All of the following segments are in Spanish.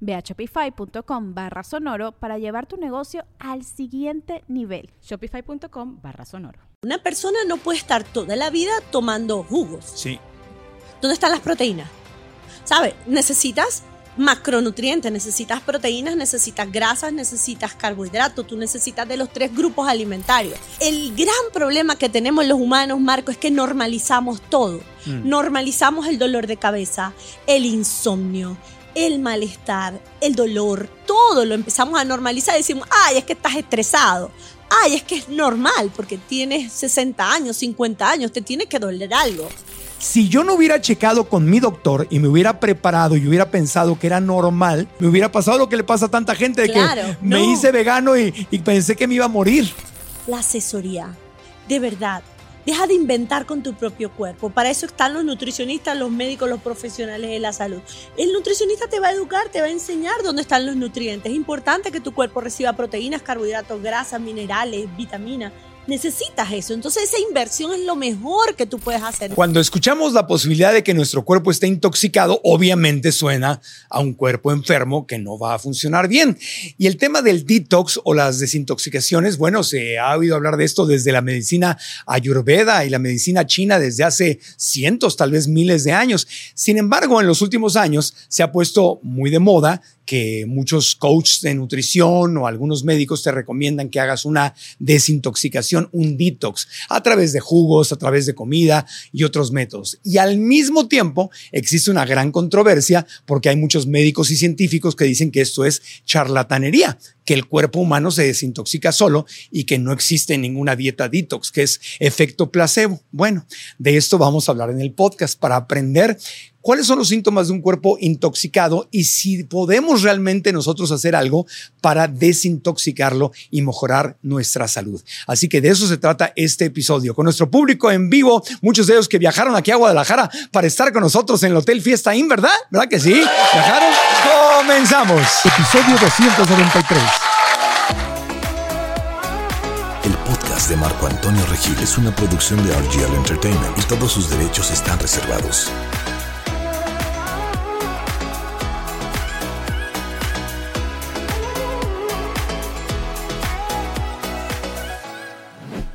Ve a shopify.com barra sonoro para llevar tu negocio al siguiente nivel. Shopify.com barra sonoro. Una persona no puede estar toda la vida tomando jugos. Sí. ¿Dónde están las proteínas? ¿Sabes? Necesitas macronutrientes, necesitas proteínas, necesitas grasas, necesitas carbohidratos, tú necesitas de los tres grupos alimentarios. El gran problema que tenemos los humanos, Marco, es que normalizamos todo. Mm. Normalizamos el dolor de cabeza, el insomnio, el malestar, el dolor, todo lo empezamos a normalizar. Decimos, ay, es que estás estresado. Ay, es que es normal porque tienes 60 años, 50 años, te tiene que doler algo. Si yo no hubiera checado con mi doctor y me hubiera preparado y hubiera pensado que era normal, me hubiera pasado lo que le pasa a tanta gente de que me hice vegano y pensé que me iba a morir. La asesoría, de verdad, Deja de inventar con tu propio cuerpo. Para eso están los nutricionistas, los médicos, los profesionales de la salud. El nutricionista te va a educar, te va a enseñar dónde están los nutrientes. Es importante que tu cuerpo reciba proteínas, carbohidratos, grasas, minerales, vitaminas necesitas eso. Entonces esa inversión es lo mejor que tú puedes hacer. Cuando escuchamos la posibilidad de que nuestro cuerpo esté intoxicado, obviamente suena a un cuerpo enfermo que no va a funcionar bien. Y el tema del detox o las desintoxicaciones, bueno, se ha oído hablar de esto desde la medicina ayurveda y la medicina china desde hace cientos, tal vez miles de años. Sin embargo, en los últimos años se ha puesto muy de moda que muchos coaches de nutrición o algunos médicos te recomiendan que hagas una desintoxicación, un detox, a través de jugos, a través de comida y otros métodos. Y al mismo tiempo existe una gran controversia porque hay muchos médicos y científicos que dicen que esto es charlatanería, que el cuerpo humano se desintoxica solo y que no existe ninguna dieta detox, que es efecto placebo. Bueno, de esto vamos a hablar en el podcast para aprender cuáles son los síntomas de un cuerpo intoxicado y si podemos realmente nosotros hacer algo para desintoxicarlo y mejorar nuestra salud. Así que de eso se trata este episodio. Con nuestro público en vivo, muchos de ellos que viajaron aquí a Guadalajara para estar con nosotros en el Hotel Fiesta Inn, ¿verdad? ¿Verdad que sí? ¿Viajaron? Comenzamos. Episodio 293. El podcast de Marco Antonio Regil es una producción de RGL Entertainment y todos sus derechos están reservados.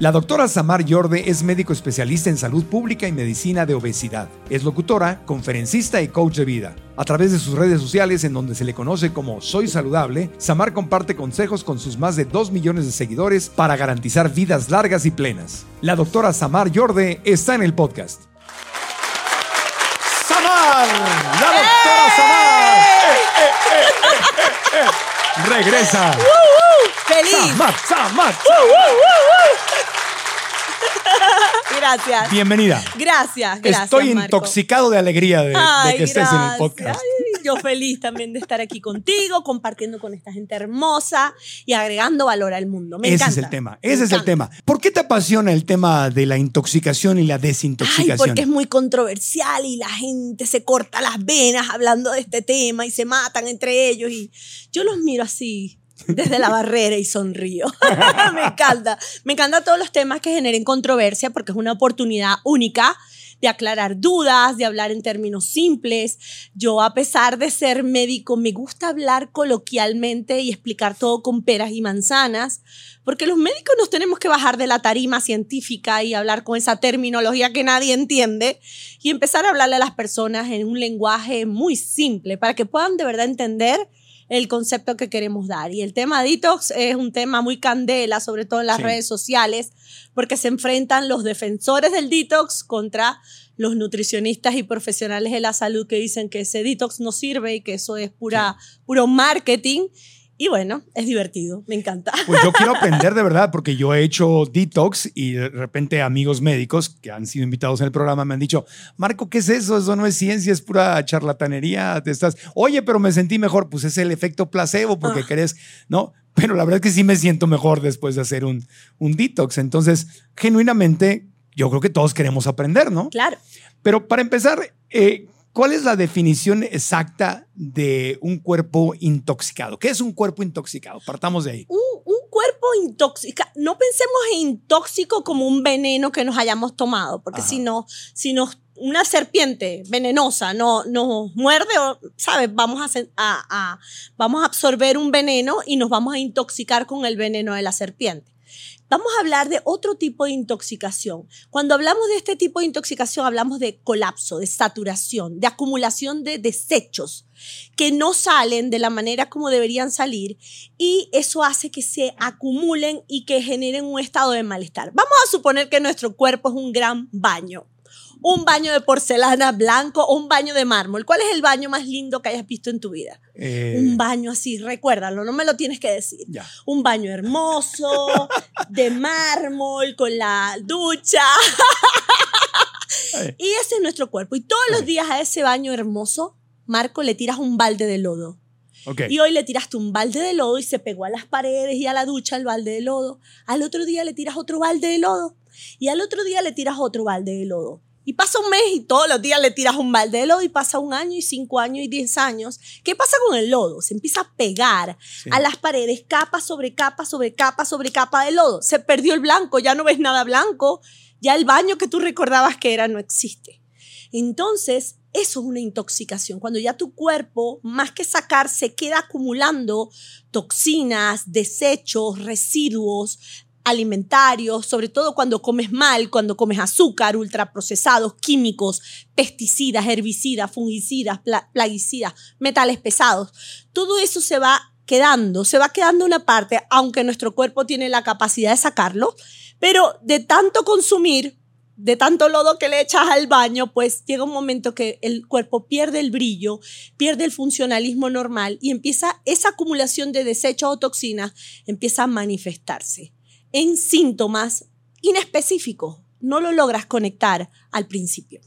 La doctora Samar Yorde es médico especialista en salud pública y medicina de obesidad. Es locutora, conferencista y coach de vida. A través de sus redes sociales, en donde se le conoce como Soy Saludable, Samar comparte consejos con sus más de 2 millones de seguidores para garantizar vidas largas y plenas. La doctora Samar Yorde está en el podcast. ¡Samar! ¡La doctora Samar! ¡Regresa! ¡Feliz! ¡Samar! ¡Samar! Gracias. Bienvenida. Gracias, gracias. Estoy intoxicado de alegría de, que estés en el podcast. yo feliz también de estar aquí contigo, compartiendo con esta gente hermosa y agregando valor al mundo. Me ese es el tema, ese es el tema. ¿Por qué te apasiona el tema de la intoxicación y la desintoxicación? porque es muy controversial y la gente se corta las venas hablando de este tema y se matan entre ellos y yo los miro así desde la barrera y sonrío. me encanta. Me encanta todos los temas que generen controversia porque es una oportunidad única de aclarar dudas, de hablar en términos simples. Yo, a pesar de ser médico, me gusta hablar coloquialmente y explicar todo con peras y manzanas, porque los médicos nos tenemos que bajar de la tarima científica y hablar con esa terminología que nadie entiende y empezar a hablarle a las personas en un lenguaje muy simple para que puedan de verdad entender el concepto que queremos dar. Y el tema detox es un tema muy candela, sobre todo en las Sí. redes sociales, porque se enfrentan los defensores del detox contra los nutricionistas y profesionales de la salud que dicen que ese detox no sirve y que eso es pura, puro marketing. Y bueno, es divertido, me encanta. Pues yo quiero aprender de verdad, porque yo he hecho detox y de repente amigos médicos que han sido invitados en el programa me han dicho, Marco, ¿qué es eso? Eso no es ciencia, es pura charlatanería. Te estás, oye, pero me sentí mejor. Pues es el efecto placebo, porque Ah. crees, ¿no? Pero la verdad es que sí me siento mejor después de hacer un, un detox. Entonces, genuinamente, yo creo que todos queremos aprender, ¿no? Claro. Pero para empezar, eh, ¿cuál es la definición exacta de un cuerpo intoxicado? ¿Qué es un cuerpo intoxicado? Partamos de ahí. un, un cuerpo intóxico, no pensemos en intóxico como un veneno que nos hayamos tomado, porque Ajá. si no, si nos, una serpiente venenosa no, nos muerde, ¿sabes? Vamos a, a- a- vamos a absorber un veneno y nos vamos a intoxicar con el veneno de la serpiente. Vamos a hablar de otro tipo de intoxicación. Cuando hablamos de este tipo de intoxicación, hablamos de colapso, de saturación, de acumulación de desechos que no salen de la manera como deberían salir y eso hace que se acumulen y que generen un estado de malestar. Vamos a suponer que nuestro cuerpo es un gran baño. Un baño de porcelana blanco o un baño de mármol. ¿Cuál es el baño más lindo que hayas visto en tu vida? Eh, Un baño así, recuérdalo, no me lo tienes que decir. ya. Un baño hermoso, de mármol, con la ducha. Y ese es nuestro cuerpo. Y todos los días a ese baño hermoso, Marco, le tiras un balde de lodo. Y hoy le tiraste un balde de lodo y se pegó a las paredes y a la ducha el balde de lodo. Al otro día le tiras otro balde de lodo. Y al otro día le tiras otro balde de lodo. Y pasa un mes y todos los días le tiras un balde de lodo y pasa un año y cinco años y diez años. ¿Qué pasa con el lodo? Se empieza a pegar Sí. a las paredes, capa sobre capa sobre capa sobre capa de lodo. Se perdió el blanco, ya no ves nada blanco, ya el baño que tú recordabas que era no existe. Entonces, eso es una intoxicación, cuando ya tu cuerpo, más que sacar, se queda acumulando toxinas, desechos, residuos alimentarios, sobre todo cuando comes mal, cuando comes azúcar, ultraprocesados, químicos, pesticidas, herbicidas, fungicidas, pla- plaguicidas, metales pesados. Todo eso se va quedando, se va quedando una parte, aunque nuestro cuerpo tiene la capacidad de sacarlo, pero de tanto consumir, de tanto lodo que le echas al baño, pues llega un momento que el cuerpo pierde el brillo, pierde el funcionalismo normal y empieza esa acumulación de desechos o toxinas, empieza a manifestarse en síntomas inespecíficos. No lo logras conectar al principio.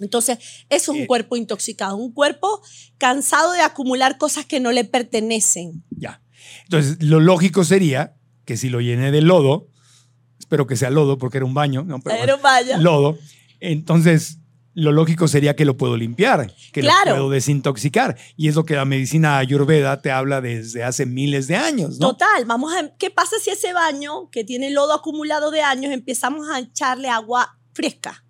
Entonces, eso es un Eh. cuerpo intoxicado, un cuerpo cansado de acumular cosas que no le pertenecen. Ya. Entonces, lo lógico sería que si lo llené de lodo, espero que sea lodo porque era un baño, ¿no? Pero Pero vaya. lodo, entonces lo lógico sería que lo puedo limpiar, que Claro. lo puedo desintoxicar. Y es lo que la medicina ayurveda te habla desde hace miles de años, ¿no? Total, vamos a ¿qué pasa si ese baño que tiene lodo acumulado de años empezamos a echarle agua fresca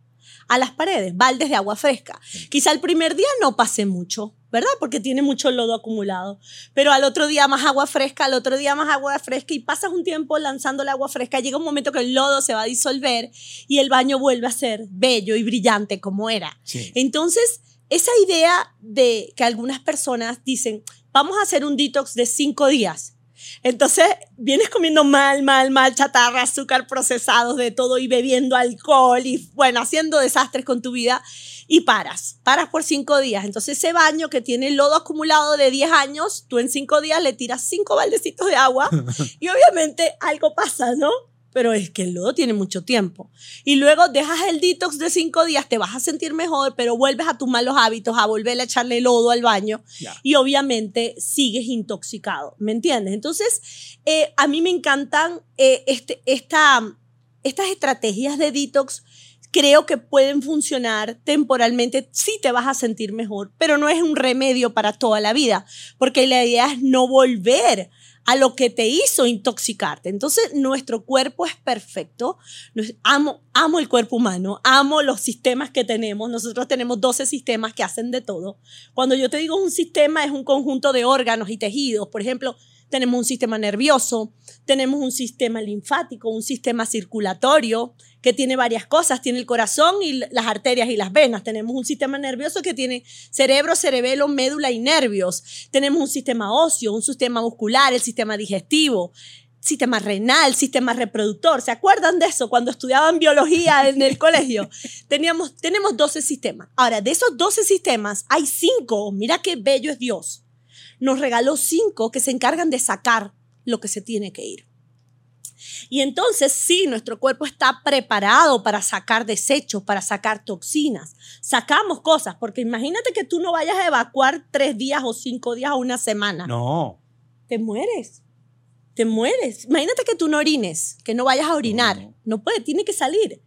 a las paredes, baldes de agua fresca? Quizá el primer día no pase mucho, ¿verdad? Porque tiene mucho lodo acumulado, pero al otro día más agua fresca, al otro día más agua fresca y pasas un tiempo lanzándole agua fresca, llega un momento que el lodo se va a disolver y el baño vuelve a ser bello y brillante como era. Sí. Entonces, esa idea de que algunas personas dicen, vamos a hacer un detox de cinco días. Entonces, vienes comiendo mal, mal, mal, chatarra, azúcar procesados, de todo, y bebiendo alcohol, y bueno, haciendo desastres con tu vida, y paras, paras por cinco días. Entonces, ese baño que tiene lodo acumulado de 10 años, tú en cinco días le tiras cinco baldecitos de agua, y obviamente algo pasa, ¿no? Pero es que el lodo tiene mucho tiempo. Y luego dejas el detox de cinco días, te vas a sentir mejor, pero vuelves a tus malos hábitos, a volver a echarle lodo al baño y obviamente sigues intoxicado, ¿me entiendes? Entonces, eh, a mí me encantan eh, este, esta, estas estrategias de detox. Creo que pueden funcionar temporalmente, sí te vas a sentir mejor, pero no es un remedio para toda la vida, porque la idea es no volver a lo que te hizo intoxicarte. Entonces, nuestro cuerpo es perfecto. Amo, amo el cuerpo humano, amo los sistemas que tenemos. Nosotros tenemos 12 sistemas que hacen de todo. Cuando yo te digo un sistema, es un conjunto de órganos y tejidos. Por ejemplo, tenemos un sistema nervioso, tenemos un sistema linfático, un sistema circulatorio que tiene varias cosas, tiene el corazón y las arterias y las venas, tenemos un sistema nervioso que tiene cerebro, cerebelo, médula y nervios, tenemos un sistema óseo, un sistema muscular, el sistema digestivo, sistema renal, sistema reproductor. ¿Se acuerdan de eso cuando estudiaban biología en el colegio? Teníamos, tenemos 12 sistemas. Ahora, de esos 12 sistemas hay 5, mira qué bello es Dios. Nos regaló 5 que se encargan de sacar lo que se tiene que ir. Y entonces sí, nuestro cuerpo está preparado para sacar desechos, para sacar toxinas. Sacamos cosas, porque imagínate que tú no vayas a evacuar tres días o cinco días o una semana. No. Te mueres. Te mueres. Imagínate que tú no orines, que no vayas a orinar. No puede, tiene que salir.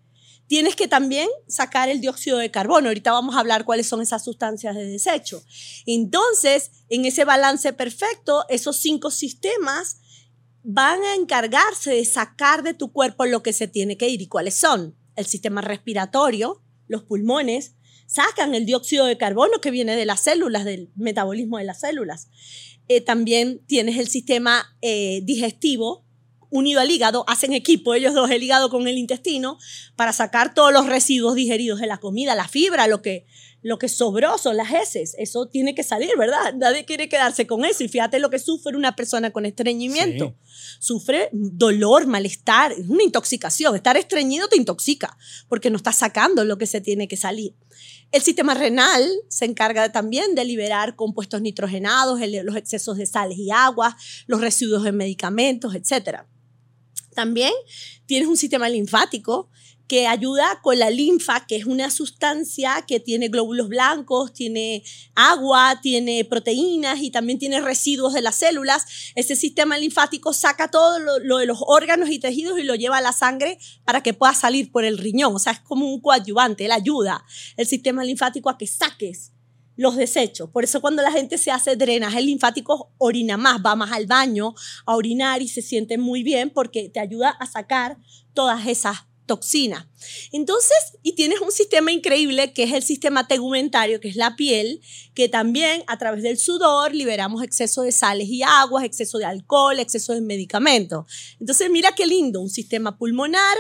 Tienes que también sacar el dióxido de carbono. Ahorita vamos a hablar cuáles son esas sustancias de desecho. Entonces, en ese balance perfecto, esos cinco sistemas van a encargarse de sacar de tu cuerpo lo que se tiene que ir. ¿Y cuáles son? El sistema respiratorio, los pulmones, sacan el dióxido de carbono que viene de las células, del metabolismo de las células. Eh, también tienes el sistema eh, digestivo unido al hígado, hacen equipo ellos dos, el hígado con el intestino, para sacar todos los residuos digeridos de la comida, la fibra, lo que, lo que sobró son las heces. Eso tiene que salir, ¿verdad? Nadie quiere quedarse con eso. Y fíjate lo que sufre una persona con estreñimiento. Sufre dolor, malestar, es una intoxicación. Estar estreñido te intoxica porque no estás sacando lo que se tiene que salir. El sistema renal se encarga también de liberar compuestos nitrogenados, los excesos de sales y aguas, los residuos de medicamentos, etc. También tienes un sistema linfático que ayuda con la linfa, que es una sustancia que tiene glóbulos blancos, tiene agua, tiene proteínas y también tiene residuos de las células. Ese sistema linfático saca todo lo, de los órganos y tejidos y lo lleva a la sangre para que pueda salir por el riñón. O sea, es como un coadyuvante, él ayuda el sistema linfático a que saques los desechos. Por eso cuando la gente se hace drenaje linfático, orina más, va más al baño a orinar y se siente muy bien porque te ayuda a sacar todas esas toxina. Entonces, y tienes un sistema increíble que es el sistema tegumentario, que es la piel, que también a través del sudor liberamos exceso de sales y aguas, exceso de alcohol, exceso de medicamentos. Entonces, mira qué lindo, un sistema pulmonar,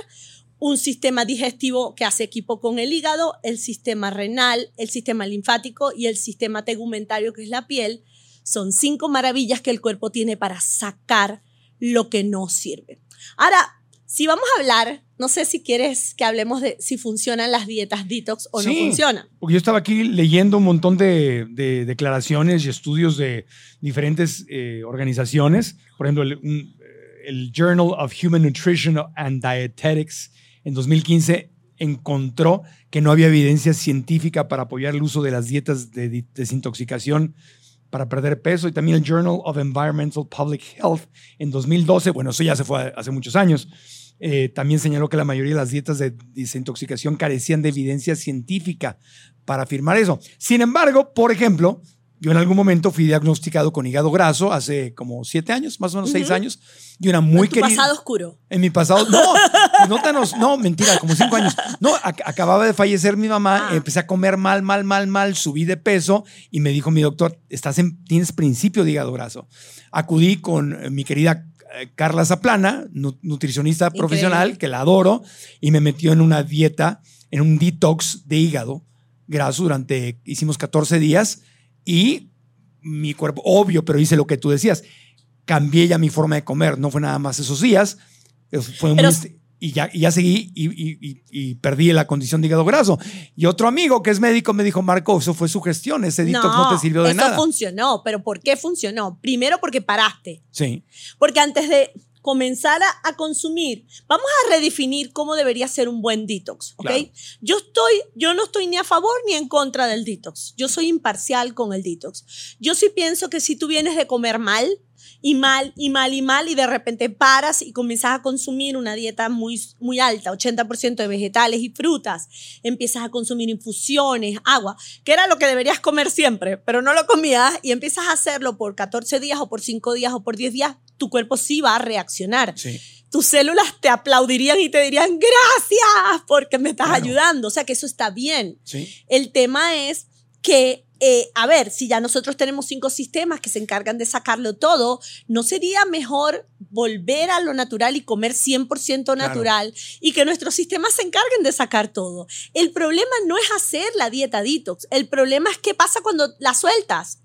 un sistema digestivo que hace equipo con el hígado, el sistema renal, el sistema linfático y el sistema tegumentario, que es la piel. Son cinco maravillas que el cuerpo tiene para sacar lo que no sirve. Ahora, si vamos a hablar, no sé si quieres que hablemos de si funcionan las dietas detox o no funcionan. Porque yo estaba aquí leyendo un montón de, declaraciones y estudios de diferentes eh, organizaciones. Por ejemplo, el, Journal of Human Nutrition and Dietetics en 2015 encontró que no había evidencia científica para apoyar el uso de las dietas de desintoxicación para perder peso y también el Journal of Environmental Public Health en 2012, bueno, eso ya se fue hace muchos años, eh, también señaló que la mayoría de las dietas de desintoxicación carecían de evidencia científica para afirmar eso. Sin embargo, por ejemplo, yo en algún momento fui diagnosticado con hígado graso hace como siete años, más o menos seis años, y una muy. ¿En tu pasado oscuro? En mi pasado, no, no, tan, no, mentira, como cinco años. No, acababa de fallecer mi mamá, ah. empecé a comer mal, mal, mal, mal, subí de peso y me dijo mi doctor, estás en, tienes principio de hígado graso. Acudí con mi querida eh, Carla Zaplana, nutricionista profesional, que la adoro, y me metió en una dieta, en un detox de hígado graso durante, hicimos 14 días y mi cuerpo, obvio, pero hice lo que tú decías, cambié ya mi forma de comer, no fue nada más esos días, fue muy, y ya, y ya seguí y, y, perdí la condición de hígado graso. Y otro amigo que es médico me dijo, Marco, eso fue su gestión, ese detox no, te sirvió de nada. Eso funcionó, pero ¿por qué funcionó? Primero porque paraste. Sí. Porque antes de comenzar a, consumir, vamos a redefinir cómo debería ser un buen detox, ¿ok? Yo estoy, yo no estoy ni a favor ni en contra del detox. Yo soy imparcial con el detox. Yo sí pienso que si tú vienes de comer mal, y mal y mal y mal y de repente paras y comienzas a consumir una dieta muy, muy alta, 80% de vegetales y frutas, empiezas a consumir infusiones, agua, que era lo que deberías comer siempre, pero no lo comías y empiezas a hacerlo por 14 días o por 5 días o por 10 días, tu cuerpo sí va a reaccionar. Tus células te aplaudirían y te dirían gracias porque me estás ayudando. O sea que eso está bien. El tema es que, eh, a ver, si ya nosotros tenemos cinco sistemas que se encargan de sacarlo todo, ¿no sería mejor volver a lo natural y comer 100% natural y que nuestros sistemas se encarguen de sacar todo? El problema no es hacer la dieta detox, el problema es qué pasa cuando la sueltas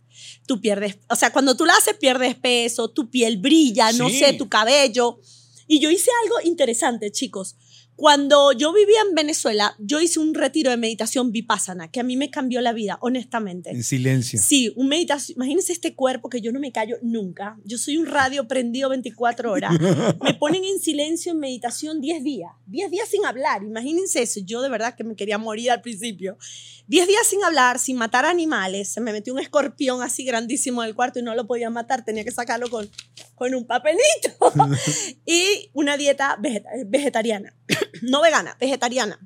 tú pierdes, o sea, cuando tú la haces pierdes peso, tu piel brilla, no Sí. sé, tu cabello. Y yo hice algo interesante, chicos. Cuando yo vivía en Venezuela, yo hice un retiro de meditación vipassana, que a mí me cambió la vida, honestamente. En silencio. Sí, un meditación. Imagínense este cuerpo que yo no me callo nunca. Yo soy un radio prendido 24 horas. Me ponen en silencio en meditación 10 días. 10 días sin hablar. Imagínense eso. Yo de verdad que me quería morir al principio. 10 días sin hablar, sin matar animales. Se me metió un escorpión así grandísimo en el cuarto y no lo podía matar. Tenía que sacarlo con, con un papelito. y una dieta vegeta- vegetariana. no vegana, vegetariana.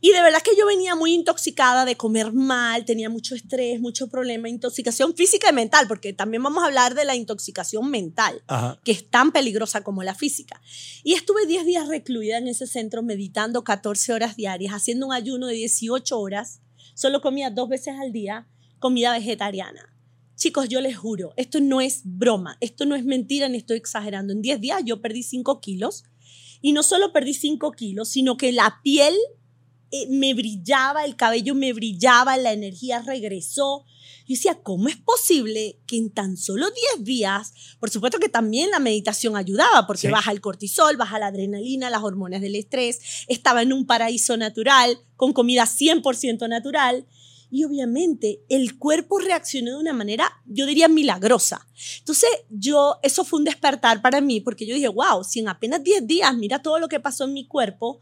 Y de verdad que yo venía muy intoxicada de comer mal, tenía mucho estrés, mucho problema, intoxicación física y mental, porque también vamos a hablar de la intoxicación mental, Ajá. que es tan peligrosa como la física. Y estuve 10 días recluida en ese centro, meditando 14 horas diarias, haciendo un ayuno de 18 horas, solo comía dos veces al día comida vegetariana. Chicos, yo les juro, esto no es broma, esto no es mentira ni estoy exagerando. En 10 días yo perdí 5 kilos y no solo perdí 5 kilos, sino que la piel eh, me brillaba, el cabello me brillaba, la energía regresó. Yo decía, ¿cómo es posible que en tan solo 10 días, por supuesto que también la meditación ayudaba, porque Sí. baja el cortisol, baja la adrenalina, las hormonas del estrés, estaba en un paraíso natural, con comida 100% natural, y obviamente el cuerpo reaccionó de una manera, yo diría, milagrosa. Entonces, yo, eso fue un despertar para mí, porque yo dije, wow, si en apenas 10 días, mira todo lo que pasó en mi cuerpo,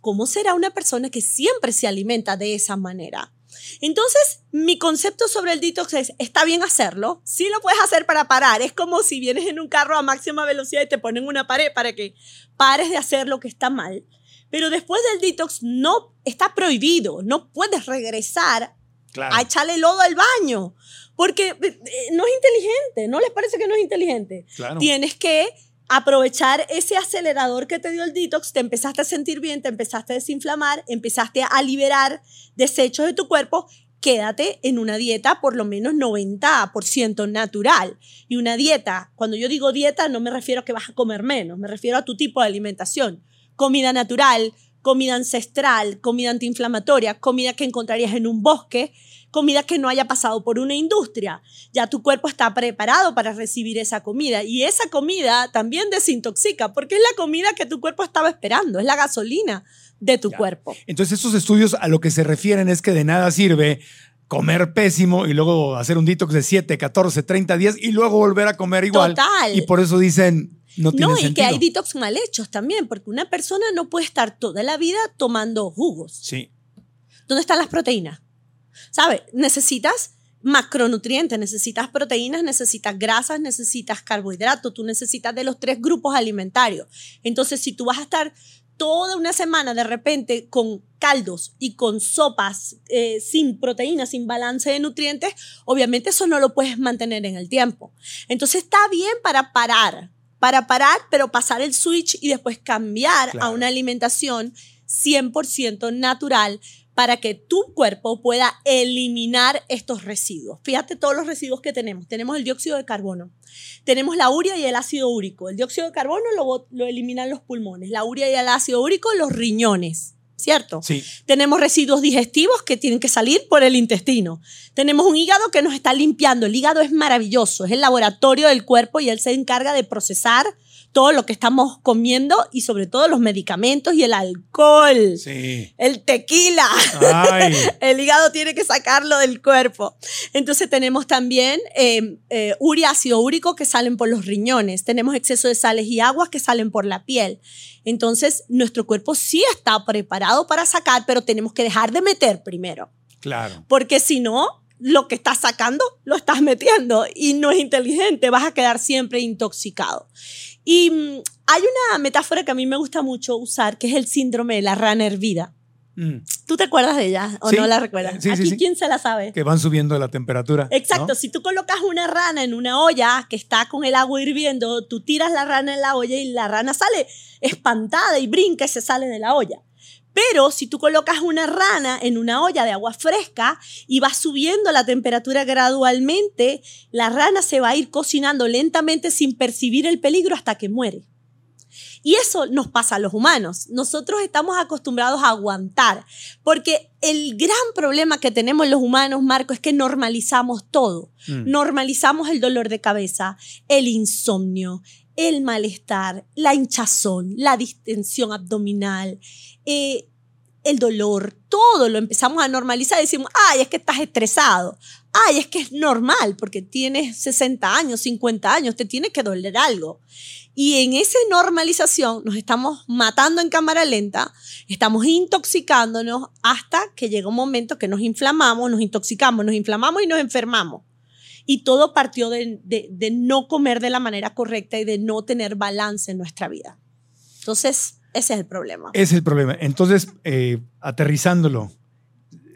¿cómo será una persona que siempre se alimenta de esa manera? Entonces, mi concepto sobre el detox es, está bien hacerlo, sí lo puedes hacer para parar, es como si vienes en un carro a máxima velocidad y te ponen una pared para que pares de hacer lo que está mal, pero después del detox no está prohibido, no puedes regresar Claro. a echarle lodo al baño, porque eh, no es inteligente, ¿no les parece que no es inteligente? Claro. Tienes que aprovechar ese acelerador que te dio el detox, te empezaste a sentir bien, te empezaste a desinflamar, empezaste a liberar desechos de tu cuerpo, quédate en una dieta por lo menos 90% natural. Y una dieta, cuando yo digo dieta, no me refiero a que vas a comer menos, me refiero a tu tipo de alimentación. Comida natural, comida ancestral, comida antiinflamatoria, comida que encontrarías en un bosque, comida que no haya pasado por una industria. Ya tu cuerpo está preparado para recibir esa comida y esa comida también desintoxica porque es la comida que tu cuerpo estaba esperando, es la gasolina de tu Ya. cuerpo. Entonces, estos estudios a lo que se refieren es que de nada sirve comer pésimo y luego hacer un detox de 7, 14, 30 días y luego volver a comer igual. Total. Y por eso dicen, no tiene No, y que hay detox mal hechos también, porque una persona no puede estar toda la vida tomando jugos. Sí. ¿Dónde están las proteínas? ¿Sabes? Necesitas macronutrientes, necesitas proteínas, necesitas grasas, necesitas carbohidratos, tú necesitas de los tres grupos alimentarios. Entonces, si tú vas a estar toda una semana de repente con caldos y con sopas eh, sin proteínas, sin balance de nutrientes, obviamente eso no lo puedes mantener en el tiempo. Entonces está bien para parar, para parar, pero pasar el switch y después cambiar a una alimentación 100% natural para que tu cuerpo pueda eliminar estos residuos. Fíjate todos los residuos que tenemos. Tenemos el dióxido de carbono, tenemos la urea y el ácido úrico. El dióxido de carbono lo, lo eliminan los pulmones, la urea y el ácido úrico los riñones, ¿cierto? Sí. Tenemos residuos digestivos que tienen que salir por el intestino. Tenemos un hígado que nos está limpiando. El hígado es maravilloso, es el laboratorio del cuerpo y él se encarga de procesar todo lo que estamos comiendo y sobre todo los medicamentos y el alcohol, Sí. el tequila. Ay. El hígado tiene que sacarlo del cuerpo. Entonces tenemos también eh, eh, urea, ácido úrico que salen por los riñones. Tenemos exceso de sales y aguas que salen por la piel. Entonces nuestro cuerpo sí está preparado para sacar, pero tenemos que dejar de meter primero. Claro. Porque si no, lo que estás sacando lo estás metiendo y no es inteligente, vas a quedar siempre intoxicado. Y mm, hay una metáfora que a mí me gusta mucho usar, que es el síndrome de la rana hervida. Mm. ¿Tú te acuerdas de ella o Sí. no la recuerdas? Sí, sí, Aquí, sí. ¿quién se la sabe? Que van subiendo la temperatura. Exacto, ¿no? si tú colocas una rana en una olla que está con el agua hirviendo, tú tiras la rana en la olla y la rana sale espantada y brinca y se sale de la olla. Pero si tú colocas una rana en una olla de agua fresca y vas subiendo la temperatura gradualmente, la rana se va a ir cocinando lentamente sin percibir el peligro hasta que muere. Y eso nos pasa a los humanos. Nosotros estamos acostumbrados a aguantar, porque el gran problema que tenemos los humanos, Marco, es que normalizamos todo. Mm. Normalizamos el dolor de cabeza, el insomnio, el malestar, la hinchazón, la distensión abdominal, eh, el dolor, todo lo empezamos a normalizar decimos, ay, es que estás estresado, ay, es que es normal porque tienes 60 años, 50 años, te tiene que doler algo. Y en esa normalización nos estamos matando en cámara lenta, estamos intoxicándonos hasta que llega un momento que nos inflamamos, nos intoxicamos, nos inflamamos y nos enfermamos. Y todo partió de, de- de no comer de la manera correcta y de no tener balance en nuestra vida. Entonces, ese es el problema. Es el problema. Entonces, eh, aterrizándolo,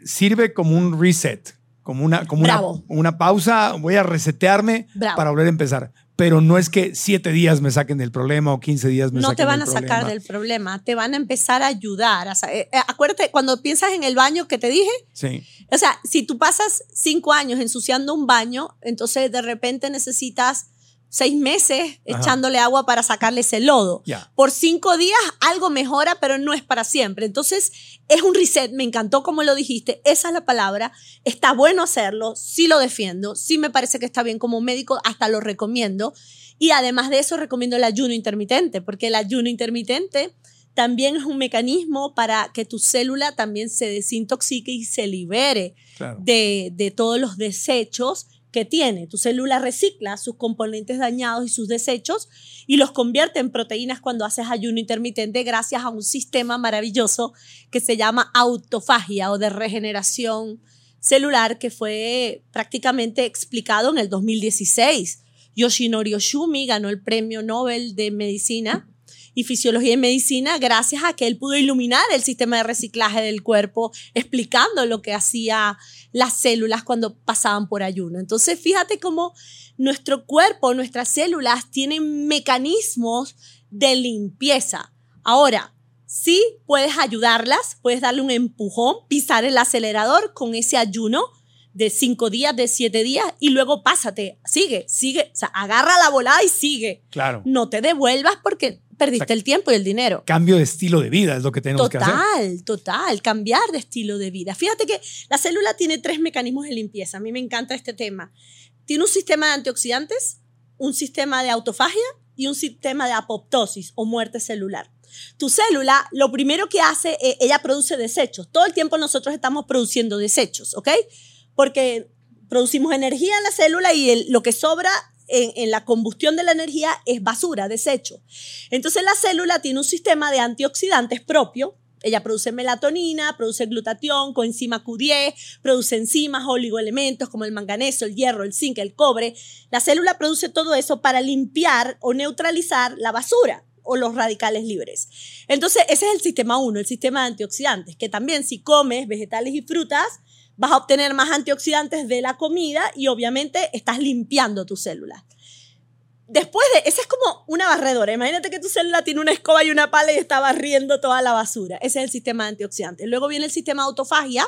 sirve como un reset, como una, como una, pausa. Voy a resetearme Bravo. para volver a empezar. Pero no es que siete días me saquen del problema o 15 días me no saquen te van a del sacar problema. del problema, te van a empezar a ayudar. eh, eh, acuérdate, cuando piensas en el baño que te dije, Sí. o sea, si tú pasas cinco años ensuciando un baño, entonces de repente necesitas seis meses Ajá. echándole agua para sacarle ese lodo. Por cinco días algo mejora, pero no es para siempre. Entonces es un reset, me encantó como lo dijiste, esa es la palabra, está bueno hacerlo, sí lo defiendo, sí me parece que está bien como médico, hasta lo recomiendo. Y además de eso recomiendo el ayuno intermitente, porque el ayuno intermitente también es un mecanismo para que tu célula también se desintoxique y se libere Claro. de, de todos los desechos que tiene. Tu célula recicla sus componentes dañados y sus desechos y los convierte en proteínas cuando haces ayuno intermitente gracias a un sistema maravilloso que se llama autofagia o de regeneración celular que fue prácticamente explicado en el 2016. Yoshinori Oshumi ganó el premio Nobel de Medicina y Fisiología y Medicina gracias a que él pudo iluminar el sistema de reciclaje del cuerpo explicando lo que hacía las células cuando pasaban por ayuno. Entonces, fíjate cómo nuestro cuerpo, nuestras células tienen mecanismos de limpieza. Ahora, sí puedes ayudarlas, puedes darle un empujón, pisar el acelerador con ese ayuno de cinco días, de siete días y luego pásate, sigue, sigue, o sea, agarra la volada y sigue. Claro. No te devuelvas porque perdiste el tiempo y el dinero. Cambio de estilo de vida es lo que tenemos que hacer. Total, total, cambiar de estilo de vida. Fíjate que la célula tiene tres mecanismos de limpieza. A mí me encanta este tema. Tiene un sistema de antioxidantes, un sistema de autofagia y un sistema de apoptosis o muerte celular. Tu célula, lo primero que hace, eh, ella produce desechos. Todo el tiempo nosotros estamos produciendo desechos, ¿ok? Porque producimos energía en la célula y el- lo que sobra en, la combustión de la energía es basura, desecho. Entonces la célula tiene un sistema de antioxidantes propio. Ella produce melatonina, produce glutatión, coenzima Q10, produce enzimas, oligoelementos como el manganeso, el hierro, el zinc, el cobre. La célula produce todo eso para limpiar o neutralizar la basura o los radicales libres. Entonces, ese es el sistema 1, el sistema de antioxidantes, que también si comes vegetales y frutas, vas a obtener más antioxidantes de la comida y obviamente estás limpiando tus células. Después de, esa es como una barredora. Imagínate que tu célula tiene una escoba y una pala y está barriendo toda la basura. Ese es el sistema de antioxidantes. Luego viene el sistema de autofagia,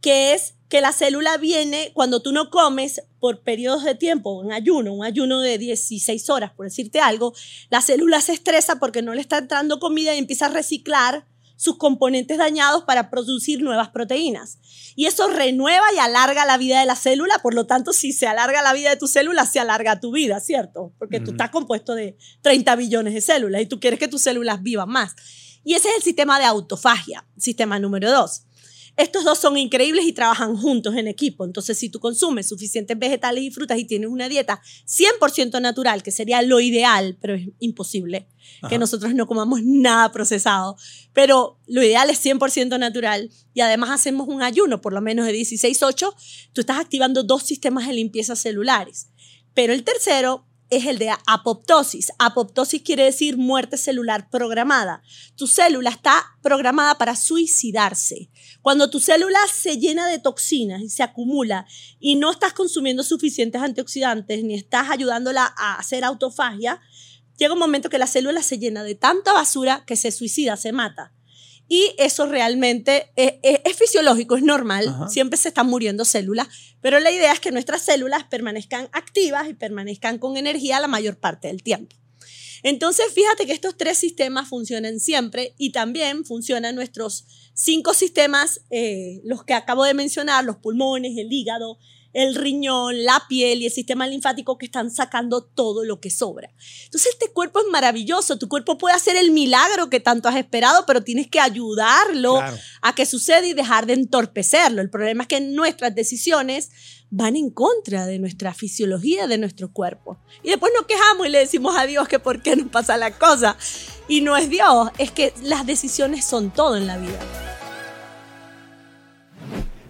que es que la célula viene cuando tú no comes por periodos de tiempo, un ayuno, un ayuno de 16 horas, por decirte algo, la célula se estresa porque no le está entrando comida y empieza a reciclar sus componentes dañados para producir nuevas proteínas. Y eso renueva y alarga la vida de la célula, por lo tanto, si se alarga la vida de tu célula, se alarga tu vida, ¿cierto? Porque tú estás compuesto de 30 billones de células y tú quieres que tus células vivan más. Y ese es el sistema de autofagia, sistema número dos. Estos dos son increíbles y trabajan juntos en equipo. Entonces, si tú consumes suficientes vegetales y frutas y tienes una dieta 100% natural, que sería lo ideal, pero es imposible Ajá. que nosotros no comamos nada procesado, pero lo ideal es 100% natural y además hacemos un ayuno, por lo menos de 16-8, tú estás activando dos sistemas de limpieza celulares. Pero el tercero es el de apoptosis. Apoptosis quiere decir muerte celular programada. Tu célula está programada para suicidarse. Cuando tu célula se llena de toxinas y se acumula y no estás consumiendo suficientes antioxidantes ni estás ayudándola a hacer autofagia, llega un momento que la célula se llena de tanta basura que se suicida, se mata. Y eso realmente es, es- es fisiológico, es normal. Ajá. Siempre se están muriendo células, pero la idea es que nuestras células permanezcan activas y permanezcan con energía la mayor parte del tiempo. Entonces, fíjate que estos tres sistemas funcionan siempre y también funcionan nuestros cinco sistemas, eh, los que acabo de mencionar, los pulmones, el hígado, el riñón, la piel y el sistema linfático que están sacando todo lo que sobra. Entonces, este cuerpo es maravilloso. Tu cuerpo puede hacer el milagro que tanto has esperado, pero tienes que ayudarlo Claro. a que suceda y dejar de entorpecerlo. El problema es que nuestras decisiones van en contra de nuestra fisiología, de nuestro cuerpo. Y después nos quejamos y le decimos a Dios que por qué nos pasa la cosa. Y no es Dios, es que las decisiones son todo en la vida.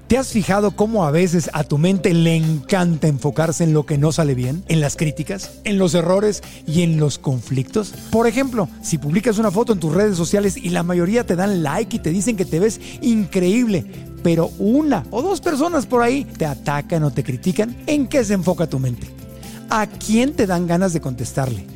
¿Te has fijado cómo a veces a tu mente le encanta enfocarse en lo que no sale bien, en las críticas, en los errores y en los conflictos? Por ejemplo, si publicas una foto en tus redes sociales y la mayoría te dan like y te dicen que te ves increíble, pero una o dos personas por ahí te atacan o te critican, ¿en qué se enfoca tu mente? ¿A quién te dan ganas de contestarle?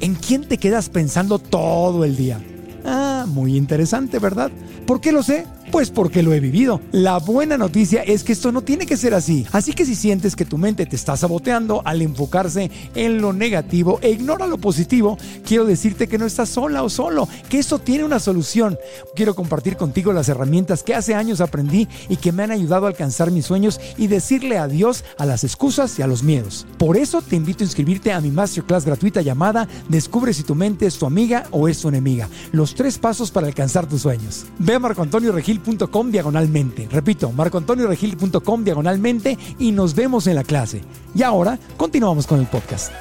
¿En quién te quedas pensando todo el día? Ah, muy interesante, ¿verdad? ¿Por qué lo sé? Pues porque lo he vivido. La buena noticia es que esto no tiene que ser así. Así que si sientes que tu mente te está saboteando al enfocarse en lo negativo e ignora lo positivo, quiero decirte que no estás sola o solo, que esto tiene una solución. Quiero compartir contigo las herramientas que hace años aprendí y que me han ayudado a alcanzar mis sueños y decirle adiós a las excusas y a los miedos. Por eso te invito a inscribirte a mi masterclass gratuita llamada Descubre si tu mente es tu amiga o es tu enemiga. Los tres pasos para alcanzar tus sueños. A marcoantonioregil.com diagonalmente. Repito, marcoantonioregil.com diagonalmente y nos vemos en la clase. Y ahora continuamos con el podcast.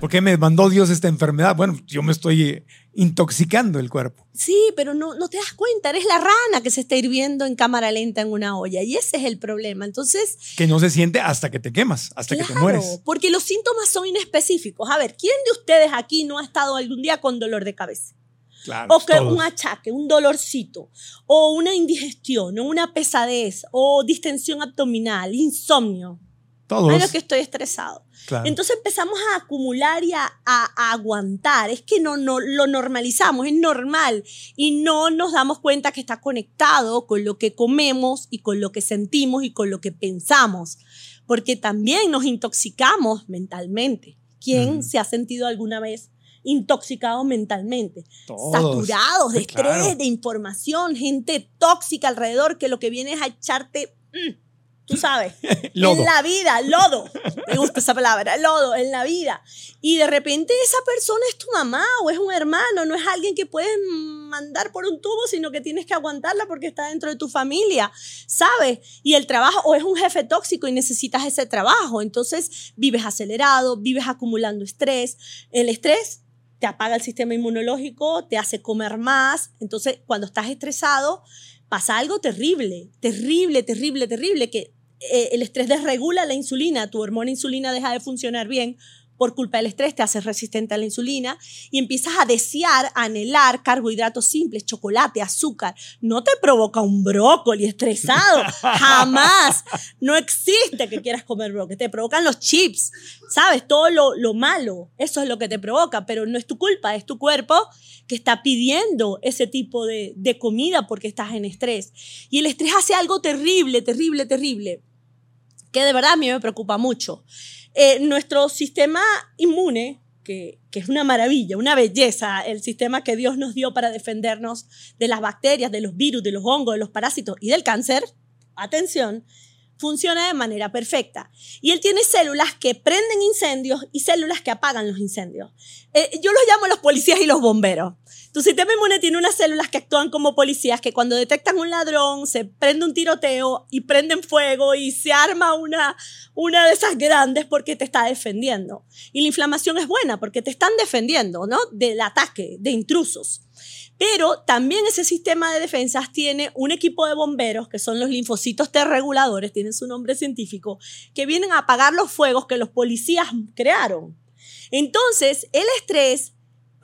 ¿Por qué me mandó Dios esta enfermedad? Bueno, yo me estoy eh, intoxicando el cuerpo. Sí, pero no, no te das cuenta, eres la rana que se está hirviendo en cámara lenta en una olla y ese es el problema. Entonces, Que no se siente hasta que te quemas, hasta que te mueres. Porque los síntomas son inespecíficos. A ver, ¿quién de ustedes aquí no ha estado algún día con dolor de cabeza? Claro, O que todos. un achaque, un dolorcito, o una indigestión, o una pesadez, o distensión abdominal, insomnio. Todos. Ay, que estoy estresado. Claro. Entonces empezamos a acumular y a, a- a aguantar. Es que no, no lo normalizamos, es normal. Y no nos damos cuenta que está conectado con lo que comemos y con lo que sentimos y con lo que pensamos. Porque también nos intoxicamos mentalmente. ¿Quién se ha sentido alguna vez intoxicado mentalmente? Todos. Saturados de Sí, estrés, claro. de información, gente tóxica alrededor que lo que viene es a echarte, mm, tú sabes, Lodo. en la vida, lodo. Me gusta esa palabra, lodo, en la vida. Y de repente esa persona es tu mamá o es un hermano, no es alguien que puedes mandar por un tubo, sino que tienes que aguantarla porque está dentro de tu familia, ¿sabes? Y el trabajo, o es un jefe tóxico y necesitas ese trabajo. Entonces vives acelerado, vives acumulando estrés. El estrés te apaga el sistema inmunológico, te hace comer más. Entonces, cuando estás estresado, pasa algo terrible, terrible, terrible, terrible, que eh, el estrés desregula la insulina, tu hormona insulina deja de funcionar bien por culpa del estrés, te haces resistente a la insulina y empiezas a desear, a anhelar carbohidratos simples, chocolate, azúcar. No te provoca un brócoli estresado, jamás. No existe que quieras comer brócoli, te provocan los chips, ¿sabes? Todo lo, lo malo, eso es lo que te provoca, pero no es tu culpa, es tu cuerpo que está pidiendo ese tipo de, de comida porque estás en estrés. Y el estrés hace algo terrible, terrible, terrible, que de verdad a mí me preocupa mucho. Eh, nuestro sistema inmune, que, que es una maravilla, una belleza, el sistema que Dios nos dio para defendernos de las bacterias, de los virus, de los hongos, de los parásitos y del cáncer, atención, funciona de manera perfecta. Y él tiene células que prenden incendios y células que apagan los incendios. Eh, yo los llamo los policías y los bomberos. Tu sistema inmune tiene unas células que actúan como policías que cuando detectan un ladrón, se prende un tiroteo y prenden fuego y se arma una, una de esas grandes porque te está defendiendo. Y la inflamación es buena porque te están defendiendo, ¿no? Del ataque, de intrusos. Pero también ese sistema de defensas tiene un equipo de bomberos, que son los linfocitos T reguladores, tienen su nombre científico, que vienen a apagar los fuegos que los policías crearon. Entonces, el estrés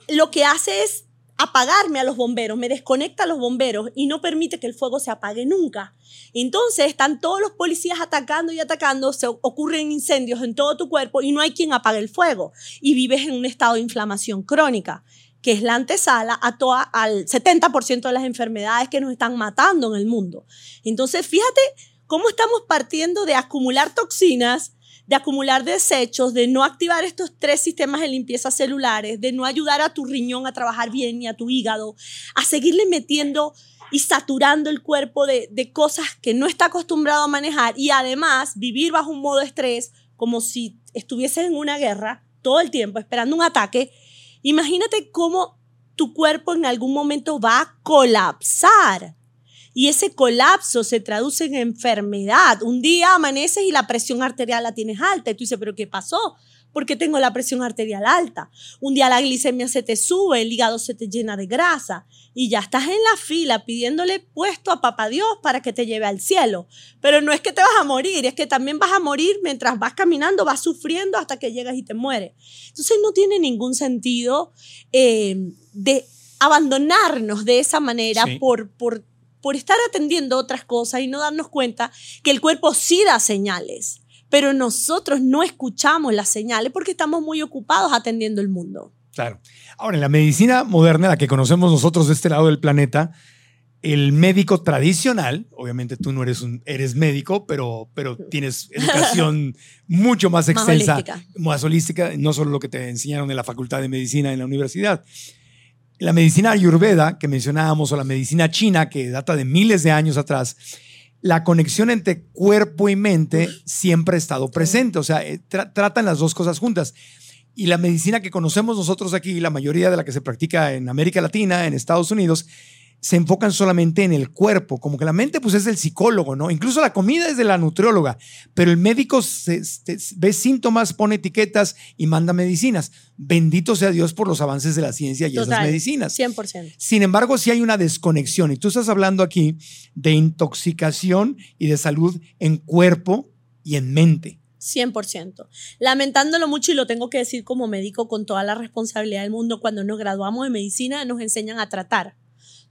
lo que hace es apagarme a los bomberos, me desconecta a los bomberos y no permite que el fuego se apague nunca. Entonces están todos los policías atacando y atacando, se ocurren incendios en todo tu cuerpo y no hay quien apague el fuego y vives en un estado de inflamación crónica. Que es la antesala a toda, al 70% de las enfermedades que nos están matando en el mundo. Entonces, fíjate cómo estamos partiendo de acumular toxinas, de acumular desechos, de no activar estos tres sistemas de limpieza celulares, de no ayudar a tu riñón a trabajar bien ni a tu hígado, a seguirle metiendo y saturando el cuerpo de, de cosas que no está acostumbrado a manejar y además vivir bajo un modo de estrés como si estuvieses en una guerra todo el tiempo esperando un ataque, imagínate cómo tu cuerpo en algún momento va a colapsar. Y ese colapso se traduce en enfermedad. Un día amaneces y la presión arterial la tienes alta. Y tú dices, ¿pero qué pasó? Porque tengo la presión arterial alta. Un día la glicemia se te sube, el hígado se te llena de grasa y ya estás en la fila pidiéndole puesto a papá Dios para que te lleve al cielo. Pero no es que te vas a morir, es que también vas a morir mientras vas caminando, vas sufriendo hasta que llegas y te mueres. Entonces no tiene ningún sentido eh, de abandonarnos de esa manera por, por, por estar atendiendo otras cosas y no darnos cuenta que el cuerpo sí da señales pero nosotros no escuchamos las señales porque estamos muy ocupados atendiendo el mundo. Claro. Ahora, en la medicina moderna, la que conocemos nosotros de este lado del planeta, el médico tradicional, obviamente tú no eres un eres médico, pero, pero tienes educación mucho más extensa, más holística. más holística, no solo lo que te enseñaron en la facultad de medicina en la universidad. La medicina ayurveda que mencionábamos o la medicina china que data de miles de años atrás, la conexión entre cuerpo y mente siempre ha estado presente, o sea, eh, tratan las dos cosas juntas. Y la medicina que conocemos nosotros aquí, la mayoría de la que se practica en América Latina, en Estados Unidos, se enfocan solamente en el cuerpo, como que la mente pues es del psicólogo, ¿no? Incluso la comida es de la nutrióloga, pero el médico ve síntomas, pone etiquetas y manda medicinas. Bendito sea Dios por los avances de la ciencia y esas medicinas. 100%. Sin embargo, sí hay una desconexión y tú estás hablando aquí de intoxicación y de salud en cuerpo y en mente. 100%. Lamentándolo mucho y lo tengo que decir como médico con toda la responsabilidad del mundo, cuando nos graduamos de medicina nos enseñan a tratar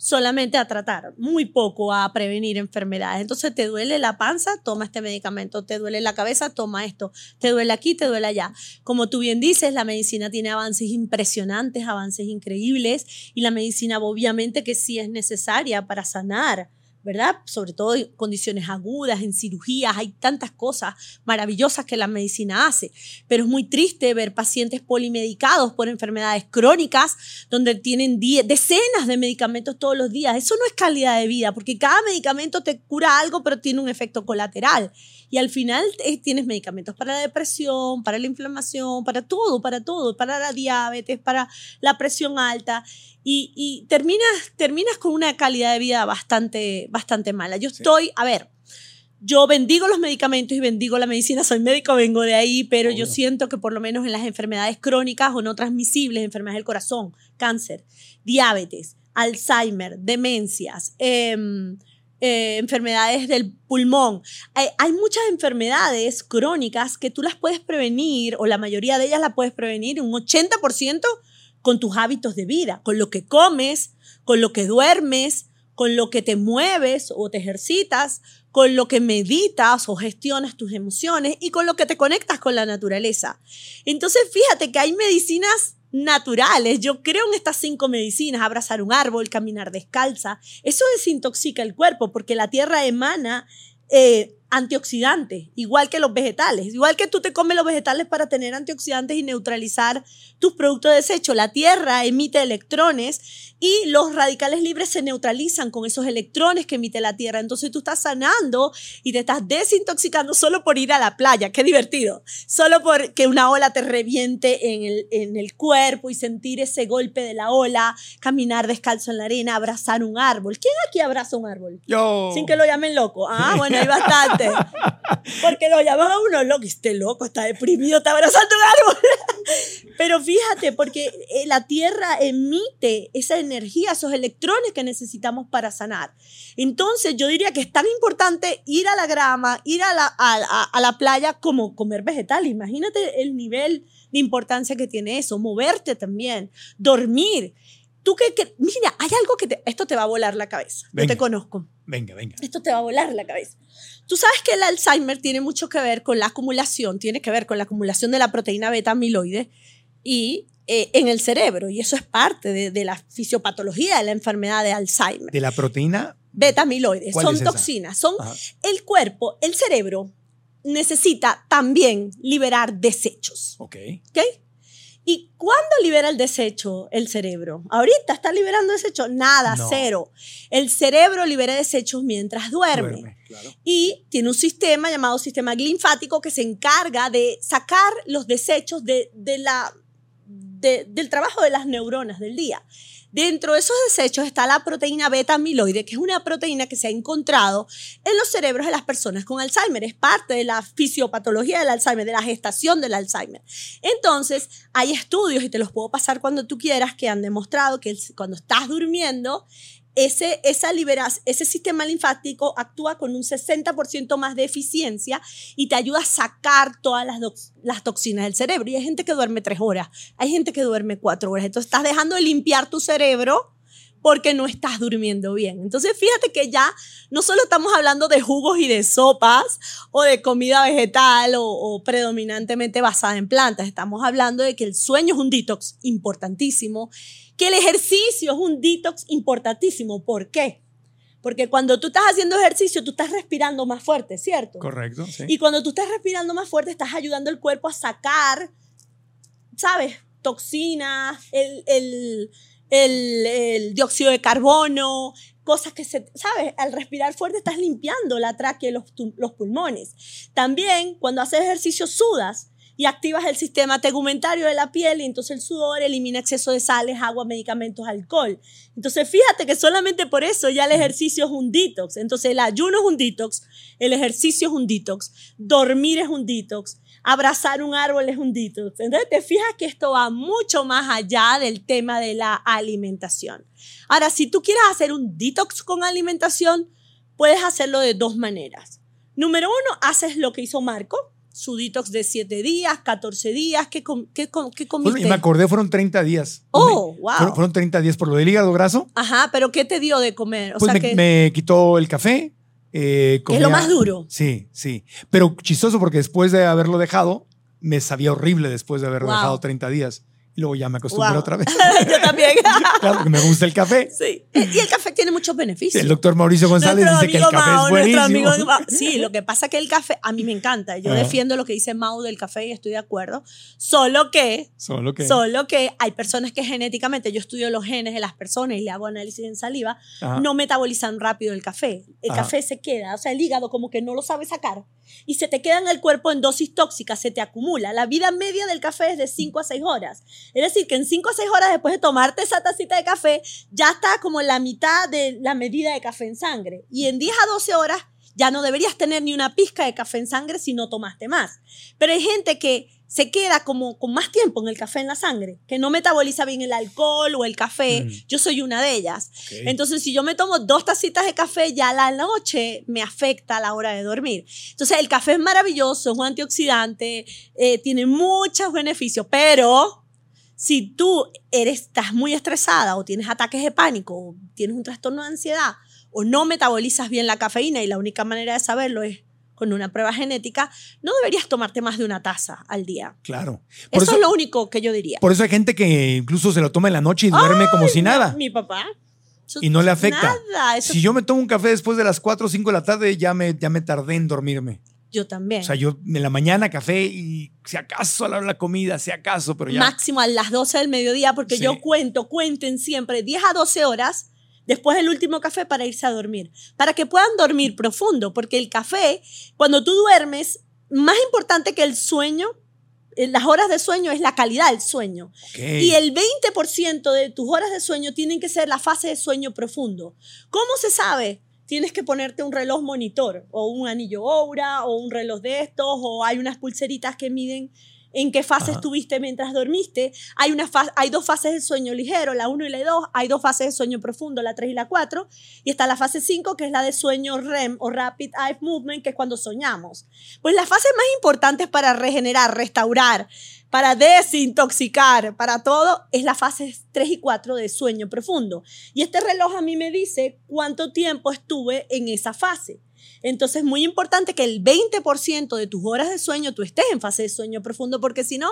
solamente a tratar, muy poco a prevenir enfermedades. Entonces, te duele la panza, toma este medicamento, te duele la cabeza, toma esto, te duele aquí, te duele allá. Como tú bien dices, la medicina tiene avances impresionantes, avances increíbles y la medicina obviamente que sí es necesaria para sanar ¿verdad? Sobre todo en condiciones agudas, en cirugías, hay tantas cosas maravillosas que la medicina hace, pero es muy triste ver pacientes polimedicados por enfermedades crónicas donde tienen decenas de medicamentos todos los días. Eso no es calidad de vida, porque cada medicamento te cura algo, pero tiene un efecto colateral. Y al final eh, tienes medicamentos para la depresión, para la inflamación, para todo, para todo, para la diabetes, para la presión alta y, terminas, terminas con una calidad de vida bastante, bastante mala. Yo estoy, a ver, yo bendigo los medicamentos y bendigo la medicina, soy médico, vengo de ahí, pero yo siento que por lo menos en las enfermedades crónicas o no transmisibles, enfermedades del corazón, cáncer, diabetes, Alzheimer, demencias, em, eh, enfermedades del pulmón. Hay, hay, muchas enfermedades crónicas que tú las puedes prevenir, o la mayoría de ellas las puedes prevenir un 80% con tus hábitos de vida, con lo que comes, con lo que duermes, con lo que te mueves o te ejercitas, con lo que meditas o gestionas tus emociones y con lo que te conectas con la naturaleza. Entonces, fíjate que hay medicinas naturales. Yo creo en estas cinco medicinas, abrazar un árbol, caminar descalza. Eso desintoxica el cuerpo porque la tierra emana eh, antioxidantes, igual que los vegetales. Igual que tú te comes los vegetales para tener antioxidantes y neutralizar tus productos de desecho. La Tierra emite electrones y los radicales libres se neutralizan con esos electrones que emite la Tierra. Entonces tú estás sanando y te estás desintoxicando solo por ir a la playa. Qué divertido. Solo por que una ola te reviente en el, en el cuerpo y sentir ese golpe de la ola, caminar descalzo en la arena, abrazar un árbol. ¿Quién aquí abraza un árbol? Yo. Sin que lo llamen loco. Ah, bueno, hay bastante. Porque lo llaman a uno loco, este loco está deprimido, está abrazando un árbol. Pero fíjate, porque eh, la Tierra emite esa energía, esos electrones que necesitamos para sanar. Entonces yo diría que es tan importante ir a la grama, ir a la, a, la playa como comer vegetal. Imagínate el nivel de importancia que tiene eso, moverte también, dormir. Tú que, mira, hay algo que esto te va a volar la cabeza. Yo te conozco. Venga, venga. Esto te va a volar la cabeza. Tú sabes que el Alzheimer tiene mucho que ver con la acumulación, tiene que ver con la acumulación de la proteína beta amiloide y eh, en el cerebro y eso es parte de, de la fisiopatología de la enfermedad de Alzheimer. De la proteína. Beta amiloides, ¿Cuál son es esa? toxinas, son Ajá. el cuerpo, el cerebro necesita también liberar desechos, Ok. ¿ok? ¿Y cuándo libera el desecho el cerebro? ¿Ahorita está liberando desecho? Nada, No. cero. El cerebro libera desechos mientras duerme. Duerme, claro. Y tiene un sistema llamado sistema linfático que se encarga de sacar los desechos de, de la, de- del trabajo de las neuronas del día. Dentro de esos desechos está la proteína beta amiloide, que es una proteína que se ha encontrado en los cerebros de las personas con Alzheimer. Es parte de la fisiopatología del Alzheimer, de la gestación del Alzheimer. Entonces, hay estudios, y te los puedo pasar cuando tú quieras, que han demostrado que cuando estás durmiendo, ese, esa libera- ese sistema linfático actúa con un 60% más de eficiencia y te ayuda a sacar todas las, las toxinas del cerebro. Y hay gente que duerme tres horas, hay gente que duerme cuatro horas. Entonces estás dejando de limpiar tu cerebro porque no estás durmiendo bien. Entonces fíjate que ya no solo estamos hablando de jugos y de sopas o de comida vegetal o, o predominantemente basada en plantas, estamos hablando de que el sueño es un detox importantísimo, que el ejercicio es un detox importantísimo. ¿Por qué? Porque cuando tú estás haciendo ejercicio, tú estás respirando más fuerte, ¿cierto? Correcto, sí. Y cuando tú estás respirando más fuerte, estás ayudando al cuerpo a sacar, ¿sabes? Toxinas, el, el, el, el dióxido de carbono, cosas que se, ¿sabes? Al respirar fuerte estás limpiando la tráquea y los, los pulmones. También cuando haces ejercicio sudas y activas el sistema tegumentario de la piel y entonces el sudor elimina exceso de sales, agua, medicamentos, alcohol. Entonces fíjate que solamente por eso ya el ejercicio es un detox. Entonces el ayuno es un detox, el ejercicio es un detox, dormir es un detox, abrazar un árbol es un detox. Entonces te fijas que esto va mucho más allá del tema de la alimentación. Ahora, si tú quieres hacer un detox con alimentación, puedes hacerlo de dos maneras. Número uno, haces lo que hizo Marco, su detox de 7 días, 14 días. ¿Qué, com- qué, com- qué comiste? y me acordé, fueron 30 días. Oh, Me- wow. Fueron, fueron 30 días por lo del hígado graso. Ajá, pero ¿qué te dio de comer? O pues sea me, que me quitó el café. Eh, es lo más duro. Sí, sí. Pero chistoso porque después de haberlo dejado, me sabía horrible después de haberlo Wow. dejado 30 días. Y luego ya me acostumbré Wow. otra vez. Yo también. claro, porque me gusta el café. sí. Y el café tiene muchos beneficios. El doctor Mauricio González Nuestro dice que el café Mao, es nuestro buenísimo. amigo. Sí, lo que pasa que el café, a mí me encanta. Yo Ajá. defiendo lo que dice Mao del café y estoy de acuerdo. Solo que, Solo que. solo que hay personas que genéticamente, yo estudio los genes de las personas y le hago análisis en saliva, Ajá. no metabolizan rápido el café. El Ajá. café se queda, o sea, el hígado como que no lo sabe sacar y se te queda en el cuerpo en dosis tóxicas, se te acumula. La vida media del café es de 5 a 6 horas. Es decir, que en 5 a 6 horas después de tomarte esa tacita de café, ya está como la mitad de la medida de café en sangre. Y en 10 a 12 horas ya no deberías tener ni una pizca de café en sangre si no tomaste más. Pero hay gente que se queda como con más tiempo en el café en la sangre, que no metaboliza bien el alcohol o el café. Mm. Yo soy una de ellas. Entonces, si yo me tomo dos tacitas de café ya a la noche, me afecta a la hora de dormir. Entonces, el café es maravilloso, es un antioxidante, eh, tiene muchos beneficios, pero si tú eres, estás muy estresada o tienes ataques de pánico o tienes un trastorno de ansiedad o no metabolizas bien la cafeína y la única manera de saberlo es con una prueba genética, no deberías tomarte más de una taza al día. Claro. Por Eso, eso, es lo único que yo diría. por eso hay gente que incluso se lo toma en la noche y duerme como si nada. Mi papá. Eso- Y no le afecta. Nada. Eso Si yo me tomo un café después de las 4 o 5 de la tarde, ya me, ya me tardé en dormirme. Yo también. O sea, yo en la mañana café y si acaso a la hora de la comida, si acaso, pero ya. máximo a las 12 del mediodía, porque Sí. yo cuento, cuenten siempre 10 a 12 horas después del último café para irse a dormir, para que puedan dormir profundo, porque el café, cuando tú duermes, más importante que el sueño, eh, las horas de sueño es la calidad del sueño. Y el 20% de tus horas de sueño tienen que ser la fase de sueño profundo. ¿Cómo se sabe? Tienes que ponerte un reloj monitor o un anillo Oura o un reloj de estos o hay unas pulseritas que miden en qué fase Ajá. estuviste mientras dormiste. Hay, una fa- hay dos fases de sueño ligero, la 1 y la 2. Hay dos fases de sueño profundo, la 3 y la 4. Y está la fase 5, que es la de sueño REM o Rapid Eye Movement, que es cuando soñamos. Pues las fases más importantes para regenerar, restaurar, para desintoxicar, para todo, es la fase 3 y 4 de sueño profundo. Y este reloj a mí me dice cuánto tiempo estuve en esa fase. Entonces es muy importante que el 20% de tus horas de sueño tú estés en fase de sueño profundo, porque si no,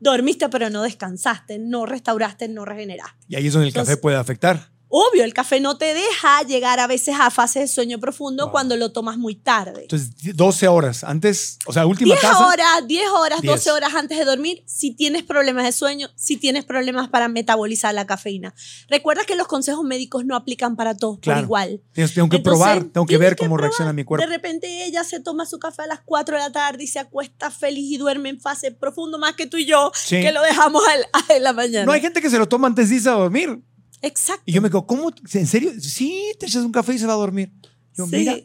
dormiste pero no descansaste, no restauraste, no regeneraste. Y ahí es donde el Entonces- café puede afectar. Obvio, el café no te deja llegar a veces a fases de sueño profundo Wow. cuando lo tomas muy tarde. Entonces, 12 horas antes, o sea, última 10 taza. horas, 10 horas, 10. 12 horas antes de dormir, si tienes problemas de sueño, si tienes problemas para metabolizar la cafeína. Recuerda que los consejos médicos no aplican para todos Claro. por igual. Tienes- tengo que Entonces, probar, tengo que ver cómo probar. reacciona mi cuerpo. De repente ella se toma su café a las 4 de la tarde y se acuesta feliz y duerme en fase profundo más que tú y yo, Sí. que lo dejamos a, la mañana. No hay gente que se lo toma antes de irse a dormir. Exacto. Y yo me digo, ¿cómo? ¿En serio? Sí, te echas un café y se va a dormir. Yo, Sí. mira,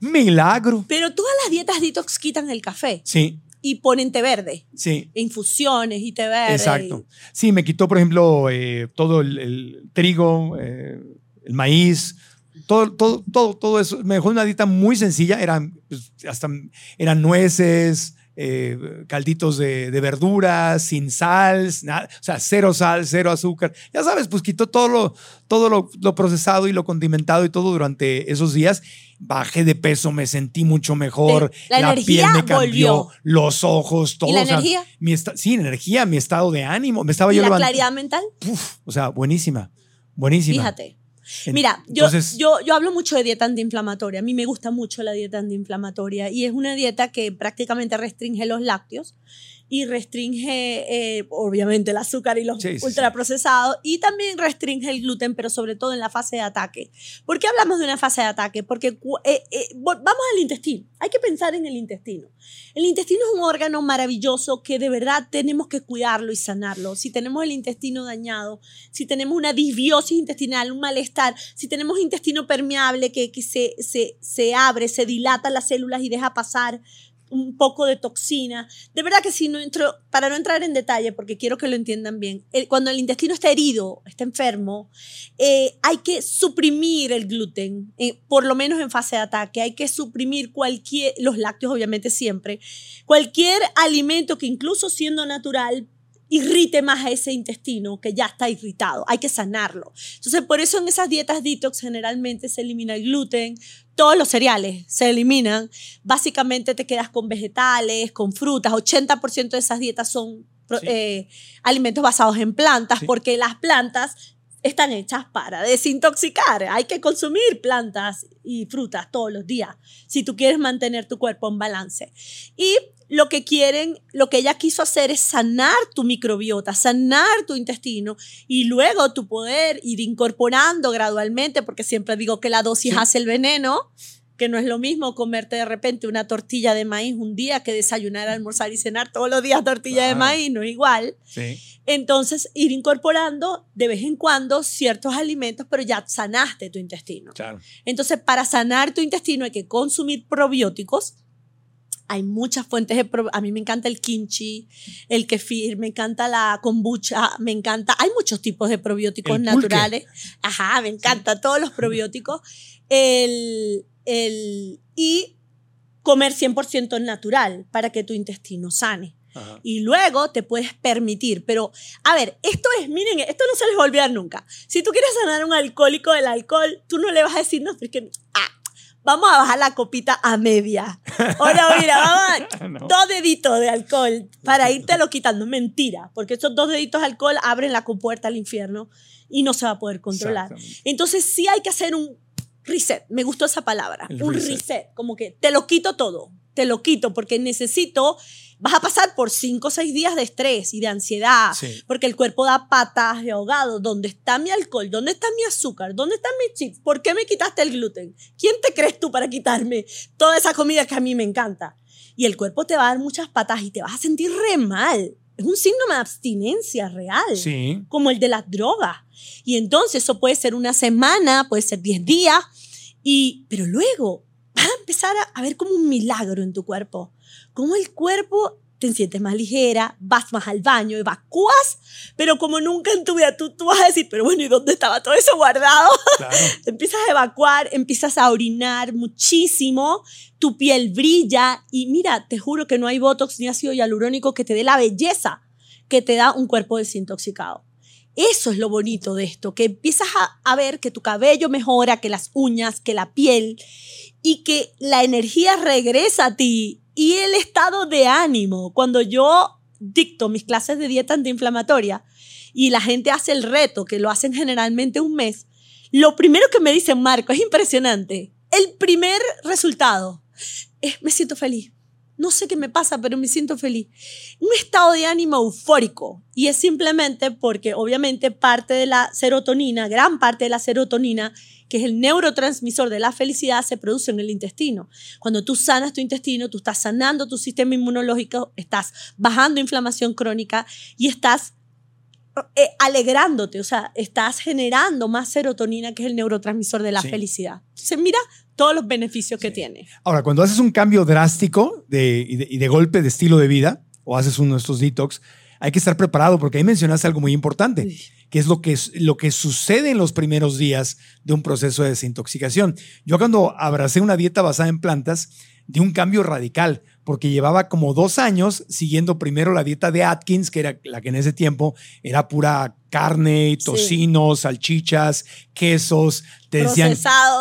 milagro. Pero todas las dietas detox quitan el café Sí, y ponen té verde, sí. infusiones y té verde. Exacto. Sí, me quitó, por ejemplo, eh, todo el, el trigo, eh, el maíz, todo, todo, todo, todo eso. Me dejó una dieta muy sencilla. Eran, pues, hasta, eran nueces, eh, calditos de, de verduras, sin sal, nada, o sea, cero sal, cero azúcar. Ya sabes, pues quitó todo lo, todo lo, lo procesado y lo condimentado y todo durante esos días. Bajé de peso, me sentí mucho mejor. La energía piel me cambió, volvió. los ojos, todo. la o sea, energía? mi sí, energía, mi estado de ánimo. Me estaba ¿Y yo la claridad mental? O sea, buenísima. Buenísima. Fíjate. Mira, yo, entonces- yo, yo hablo mucho de dieta antiinflamatoria. A mí me gusta mucho la dieta antiinflamatoria y es una dieta que prácticamente restringe los lácteos y restringe, eh, obviamente, el azúcar y los Sí, sí, sí. ultraprocesados y también restringe el gluten, pero sobre todo en la fase de ataque. ¿Por qué hablamos de una fase de ataque? Porque eh, eh, vamos al intestino. Hay que pensar en el intestino. El intestino es un órgano maravilloso que de verdad tenemos que cuidarlo y sanarlo. Si tenemos el intestino dañado, si tenemos una disbiosis intestinal, un malestar, si tenemos intestino permeable que, que se, se, se abre, se dilata las células y deja pasar un poco de toxina. De verdad que si no entro, para no entrar en detalle, porque quiero que lo entiendan bien, cuando el intestino está herido, está enfermo, eh, hay que suprimir el gluten, eh, por lo menos en fase de ataque, hay que suprimir cualquier, los lácteos obviamente siempre, cualquier alimento que incluso siendo natural irrite más a ese intestino que ya está irritado. Hay que sanarlo. Entonces, por eso en esas dietas detox generalmente se elimina el gluten, todos los cereales se eliminan. Básicamente te quedas con vegetales, con frutas. 80% de esas dietas son Sí. eh, alimentos basados en plantas Sí. porque las plantas están hechas para desintoxicar. Hay que consumir plantas y frutas todos los días si tú quieres mantener tu cuerpo en balance. Y lo que quieren, lo que ella quiso hacer es sanar tu microbiota, sanar tu intestino y luego tu poder ir incorporando gradualmente, porque siempre digo que la dosis Sí. hace el veneno, que no es lo mismo comerte de repente una tortilla de maíz un día que desayunar, almorzar y cenar todos los días tortilla de maíz, no es igual. Sí. Entonces, ir incorporando de vez en cuando ciertos alimentos, pero ya sanaste tu intestino. Claro. Entonces, para sanar tu intestino hay que consumir probióticos. Hay muchas fuentes de. A mí me encanta el kimchi, el kefir, me encanta la kombucha, me encanta. Hay muchos tipos de probióticos El pulque. naturales. Ajá, me encanta todos los probióticos. El, el, y comer 100% natural para que tu intestino sane Ajá. y luego te puedes permitir. Pero, a ver, esto es, miren, esto no se les va a olvidar nunca. Si tú quieres sanar a un alcohólico del alcohol, tú no le vas a decir, no, porque, ah, vamos a bajar la copita a media. No, mira, vamos a, No. dos deditos de alcohol para lo quitando. Mentira, porque esos dos deditos de alcohol abren la compuerta al infierno y no se va a poder controlar. Entonces sí hay que hacer un reset. Me gustó esa palabra. El un reset. reset. Como que te lo quito todo. Te lo quito porque necesito. Vas a pasar por cinco o seis días de estrés y de ansiedad. Sí. Porque el cuerpo da patas de ahogado. ¿Dónde está mi alcohol? ¿Dónde está mi azúcar? ¿Dónde están mis chips? ¿Por qué me quitaste el gluten? ¿Quién te crees tú para quitarme toda esa comida que a mí me encanta? Y el cuerpo te va a dar muchas patas y te vas a sentir re mal. Es un síndrome de abstinencia real Sí. como el de las drogas. Y entonces eso puede ser una semana, puede ser 10 días, y, pero luego vas a empezar a, a ver como un milagro en tu cuerpo. Como el cuerpo te sientes más ligera, vas más al baño, evacúas, pero como nunca en tu vida tú, tú vas a decir, pero bueno, ¿y dónde estaba todo eso guardado? Claro. empiezas a evacuar, empiezas a orinar muchísimo, tu piel brilla y mira, te juro que no hay botox ni ácido hialurónico que te dé la belleza que te da un cuerpo desintoxicado. Eso es lo bonito de esto, que empiezas a, a ver que tu cabello mejora, que las uñas, que la piel y que la energía regresa a ti y el estado de ánimo. Cuando yo dicto mis clases de dieta antiinflamatoria y la gente hace el reto, que lo hacen generalmente un mes, lo primero que me dicen, Marco, es impresionante. El primer resultado es, me siento feliz. No sé qué me pasa, pero me siento feliz. Un estado de ánimo eufórico. Y es simplemente porque obviamente parte de la serotonina, gran parte de la serotonina, que es el neurotransmisor de la felicidad, se produce en el intestino. Cuando tú sanas tu intestino, tú estás sanando tu sistema inmunológico, estás bajando inflamación crónica y estás eh, alegrándote, o sea, estás generando más serotonina, que es el neurotransmisor de la Sí. felicidad. Entonces, mira todos los beneficios que tiene. Ahora, cuando haces un cambio drástico de, y, de, y de golpe de estilo de vida o haces uno de estos detox, hay que estar preparado porque ahí mencionaste algo muy importante, que es lo que, lo que sucede en los primeros días de un proceso de desintoxicación. Yo cuando abracé una dieta basada en plantas, di un cambio radical porque llevaba como dos años siguiendo primero la dieta de Atkins, que era la que en ese tiempo era pura carne, tocino, salchichas, quesos. Te decían,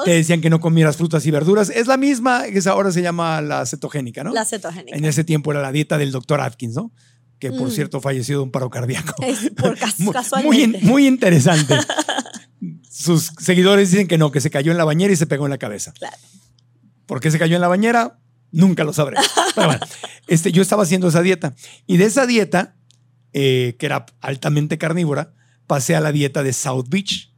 te decían que no comieras frutas y verduras. Es la misma, que ahora se llama la cetogénica, ¿no? La cetogénica. En ese tiempo era la dieta del doctor Atkins, ¿no? Que por Mm. cierto falleció de un paro cardíaco. Es por Muy- muy interesante. Sus seguidores dicen que no, que se cayó en la bañera y se pegó en la cabeza. Claro. ¿Por qué se cayó en la bañera? Nunca lo sabré. Pero bueno, este, yo estaba haciendo esa dieta. Y de esa dieta, eh, que era altamente carnívora, pasé a la dieta de South Beach.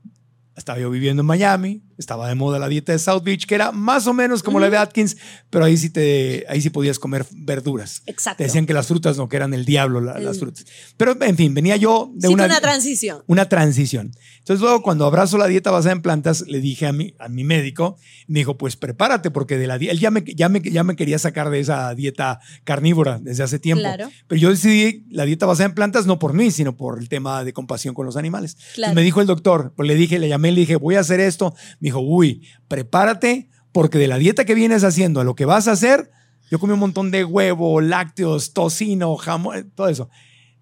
Estaba yo viviendo en Miami, estaba de moda la dieta de South Beach, que era más o menos como la de Atkins, pero ahí sí, te, ahí sí podías comer verduras. Exacto. Te decían que las frutas no, que eran el diablo la- las Mm. frutas. Pero en fin, venía yo de Hiciste una, una, transición. una transición. Entonces luego cuando abrazo la dieta basada en plantas, le dije a mi, a mi médico, me dijo, pues prepárate porque de la él ya me, ya, me, ya me quería sacar de esa dieta carnívora desde hace tiempo. Claro. Pero yo decidí la dieta basada en plantas no por mí, sino por el tema de compasión con los animales. Entonces Claro. me dijo el doctor, pues le dije, le llamé, le dije, voy a hacer esto. Me dijo, uy, prepárate porque de la dieta que vienes haciendo a lo que vas a hacer, yo comí un montón de huevo, lácteos, tocino, jamón, todo eso.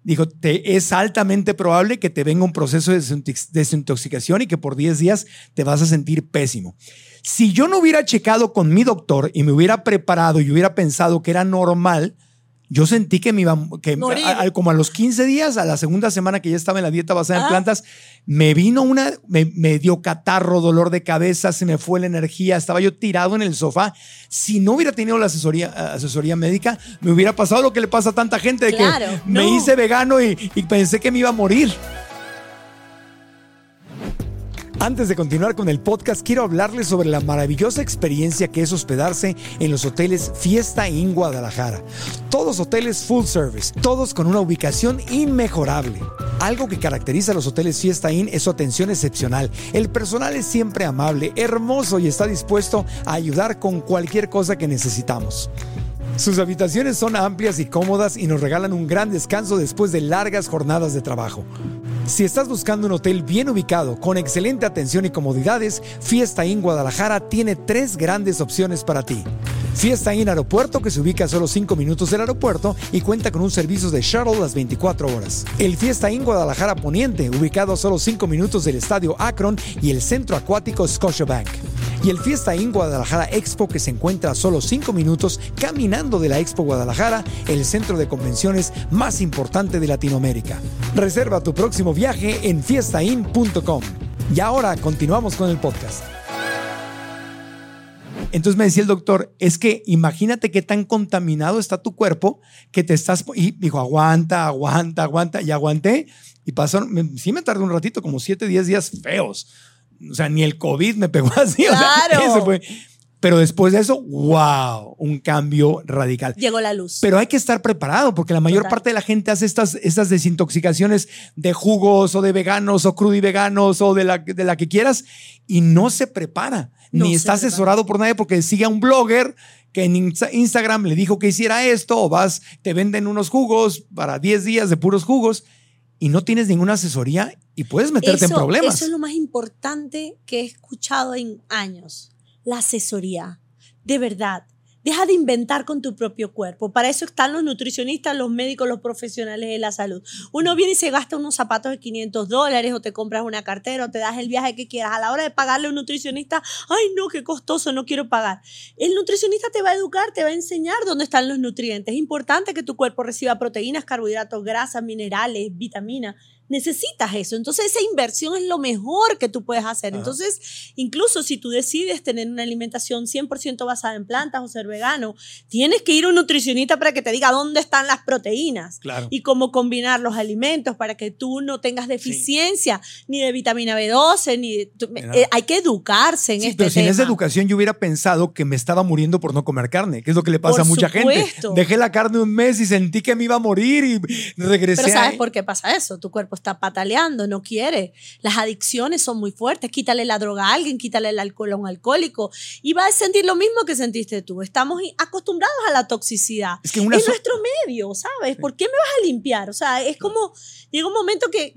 Dijo, te, es altamente probable que te venga un proceso de desintox- desintoxicación y que por 10 días te vas a sentir pésimo. Si yo no hubiera checado con mi doctor y me hubiera preparado y hubiera pensado que era normal, yo sentí que me iba que Morir. a- a- como a los 15 días, a la segunda semana que ya estaba en la dieta basada en Ah. plantas, me vino una, me, me dio catarro, dolor de cabeza, se me fue la energía, estaba yo tirado en el sofá. Si no hubiera tenido la asesoría, asesoría médica, me hubiera pasado lo que le pasa a tanta gente, de Claro, que me hice vegano y, y pensé que me iba a morir. Antes de continuar con el podcast, quiero hablarles sobre la maravillosa experiencia que es hospedarse en los hoteles Fiesta Inn Guadalajara. Todos hoteles full service, todos con una ubicación inmejorable. Algo que caracteriza a los hoteles Fiesta Inn es su atención excepcional. El personal es siempre amable, hermoso y está dispuesto a ayudar con cualquier cosa que necesitamos. Sus habitaciones son amplias y cómodas y nos regalan un gran descanso después de largas jornadas de trabajo. Si estás buscando un hotel bien ubicado, con excelente atención y comodidades, Fiesta Inn Guadalajara tiene tres grandes opciones para ti. Fiesta Inn Aeropuerto, que se ubica a solo 5 minutos del aeropuerto y cuenta con un servicio de shuttle las 24 horas. El Fiesta Inn Guadalajara Poniente, ubicado a solo 5 minutos del estadio Akron y el centro acuático Scotiabank. Y el Fiesta Inn Guadalajara Expo, que se encuentra a solo 5 minutos caminando de la Expo Guadalajara, el centro de convenciones más importante de Latinoamérica. Reserva tu próximo viaje en fiestainn.com. Y ahora continuamos con el podcast. Entonces me decía el doctor, es que imagínate qué tan contaminado está tu cuerpo que te estás... Y dijo, aguanta, aguanta, aguanta. Y aguanté. Y pasaron, sí me tardé un ratito, como 7, 10 días feos. O sea, ni el COVID me pegó así. o sea, Claro. fue- Pero después de eso, wow, un cambio radical. Llegó la luz. Pero hay que estar preparado porque la mayor Total. parte de la gente hace estas, estas desintoxicaciones de jugos o de veganos o crudiveganos o de la, de la que quieras y no se prepara. No ni se está prepara. asesorado por nadie porque sigue a un blogger que en Insta- Instagram le dijo que hiciera esto o vas, te venden unos jugos para 10 días de puros jugos y no tienes ninguna asesoría y puedes meterte en problemas. Eso es lo más importante que he escuchado en años. La asesoría. De verdad. Deja de inventar con tu propio cuerpo. Para eso están los nutricionistas, los médicos, los profesionales de la salud. Uno viene y se gasta unos zapatos de 500 dólares o te compras una cartera o te das el viaje que quieras. A la hora de pagarle a un nutricionista, ay no, qué costoso, no quiero pagar. El nutricionista te va a educar, te va a enseñar dónde están los nutrientes. Es importante que tu cuerpo reciba proteínas, carbohidratos, grasas, minerales, vitaminas necesitas eso. Entonces esa inversión es lo mejor que tú puedes hacer. Entonces, incluso si tú decides tener una alimentación 100% basada en plantas o ser vegano, tienes que ir a un nutricionista para que te diga dónde están las proteínas y cómo combinar los alimentos para que tú no tengas deficiencia ni de vitamina B12, ni eh, hay que educarse en sí, este pero sin esa educación yo hubiera pensado que me estaba muriendo por no comer carne, que es lo que le pasa a mucha gente. Dejé la carne un mes y sentí que me iba a morir y regresé. Pero ¿sabes por qué pasa eso? Tu cuerpo está pataleando, no quiere. Las adicciones son muy fuertes. Quítale la droga a alguien, quítale el alcohol a un alcohólico y va a sentir lo mismo que sentiste tú. Estamos acostumbrados a la toxicidad. Es, que es nuestro medio, ¿sabes? ¿Por qué me vas a limpiar? O sea, es como, llega un momento que,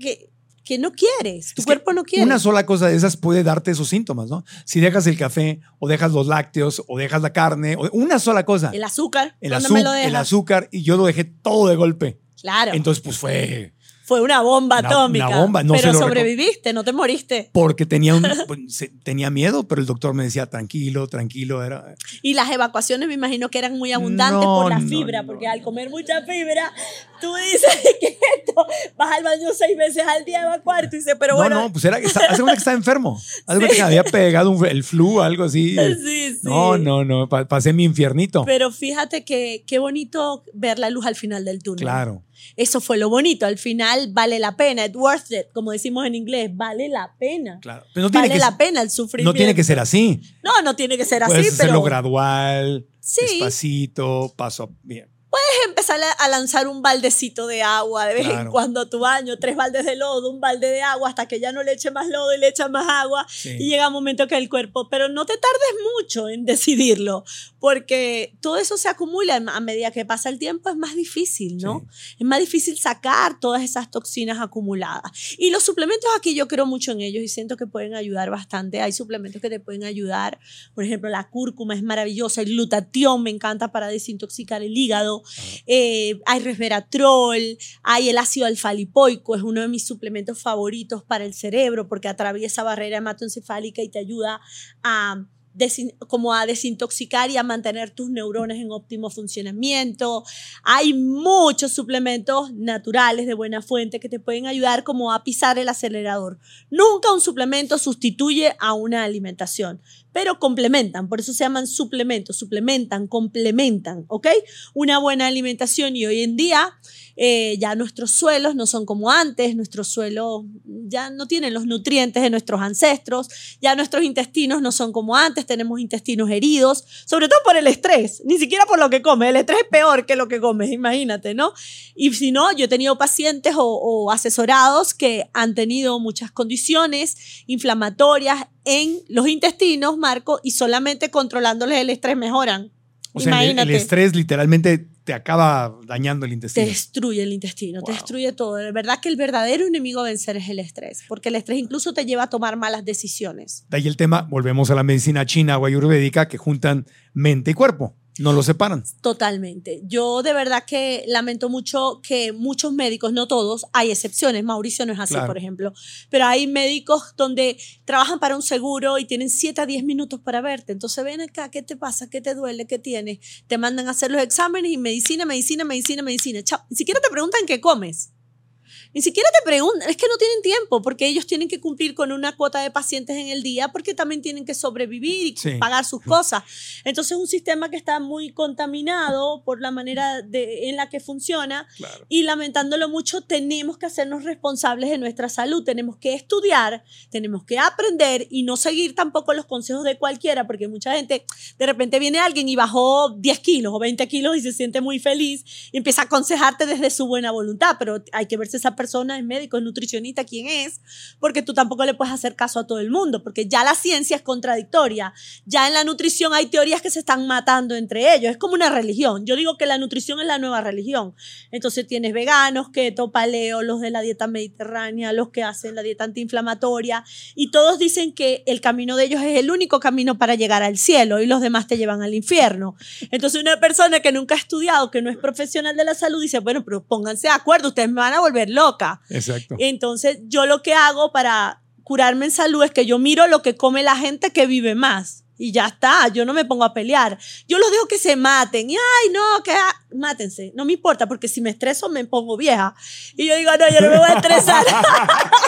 que no quieres, tu cuerpo no quiere. Una sola cosa de esas puede darte esos síntomas, ¿no? Si dejas el café o dejas los lácteos o dejas la carne, una sola cosa. El azúcar. El, azúcar el azúcar y yo lo dejé todo de golpe. Claro. Entonces, pues fue fue una bomba atómica. Una bomba, no Pero sobreviviste, no te moriste. Porque tenía, un, pues, tenía miedo, pero el doctor me decía, tranquilo, tranquilo. Era... Y las evacuaciones me imagino que eran muy abundantes por la fibra, porque al comer mucha fibra, tú dices que esto, vas al baño seis veces al día a evacuar, tú dices, pero bueno. No, no, pues era, hace una que estaba enfermo. Hace que había pegado el flu o algo así. Sí, sí. No, no, no, pasé mi infiernito. Pero fíjate que qué bonito ver la luz al final del túnel. Claro. Eso fue lo bonito. Al final vale la pena. It's worth it, como decimos en inglés. Vale la pena. Claro. Pero no tiene vale la pena el sufrimiento. No tiene que ser así. No, no tiene que ser así. Puedes hacerlo gradual, despacito, paso bien puedes empezar a lanzar un baldecito de agua de vez en cuando a tu baño, tres baldes de lodo, un balde de agua, hasta que ya no le eche más lodo y le echa más agua. Y llega un momento que el cuerpo, pero no te tardes mucho en decidirlo, porque todo eso se acumula a medida que pasa el tiempo, es más difícil, ¿no? Es más difícil sacar todas esas toxinas acumuladas. Y los suplementos aquí yo creo mucho en ellos y siento que pueden ayudar bastante. Hay suplementos que te pueden ayudar, por ejemplo, la cúrcuma es maravillosa, el glutatión me encanta para desintoxicar el hígado. Eh, hay resveratrol, hay el ácido alfa-lipoico, es uno de mis suplementos favoritos para el cerebro porque atraviesa barrera hematoencefálica y te ayuda a como a desintoxicar y a mantener tus neuronas en óptimo funcionamiento. Hay muchos suplementos naturales de buena fuente que te pueden ayudar como a pisar el acelerador. Nunca un suplemento sustituye a una alimentación, pero complementan, por eso se llaman suplementos, suplementan, complementan, ¿ok? Una buena alimentación y hoy en día eh, ya nuestros suelos no son como antes, nuestros suelos ya no tienen los nutrientes de nuestros ancestros, ya nuestros intestinos no son como antes, tenemos intestinos heridos, sobre todo por el estrés, ni siquiera por lo que comes, el estrés es peor que lo que comes, imagínate, ¿no? Y si no, yo he tenido pacientes o, o asesorados que han tenido muchas condiciones inflamatorias en los intestinos, Marco, y solamente controlándoles el estrés mejoran. O sea, el, estrés literalmente te acaba dañando el intestino. Te destruye el intestino, te destruye todo. De verdad que el verdadero enemigo a vencer es el estrés, porque el estrés incluso te lleva a tomar malas decisiones. De ahí el tema, volvemos a la medicina china o ayurvédica que juntan mente y cuerpo. No lo separan. Totalmente. Yo de verdad que lamento mucho que muchos médicos, no todos, hay excepciones, Mauricio no es así, por ejemplo, pero hay médicos donde trabajan para un seguro y tienen 7 a 10 minutos para verte. Entonces ven acá, ¿qué te pasa? ¿Qué te duele? ¿Qué tienes? Te mandan a hacer los exámenes y medicina, medicina, medicina, medicina. Chao. Ni siquiera te preguntan qué comes. Ni siquiera te preguntan, es que no tienen tiempo porque ellos tienen que cumplir con una cuota de pacientes en el día porque también tienen que sobrevivir y pagar sus cosas. Entonces es un sistema que está muy contaminado por la manera de, en la que funciona y lamentándolo mucho tenemos que hacernos responsables de nuestra salud, tenemos que estudiar, tenemos que aprender y no seguir tampoco los consejos de cualquiera porque mucha gente, de repente viene alguien y bajó 10 kilos o 20 kilos y se siente muy feliz y empieza a aconsejarte desde su buena voluntad, pero hay que verse esa persona persona es médico, es nutricionista, quién es, porque tú tampoco le puedes hacer caso a todo el mundo, porque ya la ciencia es contradictoria. Ya en la nutrición hay teorías que se están matando entre ellos. Es como una religión. Yo digo que la nutrición es la nueva religión. Entonces tienes veganos, keto, paleo, los de la dieta mediterránea, los que hacen la dieta antiinflamatoria, y todos dicen que el camino de ellos es el único camino para llegar al cielo y los demás te llevan al infierno. Entonces una persona que nunca ha estudiado, que no es profesional de la salud, dice, bueno, pero pónganse de acuerdo, ustedes me van a volver Exacto. Entonces yo lo que hago para curarme en salud es que yo miro lo que come la gente que vive más. Y ya está, yo no me pongo a pelear. Yo los dejo que se maten. Y ay, no, que mátense. No me importa, porque si me estreso me pongo vieja. Y yo digo, no, yo no me voy a estresar.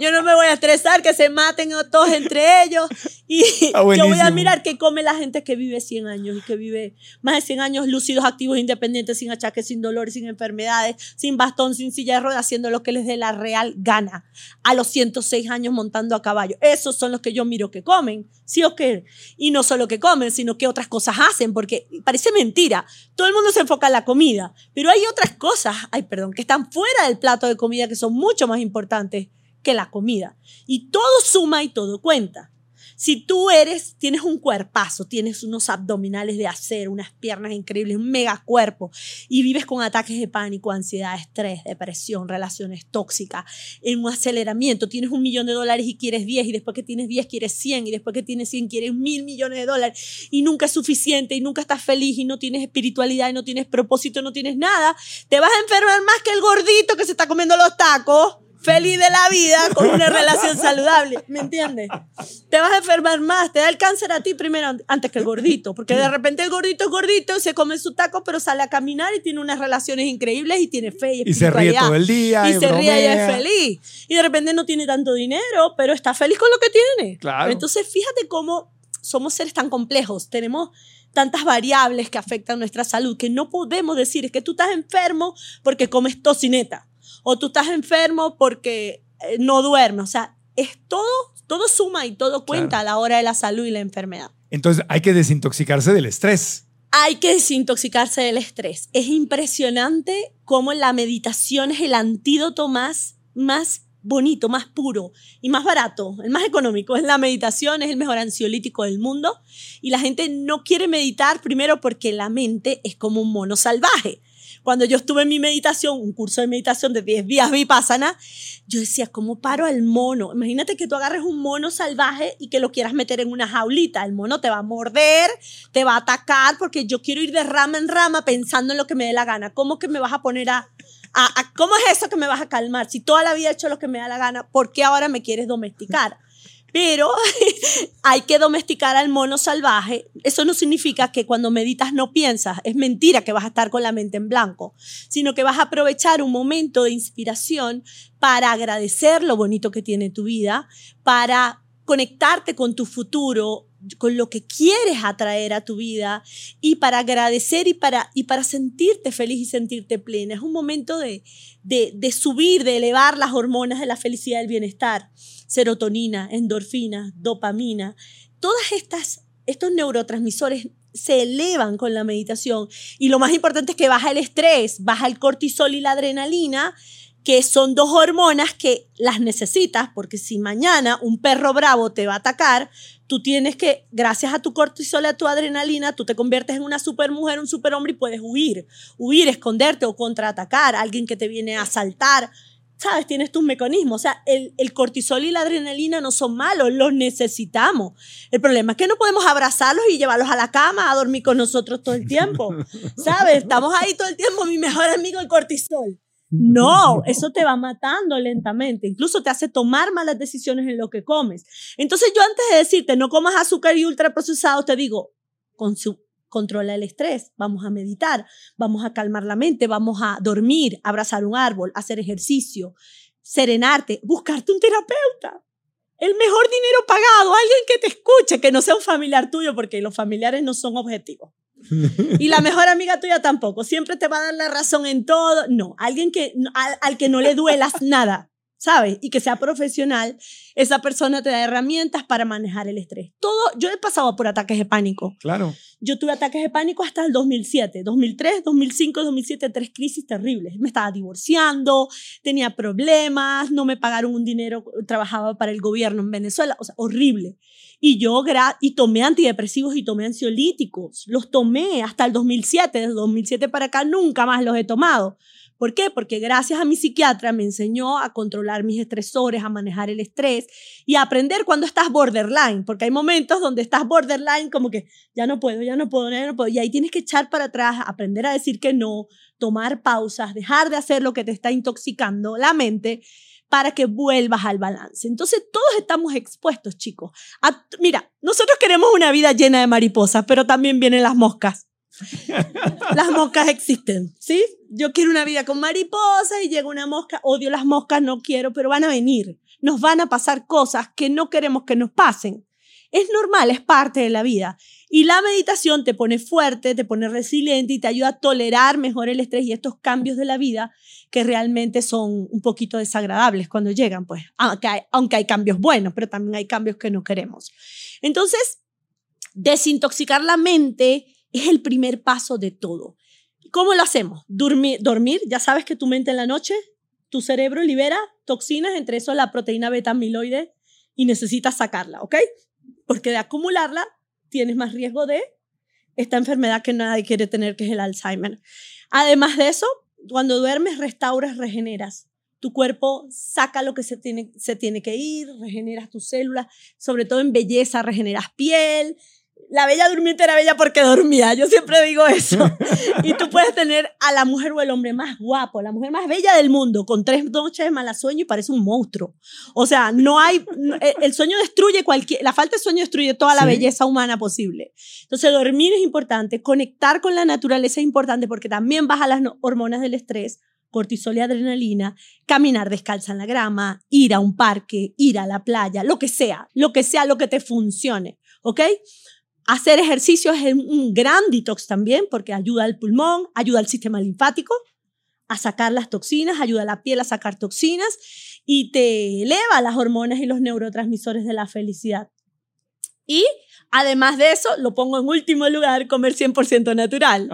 yo no me voy a estresar, que se maten todos entre ellos. Y Ah, yo voy a mirar qué come la gente que vive 100 años y que vive más de 100 años lúcidos, activos, independientes, sin achaques, sin dolores, sin enfermedades, sin bastón, sin silla de ruedas, haciendo lo que les dé la real gana. A los 106 años montando a caballo. Esos son los que yo miro que comen, ¿sí o qué? Y no solo que comen, sino que otras cosas hacen, porque parece mentira. Todo el mundo se enfoca en la comida, pero hay otras cosas, ay, perdón, que están fuera del plato de comida que son mucho más importantes que la comida. Y todo suma y todo cuenta. Si tú eres, tienes un cuerpazo, tienes unos abdominales de acero, unas piernas increíbles, un mega cuerpo y vives con ataques de pánico, ansiedad, estrés, depresión, relaciones tóxicas, en un aceleramiento, tienes un millón de dólares y quieres 10 y después que tienes 10 quieres 100 y después que tienes 100 quieres mil millones de dólares y nunca es suficiente y nunca estás feliz y no tienes espiritualidad y no tienes propósito, no tienes nada, te vas a enfermar más que el gordito que se está comiendo los tacos feliz de la vida con una relación saludable, ¿me entiendes? Te vas a enfermar más, te da el cáncer a ti primero antes que el gordito, porque de repente el gordito es gordito, se come su taco, pero sale a caminar y tiene unas relaciones increíbles y tiene fe y Y se ríe todo el día. Y se ríe y es feliz. Y de repente no tiene tanto dinero, pero está feliz con lo que tiene. Claro. Entonces, fíjate cómo somos seres tan complejos, tenemos tantas variables que afectan nuestra salud que no podemos decir es que tú estás enfermo porque comes tocineta o tú estás enfermo porque eh, no duermes. O sea, es todo, todo suma y todo cuenta Claro. a la hora de la salud y la enfermedad. Entonces hay que desintoxicarse del estrés. Hay que desintoxicarse del estrés. Es impresionante cómo la meditación es el antídoto más, más bonito, más puro y más barato, el más económico. Es la meditación, es el mejor ansiolítico del mundo. Y la gente no quiere meditar primero porque la mente es como un mono salvaje. Cuando yo estuve en mi meditación, un curso de meditación de 10 días vipassana, yo decía, ¿cómo paro al mono? Imagínate que tú agarres un mono salvaje y que lo quieras meter en una jaulita. El mono te va a morder, te va a atacar, porque yo quiero ir de rama en rama pensando en lo que me dé la gana. ¿Cómo que me vas a poner a, a- ¿Cómo es eso que me vas a calmar? Si toda la vida he hecho lo que me da la gana, ¿por qué ahora me quieres domesticar? Pero hay que domesticar al mono salvaje. Eso no significa que cuando meditas no piensas. Es mentira que vas a estar con la mente en blanco, sino que vas a aprovechar un momento de inspiración para agradecer lo bonito que tiene tu vida, para conectarte con tu futuro, con lo que quieres atraer a tu vida y para agradecer y para, y para sentirte feliz y sentirte plena. Es un momento de, de, de subir, de elevar las hormonas de la felicidad del bienestar. Serotonina, endorfina, dopamina. Todas estas, estos neurotransmisores se elevan con la meditación y lo más importante es que baja el estrés, baja el cortisol y la adrenalina que son dos hormonas que las necesitas, porque si mañana un perro bravo te va a atacar, tú tienes que, gracias a tu cortisol y a tu adrenalina, tú te conviertes en una supermujer, un superhombre y puedes huir, huir, esconderte o contraatacar a alguien que te viene a asaltar. ¿Sabes? Tienes tus mecanismos. O sea, el, el cortisol y la adrenalina no son malos, los necesitamos. El problema es que no podemos abrazarlos y llevarlos a la cama a dormir con nosotros todo el tiempo. ¿Sabes? Estamos ahí todo el tiempo, mi mejor amigo el cortisol. No, eso te va matando lentamente. Incluso te hace tomar malas decisiones en lo que comes. Entonces yo antes de decirte no comas azúcar y ultraprocesados, te digo, controla el estrés, vamos a meditar, vamos a calmar la mente, vamos a dormir, abrazar un árbol, hacer ejercicio, serenarte, buscarte un terapeuta. El mejor dinero pagado, alguien que te escuche, que no sea un familiar tuyo, porque los familiares no son objetivos. Y la mejor amiga tuya tampoco. Siempre te va a dar la razón en todo. No, alguien que, al, al que no le duelas nada. ¿Sabes? Y que sea profesional, esa persona te da herramientas para manejar el estrés. Todo, yo he pasado por ataques de pánico. Claro. Yo tuve ataques de pánico hasta el 2007, 2003, 2005, 2007, tres crisis terribles. Me estaba divorciando, tenía problemas, no me pagaron un dinero, trabajaba para el gobierno en Venezuela, o sea, horrible. Y yo y tomé antidepresivos y tomé ansiolíticos. Los tomé hasta el 2007, desde 2007 para acá nunca más los he tomado ¿Por qué? Porque gracias a mi psiquiatra me enseñó a controlar mis estresores, a manejar el estrés y a aprender cuando estás borderline, porque hay momentos donde estás borderline como que ya no puedo, ya no puedo, ya no puedo, y ahí tienes que echar para atrás, aprender a decir que no, tomar pausas, dejar de hacer lo que te está intoxicando la mente para que vuelvas al balance. Entonces todos estamos expuestos, chicos. mira, nosotros queremos una vida llena de mariposas, pero también vienen las moscas. Las moscas existen, ¿sí? Yo quiero una vida con mariposas y llega una mosca, odio las moscas, no quiero, pero van a venir. Nos van a pasar cosas que no queremos que nos pasen. Es normal, es parte de la vida. Y la meditación te pone fuerte, te pone resiliente y te ayuda a tolerar mejor el estrés y estos cambios de la vida que realmente son un poquito desagradables cuando llegan, pues, aunque hay, aunque hay cambios buenos, pero también hay cambios que no queremos. Entonces, desintoxicar la mente es el primer paso de todo. ¿Cómo lo hacemos? Dormir, dormir, ya sabes que tu mente en la noche, tu cerebro libera toxinas, entre eso la proteína beta amiloide, y necesitas sacarla, ¿ok? Porque de acumularla tienes más riesgo de esta enfermedad que nadie quiere tener, que es el Alzheimer. Además de eso, cuando duermes, restauras, regeneras. Tu cuerpo saca lo que se tiene, se tiene que ir, regeneras tus células, sobre todo en belleza, regeneras piel, la bella durmiente era bella porque dormía. Yo siempre digo eso. y tú puedes tener a la mujer o el hombre más guapo, la mujer más bella del mundo, con tres noches de mala sueño y parece un monstruo. O sea, no hay. Eh, el sueño destruye cualquier. La falta de sueño destruye toda la belleza humana posible. Entonces, dormir es importante. Conectar con la naturaleza es importante porque también baja las hormonas del estrés cortisol y adrenalina, caminar descalza en la grama, ir a un parque, ir a la playa, lo que sea, lo que sea lo que te funcione, ¿ok? Hacer ejercicio es un gran detox también porque ayuda al pulmón, ayuda al sistema linfático a sacar las toxinas, ayuda a la piel a sacar toxinas y te eleva las hormonas y los neurotransmisores de la felicidad. Y además de eso, lo pongo en último lugar, comer 100% natural.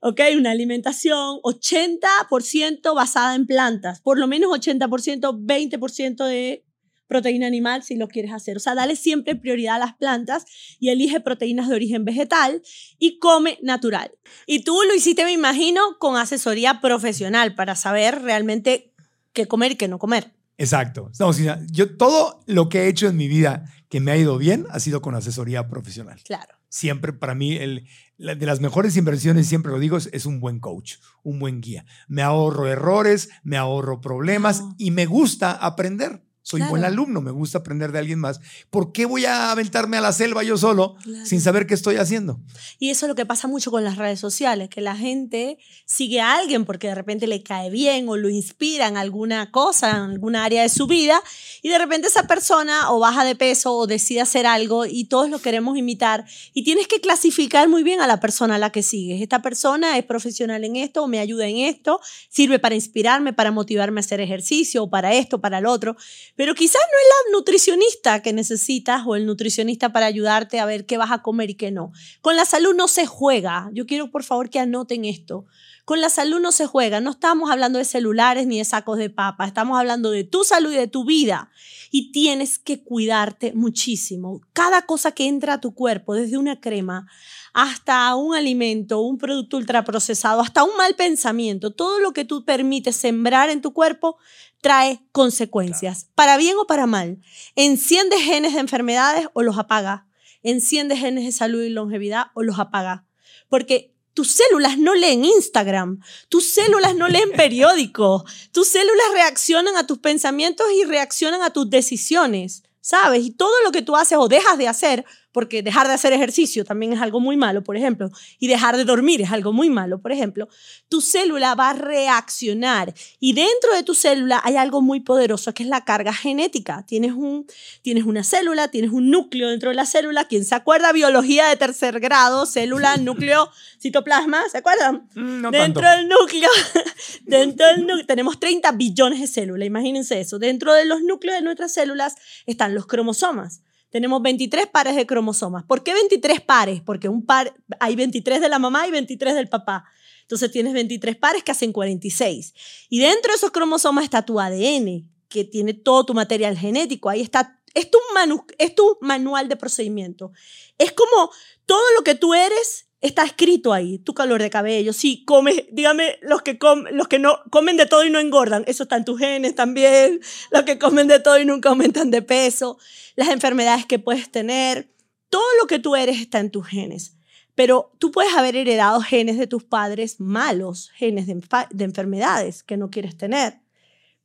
¿Ok? Una alimentación 80% basada en plantas, por lo menos 80%, 20% de proteína animal si lo quieres hacer. O sea, dale siempre prioridad a las plantas y elige proteínas de origen vegetal y come natural. Y tú lo hiciste, me imagino, con asesoría profesional para saber realmente qué comer y qué no comer. Exacto. No, yo todo lo que he hecho en mi vida que me ha ido bien ha sido con asesoría profesional. Claro. Siempre para mí, el, de las mejores inversiones, siempre lo digo, es, un buen coach, un buen guía. Me ahorro errores, me ahorro problemas y me gusta aprender. Soy buen alumno, me gusta aprender de alguien más. ¿Por qué voy a aventarme a la selva yo solo sin saber qué estoy haciendo? Y eso es lo que pasa mucho con las redes sociales, que la gente sigue a alguien porque de repente le cae bien o lo inspira en alguna cosa, en alguna área de su vida, y de repente esa persona o baja de peso o decide hacer algo y todos lo queremos imitar. Y tienes que clasificar muy bien a la persona a la que sigues. Esta persona es profesional en esto o me ayuda en esto, sirve para inspirarme, para motivarme a hacer ejercicio o para esto, para el otro pero quizás no es la nutricionista que necesitas o el nutricionista para ayudarte a ver qué vas a comer y qué no. Con la salud no se juega. Yo quiero por favor que anoten esto. Con la salud no se juega. No estamos hablando de celulares ni de sacos de papa. Estamos hablando de tu salud y de tu vida. Y tienes que cuidarte muchísimo. Cada cosa que entra a tu cuerpo, desde una crema hasta un alimento, un producto ultraprocesado, hasta un mal pensamiento, todo lo que tú permites sembrar en tu cuerpo trae consecuencias, para bien o para mal. Enciende genes de enfermedades o los apaga. Enciende genes de salud y longevidad o los apaga. Porque tus células no leen Instagram, tus células no leen periódicos, tus células reaccionan a tus pensamientos y reaccionan a tus decisiones, ¿sabes? Y todo lo que tú haces o dejas de hacer porque dejar de hacer ejercicio también es algo muy malo, por ejemplo, y dejar de dormir es algo muy malo, por ejemplo, tu célula va a reaccionar y dentro de tu célula hay algo muy poderoso que es la carga genética. Tienes, un, tienes una célula, tienes un núcleo dentro de la célula. ¿Quién se acuerda? Biología de tercer grado, célula, núcleo, citoplasma, ¿se acuerdan? Mm, no dentro tanto. del núcleo, dentro del núcleo, tenemos 30 billones de células, imagínense eso. Dentro de los núcleos de nuestras células están los cromosomas. Tenemos 23 pares de cromosomas. ¿Por qué 23 pares? Porque un par, hay 23 de la mamá y 23 del papá. Entonces tienes 23 pares que hacen 46. Y dentro de esos cromosomas está tu ADN, que tiene todo tu material genético. Ahí está. Es tu, manu- es tu manual de procedimiento. Es como todo lo que tú eres está escrito ahí. Tu color de cabello. Si comes, dígame, los que, com- los que no comen de todo y no engordan, eso está en tus genes también. Los que comen de todo y nunca aumentan de peso. Las enfermedades que puedes tener. Todo lo que tú eres está en tus genes. Pero tú puedes haber heredado genes de tus padres malos, genes de enfermedades que no quieres tener.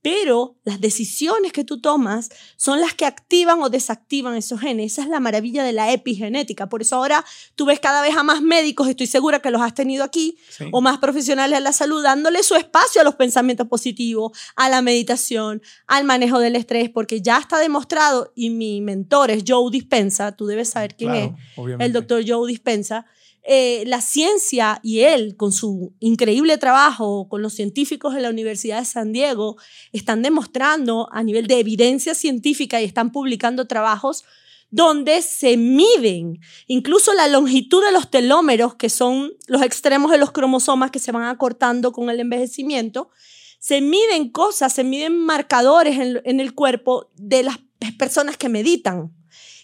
Pero las decisiones que tú tomas son las que activan o desactivan esos genes. Esa es la maravilla de la epigenética. Por eso ahora tú ves cada vez a más médicos, estoy segura que los has tenido aquí, Sí. o más profesionales de la salud, dándole su espacio a los pensamientos positivos, a la meditación, al manejo del estrés, porque ya está demostrado, y mi mentor es Joe Dispensa, tú debes saber quién es, obviamente. el doctor Joe Dispensa, eh, la ciencia y él, con su increíble trabajo con los científicos de la Universidad de San Diego, están demostrando a nivel de evidencia científica y están publicando trabajos donde se miden incluso la longitud de los telómeros, que son los extremos de los cromosomas que se van acortando con el envejecimiento, se miden cosas, se miden marcadores en, en el cuerpo de las personas que meditan.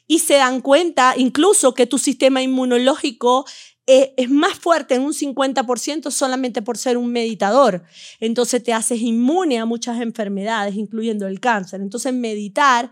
Y se dan cuenta incluso que tu sistema inmunológico eh, es más fuerte en un 50% solamente por ser un meditador. Entonces te haces inmune a muchas enfermedades, incluyendo el cáncer. Entonces meditar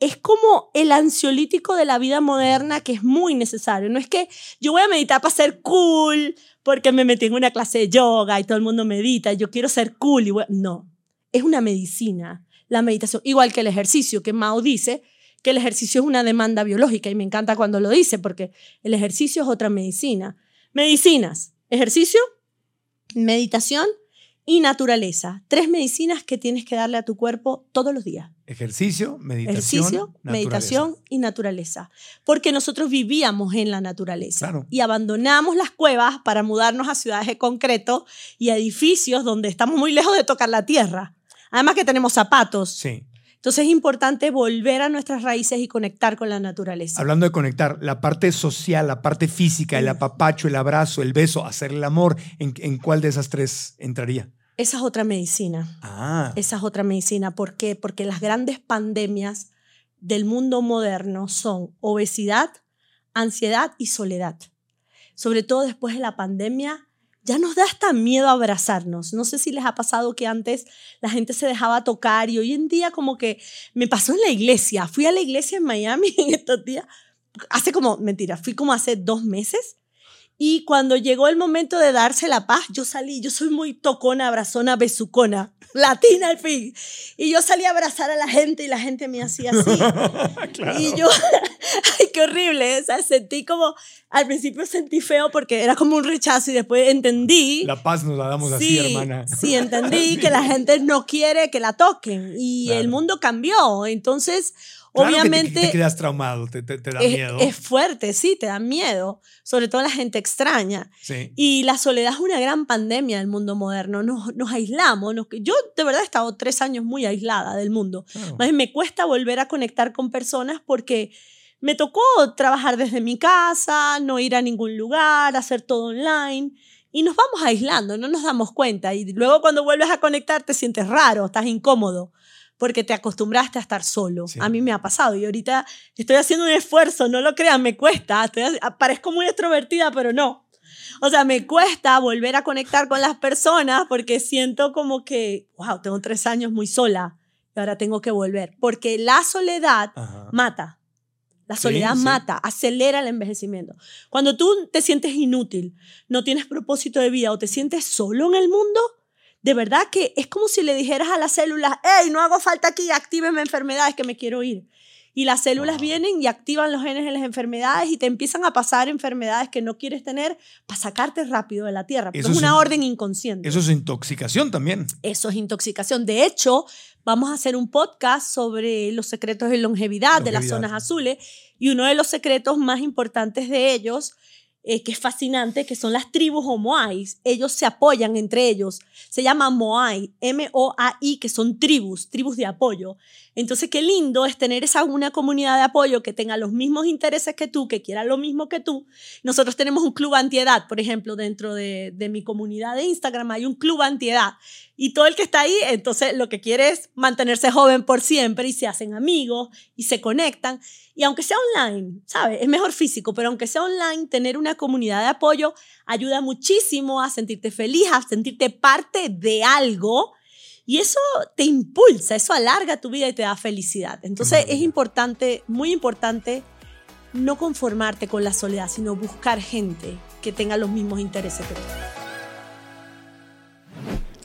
es como el ansiolítico de la vida moderna que es muy necesario. No es que yo voy a meditar para ser cool, porque me metí en una clase de yoga y todo el mundo medita, yo quiero ser cool. Y No, es una medicina, la meditación, igual que el ejercicio, que Mao dice que el ejercicio es una demanda biológica y me encanta cuando lo dice, porque el ejercicio es otra medicina. Medicinas, ejercicio, meditación y naturaleza. Tres medicinas que tienes que darle a tu cuerpo todos los días. Ejercicio, meditación. Ejercicio, meditación y naturaleza. Porque nosotros vivíamos en la naturaleza Claro. y abandonamos las cuevas para mudarnos a ciudades de concreto y a edificios donde estamos muy lejos de tocar la tierra. Además que tenemos zapatos. Sí. Entonces es importante volver a nuestras raíces y conectar con la naturaleza. Hablando de conectar, la parte social, la parte física, el apapacho, el abrazo, el beso, hacer el amor, ¿en, en cuál de esas tres entraría? Esa es otra medicina. Ah, Esa es otra medicina. ¿Por qué? Porque las grandes pandemias del mundo moderno son obesidad, ansiedad y soledad. Sobre todo después de la pandemia, ya nos da hasta miedo abrazarnos. No sé si les ha pasado que antes la gente se dejaba tocar y hoy en día como que me pasó en la iglesia. Fui a la iglesia en Miami en estos días, hace como, mentira, fui como hace dos meses. Y cuando llegó el momento de darse la paz, yo salí, yo soy muy tocona, abrazona, besucona, latina al fin. Y yo salí a abrazar a la gente y la gente me hacía así. claro. Y yo, ay, qué horrible, ¿sabes? Sentí como, al principio sentí feo porque era como un rechazo y después entendí. La paz nos la damos así, hermana. Sí, entendí que la gente no quiere que la toquen y Claro. el mundo cambió. Entonces, Claro que te- obviamente... te, quedas traumado, te, te- te da es, miedo. es fuerte, sí, te da miedo, sobre todo la gente extraña. sí. Y la soledad es una gran pandemia del mundo moderno. Nos, nos aislamos. nos- yo de verdad he estado tres años muy aislada del mundo. Claro. Más me cuesta volver a conectar con personas porque me tocó trabajar desde mi casa, no ir a ningún lugar, hacer todo online. Y nos vamos aislando, no nos damos cuenta. Y luego cuando vuelves a conectar te sientes raro, estás incómodo, porque te acostumbraste a estar solo. Sí. A mí me ha pasado y ahorita estoy haciendo un esfuerzo, no lo crean, me cuesta. Estoy, parezco muy extrovertida, pero no. O sea, me cuesta volver a conectar con las personas porque siento como que, wow, tengo tres años muy sola y ahora tengo que volver. Porque la soledad Ajá. mata. La Sí, soledad sí. mata, acelera el envejecimiento. Cuando tú te sientes inútil, no tienes propósito de vida o te sientes solo en el mundo, de verdad que es como si le dijeras a las células, hey, no hago falta aquí, actívenme enfermedades que me quiero ir. Y las células vienen y activan los genes de las enfermedades y te empiezan a pasar enfermedades que no quieres tener para sacarte rápido de la tierra. Eso es una orden inconsciente. Eso es intoxicación también. Eso es intoxicación. De hecho, vamos a hacer un podcast sobre los secretos de longevidad, de las zonas azules y uno de los secretos más importantes de ellos, eh, que es fascinante, que son las tribus o moais. Ellos se apoyan entre ellos. Se llama moai, M-O-A-I, que son tribus, tribus de apoyo. Entonces, qué lindo es tener esa una comunidad de apoyo que tenga los mismos intereses que tú, que quiera lo mismo que tú. Nosotros tenemos un club antiedad, por ejemplo, dentro de, de mi comunidad de Instagram hay un club antiedad. Y todo el que está ahí, entonces lo que quiere es mantenerse joven por siempre y se hacen amigos y se conectan. Y aunque sea online, ¿sabes? Es mejor físico, pero aunque sea online, tener una comunidad de apoyo ayuda muchísimo a sentirte feliz, a sentirte parte de algo. Y eso te impulsa, eso alarga tu vida y te da felicidad. Entonces es importante, muy importante, no conformarte con la soledad, sino buscar gente que tenga los mismos intereses que tú.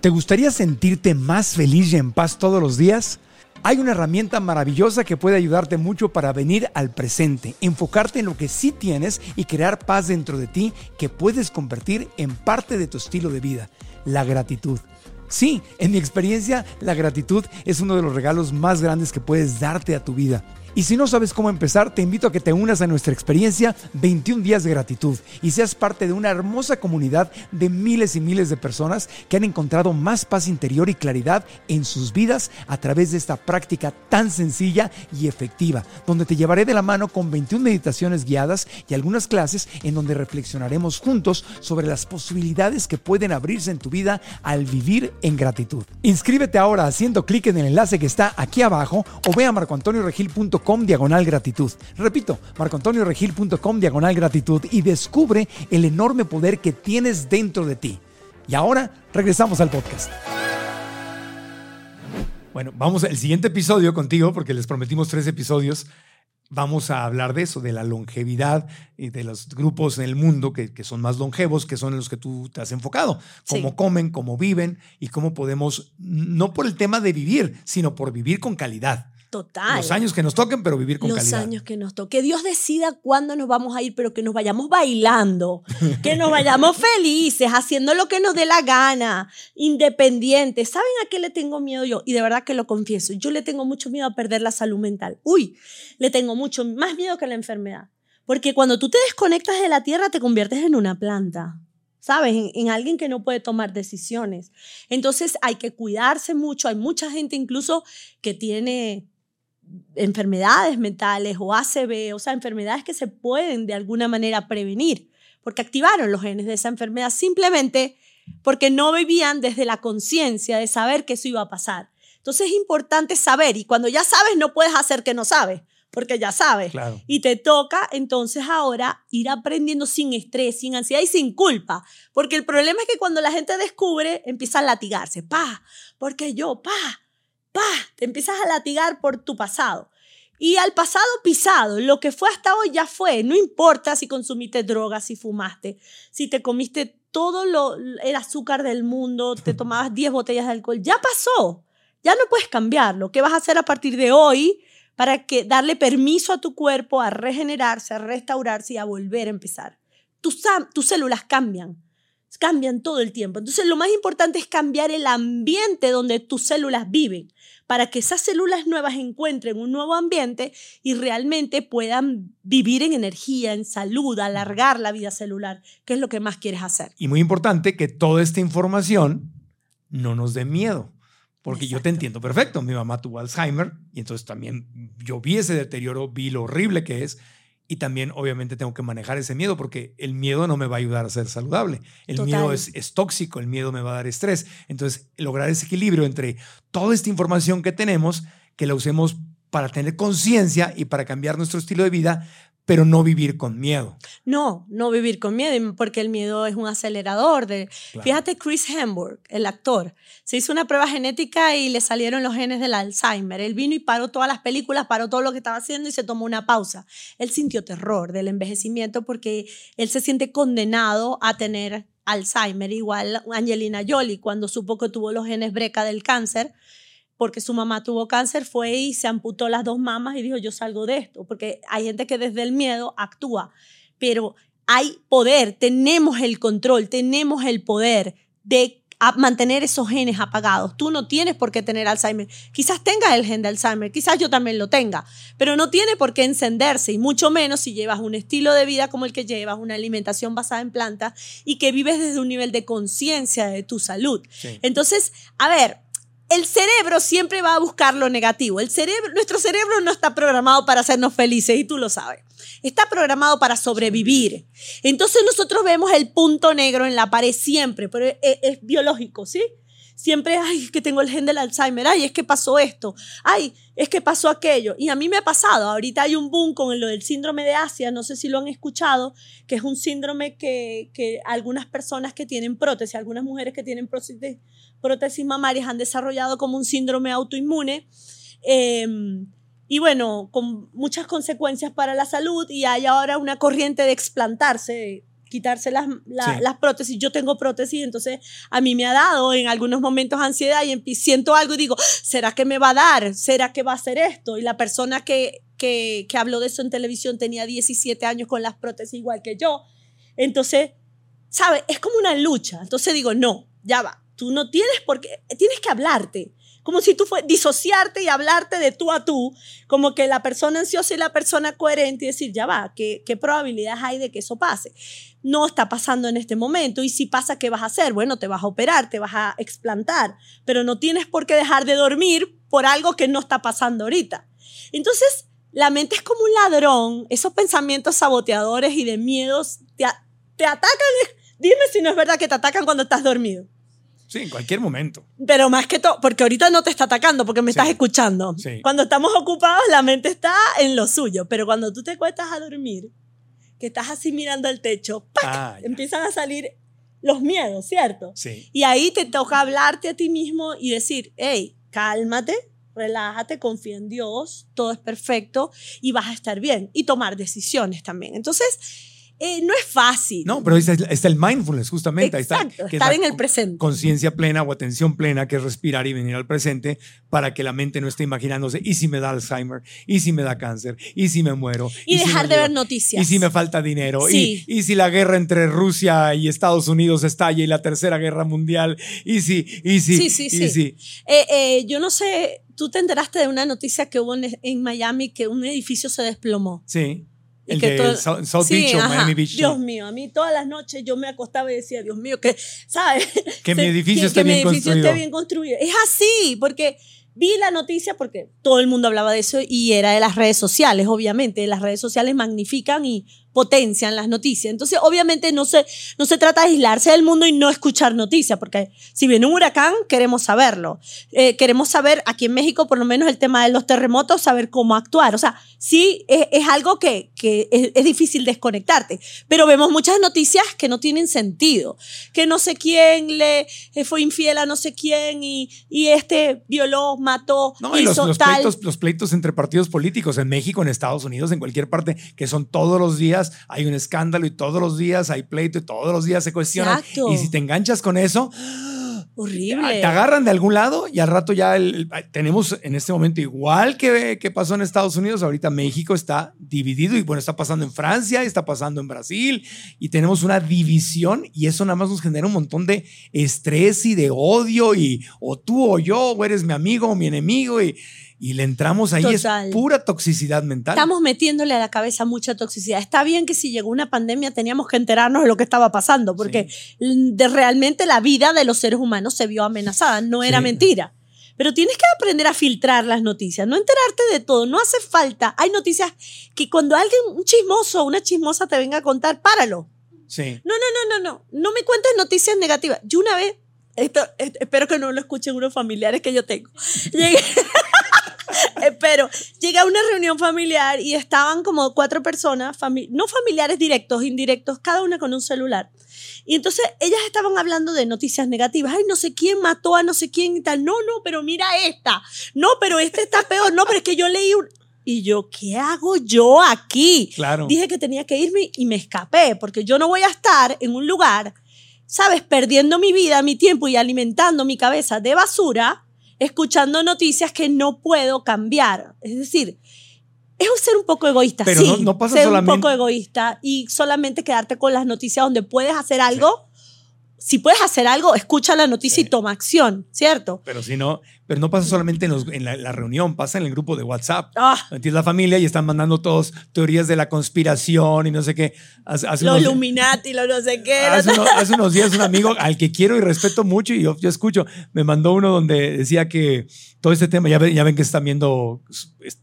¿Te gustaría sentirte más feliz y en paz todos los días? Hay una herramienta maravillosa que puede ayudarte mucho para venir al presente, enfocarte en lo que sí tienes y crear paz dentro de ti que puedes convertir en parte de tu estilo de vida, la gratitud. Sí, en mi experiencia, la gratitud es uno de los regalos más grandes que puedes darte a tu vida. Y si no sabes cómo empezar, te invito a que te unas a nuestra experiencia 21 días de gratitud y seas parte de una hermosa comunidad de miles y miles de personas que han encontrado más paz interior y claridad en sus vidas a través de esta práctica tan sencilla y efectiva, donde te llevaré de la mano con 21 meditaciones guiadas y algunas clases en donde reflexionaremos juntos sobre las posibilidades que pueden abrirse en tu vida al vivir en gratitud. Inscríbete ahora haciendo clic en el enlace que está aquí abajo o ve a marcoantonioregil.com diagonal gratitud. Repito, marcoantonioregil.com diagonal gratitud y descubre el enorme poder que tienes dentro de ti. Y ahora regresamos al podcast. Bueno, vamos al siguiente episodio contigo, porque les prometimos tres episodios. Vamos a hablar de eso, de la longevidad y de los grupos en el mundo que, que son más longevos, que son en los que tú te has enfocado. Cómo Sí. comen, cómo viven y cómo podemos, no por el tema de vivir, sino por vivir con calidad. Total. Los años que nos toquen, pero vivir con los calidad. años que nos toque. Que Dios decida cuándo nos vamos a ir, pero que nos vayamos bailando, que nos vayamos felices, haciendo lo que nos dé la gana, independientes. ¿Saben a qué le tengo miedo yo? Y de verdad que lo confieso. Yo le tengo mucho miedo a perder la salud mental. Uy, le tengo mucho más miedo que a la enfermedad. Porque cuando tú te desconectas de la tierra, te conviertes en una planta. ¿Sabes? En, en alguien que no puede tomar decisiones. Entonces hay que cuidarse mucho. Hay mucha gente incluso que tiene enfermedades mentales o ACV, o sea, enfermedades que se pueden de alguna manera prevenir, porque activaron los genes de esa enfermedad simplemente porque no vivían desde la conciencia de saber que eso iba a pasar. Entonces es importante saber y cuando ya sabes no puedes hacer que no sabes, porque ya sabes. Claro. Y te toca entonces ahora ir aprendiendo sin estrés, sin ansiedad y sin culpa. Porque el problema es que cuando la gente descubre, empieza a latigarse. Pa, porque yo, pa, pa, te empiezas a latigar por tu pasado. Y al pasado pisado, lo que fue hasta hoy ya fue. No importa si consumiste drogas, si fumaste, si te comiste todo lo, el azúcar del mundo, te tomabas 10 botellas de alcohol, ya pasó. Ya no puedes cambiarlo. ¿Qué vas a hacer a partir de hoy para que darle permiso a tu cuerpo a regenerarse, a restaurarse y a volver a empezar? Tus, tus células cambian, cambian todo el tiempo. Entonces lo más importante es cambiar el ambiente donde tus células viven para que esas células nuevas encuentren un nuevo ambiente y realmente puedan vivir en energía, en salud, alargar la vida celular, que es lo que más quieres hacer. Y muy importante que toda esta información no nos dé miedo. Porque yo te entiendo perfecto. Mi mamá tuvo Alzheimer y entonces también yo vi ese deterioro, vi lo horrible que es y también obviamente tengo que manejar ese miedo porque el miedo no me va a ayudar a ser saludable. El Total. miedo es, es tóxico, el miedo me va a dar estrés. Entonces, lograr ese equilibrio entre toda esta información que tenemos, que la usemos para tener conciencia y para cambiar nuestro estilo de vida, pero no vivir con miedo. No, no vivir con miedo, porque el miedo es un acelerador. De... Claro. Fíjate, Chris Hemsworth, el actor, se hizo una prueba genética y le salieron los genes del Alzheimer. Él vino y paró todas las películas, paró todo lo que estaba haciendo y se tomó una pausa. Él sintió terror del envejecimiento porque él se siente condenado a tener Alzheimer, igual Angelina Jolie, cuando supo que tuvo los genes breca del cáncer porque su mamá tuvo cáncer, fue y se amputó las dos mamas y dijo, yo salgo de esto, porque hay gente que desde el miedo actúa, pero hay poder, tenemos el control, tenemos el poder de mantener esos genes apagados. Tú no tienes por qué tener Alzheimer. Quizás tengas el gen de Alzheimer, quizás yo también lo tenga, pero no tiene por qué encenderse y mucho menos si llevas un estilo de vida como el que llevas, una alimentación basada en plantas y que vives desde un nivel de conciencia de tu salud. Entonces, a ver, el cerebro siempre va a buscar lo negativo. El cerebro, nuestro cerebro no está programado para hacernos felices y tú lo sabes. Está programado para sobrevivir. Entonces nosotros vemos el punto negro en la pared siempre, pero es, biológico, ¿sí? Siempre, ay, es que tengo el gen del Alzheimer, ay, es que pasó esto, ay, es que pasó aquello. Y a mí me ha pasado, ahorita hay un boom con lo del síndrome de Asia, no sé si lo han escuchado, que es un síndrome que, que algunas personas que tienen prótesis, algunas mujeres que tienen prótesis, prótesis mamarias han desarrollado como un síndrome autoinmune. Em, y bueno, con muchas consecuencias para la salud y hay ahora una corriente de explantarse, quitarse las, las prótesis. Yo tengo prótesis, entonces a mí me ha dado en algunos momentos ansiedad y siento algo y digo, ¿será que me va a dar? ¿Será que va a hacer esto? Y la persona que, que, que habló de eso en televisión tenía 17 años con las prótesis igual que yo. Entonces, ¿sabes? Es como una lucha. Entonces digo, no, ya va. Tú no tienes por qué, tienes que hablarte como si tú fueras disociarte y hablarte de tú a tú, como que la persona ansiosa y la persona coherente y decir, ya va, ¿qué, qué probabilidades hay de que eso pase? No está pasando en este momento y si pasa, ¿qué vas a hacer? Bueno, te vas a operar, te vas a explantar, pero no tienes por qué dejar de dormir por algo que no está pasando ahorita. Entonces, la mente es como un ladrón, esos pensamientos saboteadores y de miedos te, te atacan. Dime si no es verdad que te atacan cuando estás dormido. Sí, en cualquier momento. Pero más que todo, porque ahorita no te está atacando, porque me estás escuchando. Cuando estamos ocupados, la mente está en lo suyo, pero cuando tú te cuestas a dormir, que estás así mirando al techo, ah, empiezan a salir los miedos, ¿cierto? Sí. Y ahí te toca hablarte a ti mismo y decir, hey, cálmate, relájate, confía en Dios, todo es perfecto y vas a estar bien. Y tomar decisiones también. Entonces, eh, no es fácil. No, pero está, está el mindfulness, justamente. Exacto, estar en el presente. Conciencia plena o atención plena, que es respirar y venir al presente para que la mente no esté imaginándose, ¿y si me da Alzheimer? ¿Y si me da cáncer? ¿Y si me muero? Y, dejar de ver noticias. ¿Y si me falta dinero? ¿Y, ¿Y, si la guerra entre Rusia y Estados Unidos estalla y la tercera guerra mundial? ¿Y si? ¿Y si? Sí, sí, sí. Eh, eh, yo no sé, tú te enteraste de una noticia que hubo en, en Miami que un edificio se desplomó. Sí. El de South Beach o Miami Beach. Dios mío, a mí todas las noches yo me acostaba y decía, Dios mío, que, ¿sabes? Que mi edificio, esté, bien esté bien construido. Es así, porque vi la noticia porque todo el mundo hablaba de eso y era de las redes sociales, obviamente. Las redes sociales magnifican y potencian las noticias. Entonces, obviamente, no se, no se trata de aislarse del mundo y no escuchar noticias, porque si viene un huracán, queremos saberlo. Eh, queremos saber, aquí en México, por lo menos el tema de los terremotos, saber cómo actuar. O sea, sí es, es algo que, que es, es, difícil desconectarte, pero vemos muchas noticias que no tienen sentido, que no sé quién le eh, fue infiel a no sé quién y, y este violó, mató, no, y los, los, Pleitos, los pleitos entre partidos políticos en México, en Estados Unidos, en cualquier parte, que son todos los días hay un escándalo y todos los días hay pleito y todos los días se cuestiona. Y si te enganchas con eso, Horrible. Te agarran de algún lado y al rato ya tenemos en este momento, igual que, que pasó en Estados Unidos, ahorita México está dividido y bueno, está pasando en Francia, está pasando en Brasil y tenemos una división y eso nada más nos genera un montón de estrés y de odio y o tú o yo, o eres mi amigo o mi enemigo y, y le entramos ahí, es pura toxicidad mental. Estamos metiéndole a la cabeza mucha toxicidad. Está bien que si llegó una pandemia teníamos que enterarnos de lo que estaba pasando, porque de realmente la vida de los seres humanos se vio amenazada, no era mentira. Pero tienes que aprender a filtrar las noticias, no enterarte de todo, no hace falta. Hay noticias que cuando alguien, un chismoso o una chismosa te venga a contar, páralo. Sí. No, no, no, no, no. No me cuentes noticias negativas. Yo una vez, esto, espero que no lo escuchen unos familiares que yo tengo. Llegué, pero llegué a una reunión familiar y estaban como cuatro personas, no familiares directos, indirectos, cada una con un celular. Y entonces ellas estaban hablando de noticias negativas. Ay, no sé quién mató a no sé quién y tal. No, no, pero mira esta. No, pero este está peor. No, pero es que yo leí un... Y yo, ¿qué hago yo aquí? Claro. Dije que tenía que irme y me escapé, porque yo no voy a estar en un lugar, ¿sabes? Perdiendo mi vida, mi tiempo y alimentando mi cabeza de basura escuchando noticias que no puedo cambiar. Es decir, es ser un poco egoísta, Pero sí, no- no pasa ser solamente- un poco egoísta y solamente quedarte con las noticias donde puedes hacer algo. Si puedes hacer algo, escucha la noticia y toma acción, ¿cierto? Pero si no, pero no pasa solamente en, los- en la, la reunión, pasa en el grupo de WhatsApp. Ah, Entiendes la familia y están mandando todos teorías de la conspiración y no sé qué. Hace, hace los unos- Illuminati, lo no sé qué. Hace, uno- hace unos días un amigo al que quiero y respeto mucho y yo, yo escucho, me mandó uno donde decía que todo este tema, ya ven, ya ven que están viendo,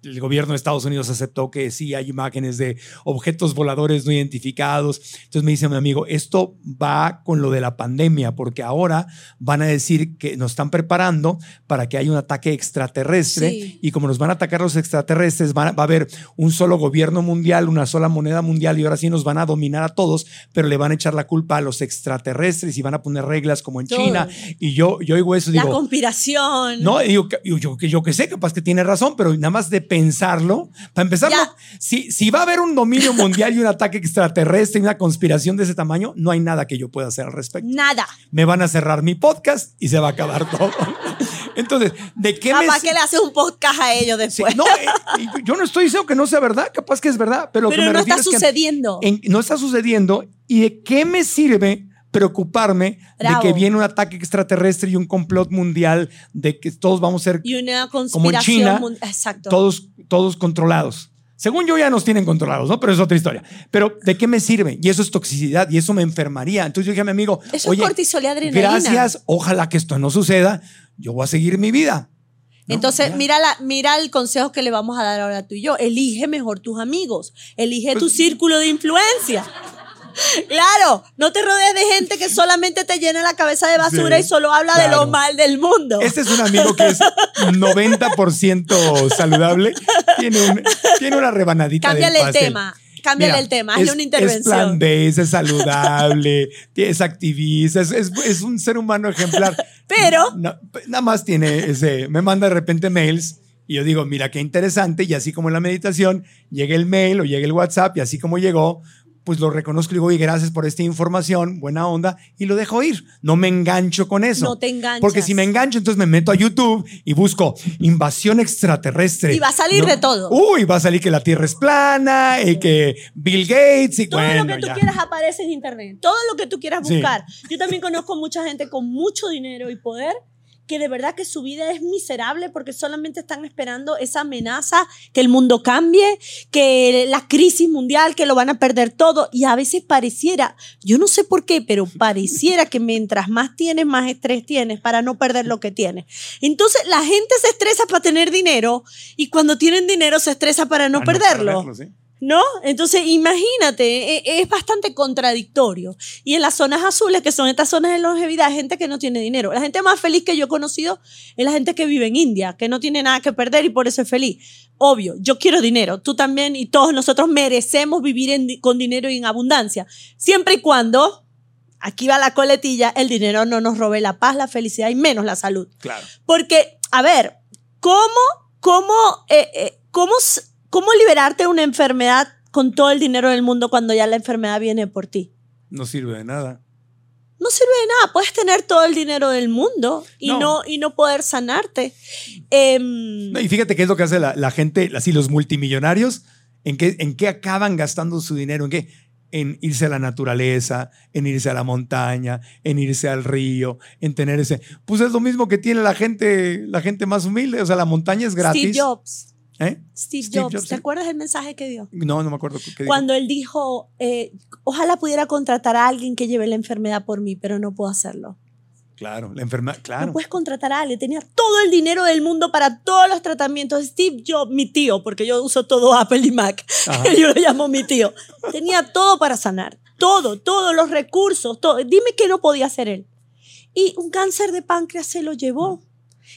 el gobierno de Estados Unidos aceptó que sí hay imágenes de objetos voladores no identificados. Entonces me dice mi amigo, esto va con lo de la pandemia, porque ahora van a decir que nos están preparando para que haya un ataque extraterrestre Sí. y como nos van a atacar los extraterrestres, van va a haber un solo gobierno mundial, una sola moneda mundial y ahora sí nos van a dominar a todos, pero le van a echar la culpa a los extraterrestres y van a poner reglas como en Todo. China. Y yo, yo oigo eso la digo, conspiración. no, yo, yo, que yo que sé, capaz que tiene razón, pero nada más de pensarlo, para empezar, no, si, si va a haber un dominio mundial y un ataque extraterrestre y una conspiración de ese tamaño, no hay nada que yo pueda hacer al respecto. Nada. Me van a cerrar mi podcast y se va a acabar todo. Entonces, ¿de qué me... Capaz que le haces un podcast a ellos Sí, después. no, eh, yo no estoy diciendo que no sea verdad, capaz que es verdad, pero, lo Pero que me no está es que sucediendo. en- no está sucediendo. ¿Y de qué me sirve preocuparme Bravo. de que viene un ataque extraterrestre y un complot mundial de que todos vamos a ser y una como en conspiración. China, mun- Exacto. todos, todos controlados? Según yo ya nos tienen controlados, ¿no? Pero es otra historia. Pero ¿de qué me sirve? Y eso es toxicidad y eso me enfermaría. Entonces yo dije a mi amigo, Eso oye, es cortisol y adrenalina. gracias, ojalá que esto no suceda, yo voy a seguir mi vida. ¿no? Entonces, Ya. mira, la, mira el consejo que le vamos a dar ahora tú y yo. Elige mejor tus amigos. Elige Pues tu círculo de influencia. Claro, no te rodees de gente que solamente te llena la cabeza de basura Sí, y solo habla de lo mal del mundo. Este es un amigo que es 90% saludable. Tiene, un- tiene una rebanadita Cámbiale del el tema. Cámbiale Mira, el tema. Hazle es- una Es plan intervención. B, es saludable, es activista, es, es- es un ser humano ejemplar. Pero- No, nada más tiene ese, me manda de repente mails y yo digo, mira qué interesante, y así como en la meditación, llega el mail o llega el WhatsApp y así como llegó, pues lo reconozco y digo, oye, gracias por esta información, buena onda, y lo dejo ir. No me engancho con eso. No te enganchas. Porque si me engancho, entonces me meto a YouTube y busco invasión extraterrestre. Y va a salir de todo. Uy, va a salir que la Tierra es plana y que Bill Gates y Todo bueno, lo que tú ya. quieras aparece en internet. Todo lo que tú quieras Sí. buscar. Yo también conozco mucha gente con mucho dinero y poder que de verdad que su vida es miserable porque solamente están esperando esa amenaza, que el mundo cambie, que la crisis mundial, que lo van a perder todo. Y a veces pareciera, yo no sé por qué, pero pareciera que mientras más tienes, más estrés tienes para no perder lo que tienes. Entonces la gente se estresa para tener dinero y cuando tienen dinero se estresa para no perderlo. sí. ¿No? Entonces, imagínate, e- es bastante contradictorio. Y en las zonas azules, que son estas zonas de longevidad, hay gente que no tiene dinero. La gente más feliz que yo he conocido es la gente que vive en India, que no tiene nada que perder y por eso es feliz. Obvio, yo quiero dinero, tú también y todos nosotros merecemos vivir en con dinero y en abundancia, siempre y cuando, aquí va la coletilla, el dinero no nos robe la paz, la felicidad y menos la salud. Claro. Porque, a ver, ¿cómo, cómo, eh, eh, cómo, cómo liberarte de una enfermedad con todo el dinero del mundo cuando ya la enfermedad viene por ti? No sirve de nada. No sirve de nada. Puedes tener todo el dinero del mundo y no, No. y no poder sanarte. Em, No, y fíjate qué es lo que hace la, la gente, así los multimillonarios, ¿en qué, ¿en qué acaban gastando su dinero? ¿En qué? En irse a la naturaleza, en irse a la montaña, en irse al río, en tener ese. Pues es lo mismo que tiene la gente, la gente más humilde. O sea, la montaña es gratis. Steve Jobs. ¿Eh? Steve, Steve Jobs. Jobs, ¿Te acuerdas del mensaje que dio? No, no me acuerdo qué dijo. Cuando él dijo, eh, ojalá pudiera contratar a alguien que lleve la enfermedad por mí, pero no puedo hacerlo. Claro, la enfermedad, claro. No puedes contratar a alguien. Tenía todo el dinero del mundo para todos los tratamientos. Steve Jobs, mi tío, porque yo uso todo Apple y Mac. Yo lo llamo mi tío. Tenía todo para sanar. Todo, todos los recursos. Todo. Dime qué no podía hacer él. Y un cáncer de páncreas se lo llevó.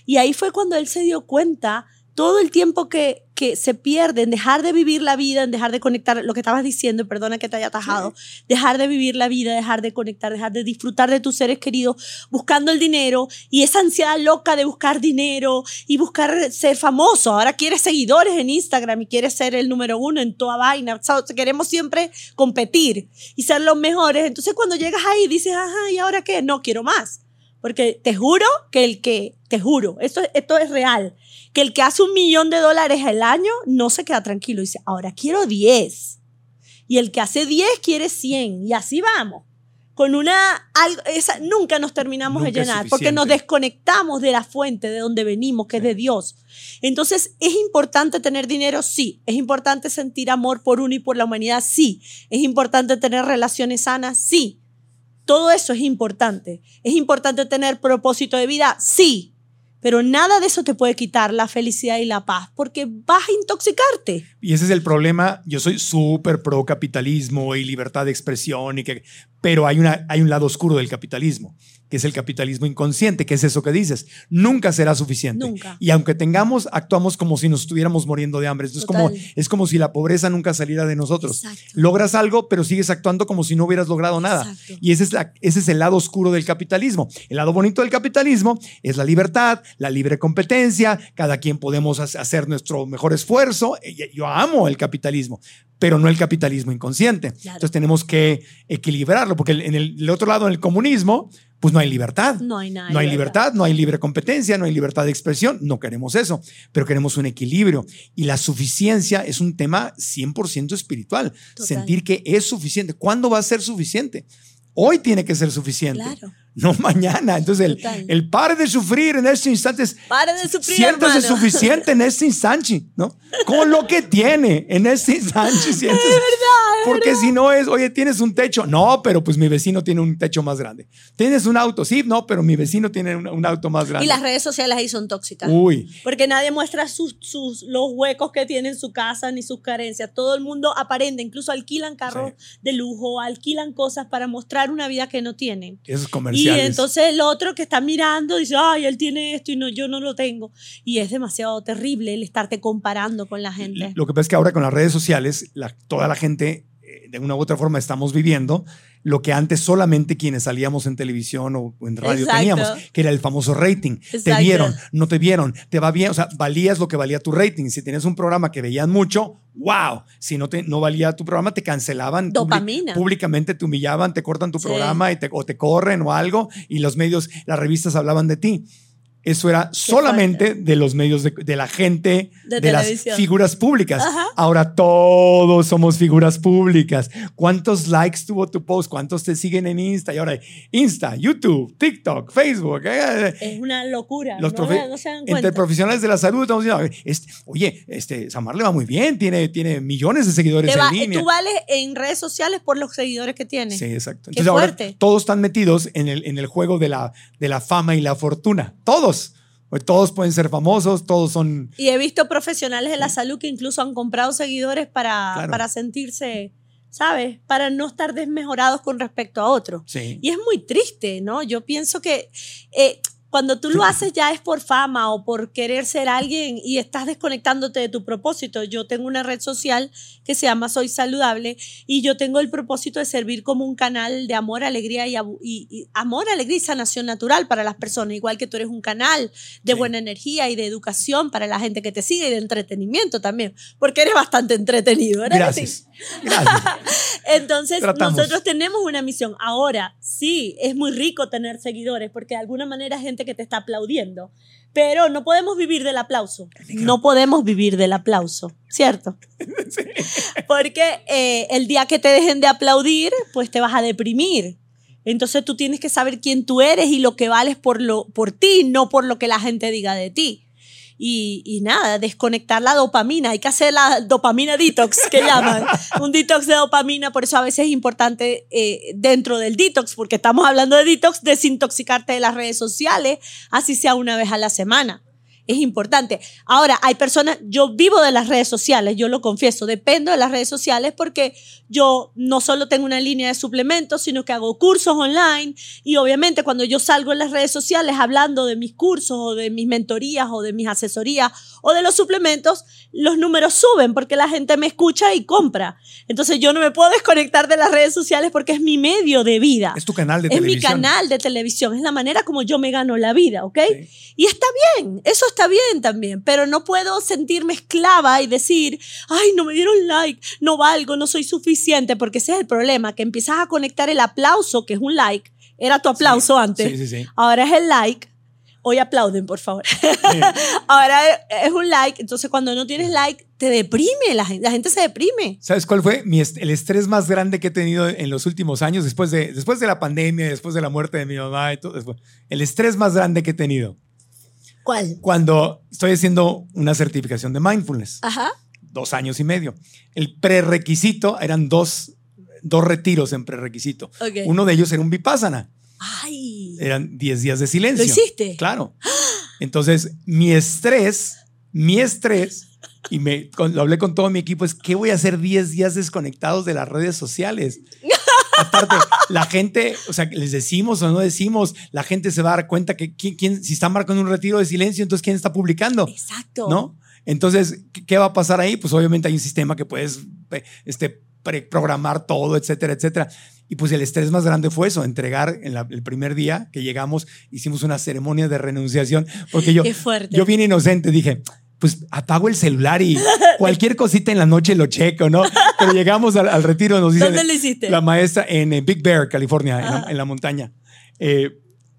Y ahí fue cuando él se dio cuenta todo el tiempo que, que se pierde en dejar de vivir la vida, en dejar de conectar, lo que estabas diciendo, perdona que te haya atajado, dejar de vivir la vida, dejar de conectar, dejar de disfrutar de tus seres queridos, buscando el dinero y esa ansiedad loca de buscar dinero y buscar ser famoso. Ahora quieres seguidores en Instagram y quieres ser el número uno en toda vaina. O sea, queremos siempre competir y ser los mejores. Entonces cuando llegas ahí dices, ajá, ¿y ahora qué? No quiero más. Porque te juro que el que, te juro, esto, esto es real, que el que hace un millón de dólares al año no se queda tranquilo. Dice, ahora quiero 10. Y el que hace 10 quiere 100. Y así vamos. Con una, algo, esa, nunca nos terminamos Nunca de llenar, porque nos desconectamos de la fuente de donde venimos, que es de Dios. Entonces, ¿es importante tener dinero? Sí. ¿Es importante sentir amor por uno y por la humanidad? Sí. ¿Es importante tener relaciones sanas? Sí. Todo eso es importante. ¿Es importante tener propósito de vida? Sí. Pero nada de eso te puede quitar la felicidad y la paz, porque vas a intoxicarte. Y ese es el problema. Yo soy súper pro capitalismo y libertad de expresión, y que, pero hay, una, hay un lado oscuro del capitalismo, que es el capitalismo inconsciente, que es eso que dices. Nunca será suficiente. Nunca. Y aunque tengamos, actuamos como si nos estuviéramos muriendo de hambre. Esto es como, es como si la pobreza nunca saliera de nosotros. Exacto. Logras algo, pero sigues actuando como si no hubieras logrado nada. Exacto. Y ese es, la- ese es el lado oscuro del capitalismo. El lado bonito del capitalismo es la libertad, la libre competencia, cada quien podemos ha- hacer nuestro mejor esfuerzo. Yo amo el capitalismo, pero no el capitalismo inconsciente. Claro. Entonces tenemos que equilibrarlo, porque en el, el otro lado, en el comunismo, pues no hay libertad. No hay nada. No hay de verdad. libertad, no hay libre competencia, no hay libertad de expresión. No queremos eso, pero queremos un equilibrio. Y la suficiencia es un tema 100% espiritual. Total. Sentir que es suficiente. ¿Cuándo va a ser suficiente? Hoy tiene que ser suficiente, Claro. No mañana. Entonces, el, el pare de sufrir en este instante es Pare de sufrir, hermano. suficiente en este instante, ¿no? Con lo que tiene en este instante. siéntese. verdad, es Porque si no es, oye, tienes un techo. No, pero pues mi vecino tiene un techo más grande. Tienes un auto. Sí, no, pero mi vecino tiene un, un auto más grande. Y las redes sociales ahí son tóxicas. Uy, Porque nadie muestra sus, sus, los huecos que tiene en su casa ni sus carencias. Todo el mundo aparenta, incluso alquilan carros de lujo, alquilan cosas para mostrar una vida que no tienen. esos Y comerciales. entonces el otro que está mirando dice, ay, él tiene esto y no, yo no lo tengo. Y es demasiado terrible el estarte comparando con la gente. Lo que pasa es que ahora con las redes sociales, la- toda la gente, de una u otra forma, estamos viviendo lo que antes solamente quienes salíamos en televisión o en radio Exacto. teníamos, que era el famoso rating. Te Exacto. vieron, no te vieron, te va bien, o sea, valías lo que valía tu rating. Si tenías un programa que veían mucho, wow. Si no, te, no valía tu programa, te cancelaban. Dopamina. públicamente te humillaban, te cortan tu Sí. programa y te, o te corren o algo, y los medios, las revistas hablaban de ti. Eso era solamente de los medios de, de la gente, De de, las figuras públicas. Ajá. Ahora todos somos figuras públicas. ¿Cuántos likes tuvo tu post? ¿Cuántos te siguen en Insta? Y ahora Insta, YouTube, TikTok, Facebook. eh, Es una locura. Los no, profe- no se dan entre profesionales de la salud estamos diciendo, este, oye, este, Samar le va muy bien, tiene, tiene millones de seguidores va- en línea. tú vales en redes sociales por los seguidores que tienes. Sí, exacto. Qué Entonces ahora fuerte. todos están metidos en el, en el juego de la, de la fama y la fortuna. Todos. Pues Todos pueden ser famosos, todos son... Y he visto profesionales de la salud que incluso han comprado seguidores para, Claro. para sentirse, ¿sabes? Para no estar desmejorados con respecto a otros. Sí. Y es muy triste, ¿no? Yo pienso que eh, cuando tú lo haces ya es por fama o por querer ser alguien y estás desconectándote de tu propósito. Yo tengo una red social que se llama Soy Saludable y yo tengo el propósito de servir como un canal de amor, alegría y, y- y amor, alegría y sanación natural para las personas, igual que tú eres un canal de Sí. buena energía y de educación para la gente que te sigue y de entretenimiento también, porque eres bastante entretenido, ¿verdad? Gracias. Gracias. Entonces, Tratamos. nosotros tenemos una misión. Ahora, sí, es muy rico tener seguidores porque de alguna manera hay gente que te está aplaudiendo, pero no podemos vivir del aplauso. No podemos vivir del aplauso, ¿cierto? Porque eh, el día que te dejen de aplaudir, pues te vas a deprimir. Entonces tú tienes que saber quién tú eres y lo que vales por, lo, por ti, no por lo que la gente diga de ti. Y, y nada, desconectar la dopamina. Hay que hacer la dopamina detox, que llaman. Un detox de dopamina, por eso a veces es importante eh, dentro del detox, porque estamos hablando de detox, desintoxicarte de las redes sociales, así sea una vez a la semana. Es importante. Ahora, hay personas, yo vivo de las redes sociales, yo lo confieso, dependo de las redes sociales porque yo no solo tengo una línea de suplementos, sino que hago cursos online y obviamente cuando yo salgo en las redes sociales hablando de mis cursos o de mis mentorías o de mis asesorías o de los suplementos, los números suben porque la gente me escucha y compra. Entonces yo no me puedo desconectar de las redes sociales porque es mi medio de vida. Es tu canal de Es mi televisión. canal de televisión, es la manera como yo me gano la vida, ¿ok? Sí. Y está bien, eso está bien también, pero no puedo sentirme esclava y decir, ay, no me dieron like, no valgo, no soy suficiente, porque ese es el problema, que empiezas a conectar el aplauso, que es un like, Era tu aplauso antes. Sí, sí, sí. Ahora es el like. Hoy aplauden, por favor. Ahora es un like. Entonces, cuando no tienes like, te deprime. La gente, la gente se deprime. ¿Sabes cuál fue mi est- el estrés más grande que he tenido en los últimos años, después de, después de la pandemia, después de la muerte de mi mamá y todo? el estrés más grande que he tenido ¿Cuál? cuando estoy haciendo una certificación de mindfulness, Ajá. dos años y medio. El prerequisito eran dos, dos retiros en prerequisito. Ok. Uno de ellos era un vipassana. Ay. Eran 10 días de silencio. ¿Lo hiciste? Claro. Entonces, mi estrés, mi estrés, y me, con- lo hablé con todo mi equipo, es ¿qué voy a hacer 10 días desconectados de las redes sociales? Aparte, la gente, o sea, les decimos o no decimos, la gente se va a dar cuenta que quién, quién- si está marcando un retiro de silencio, entonces ¿quién está publicando? Exacto. ¿No? Entonces, ¿qué- ¿qué va a pasar ahí? Pues obviamente hay un sistema que puedes este, programar todo, etcétera, etcétera. Y pues el estrés más grande fue eso, entregar en la- el primer día que llegamos, hicimos una ceremonia de renunciación, porque yo, Qué fuerte. yo bien inocente dije, pues apago el celular y cualquier cosita en la noche lo checo, ¿no? Pero llegamos al, al retiro, nos dice ¿Dónde lo hiciste? la maestra en Big Bear, California, en la, en la montaña. Eh,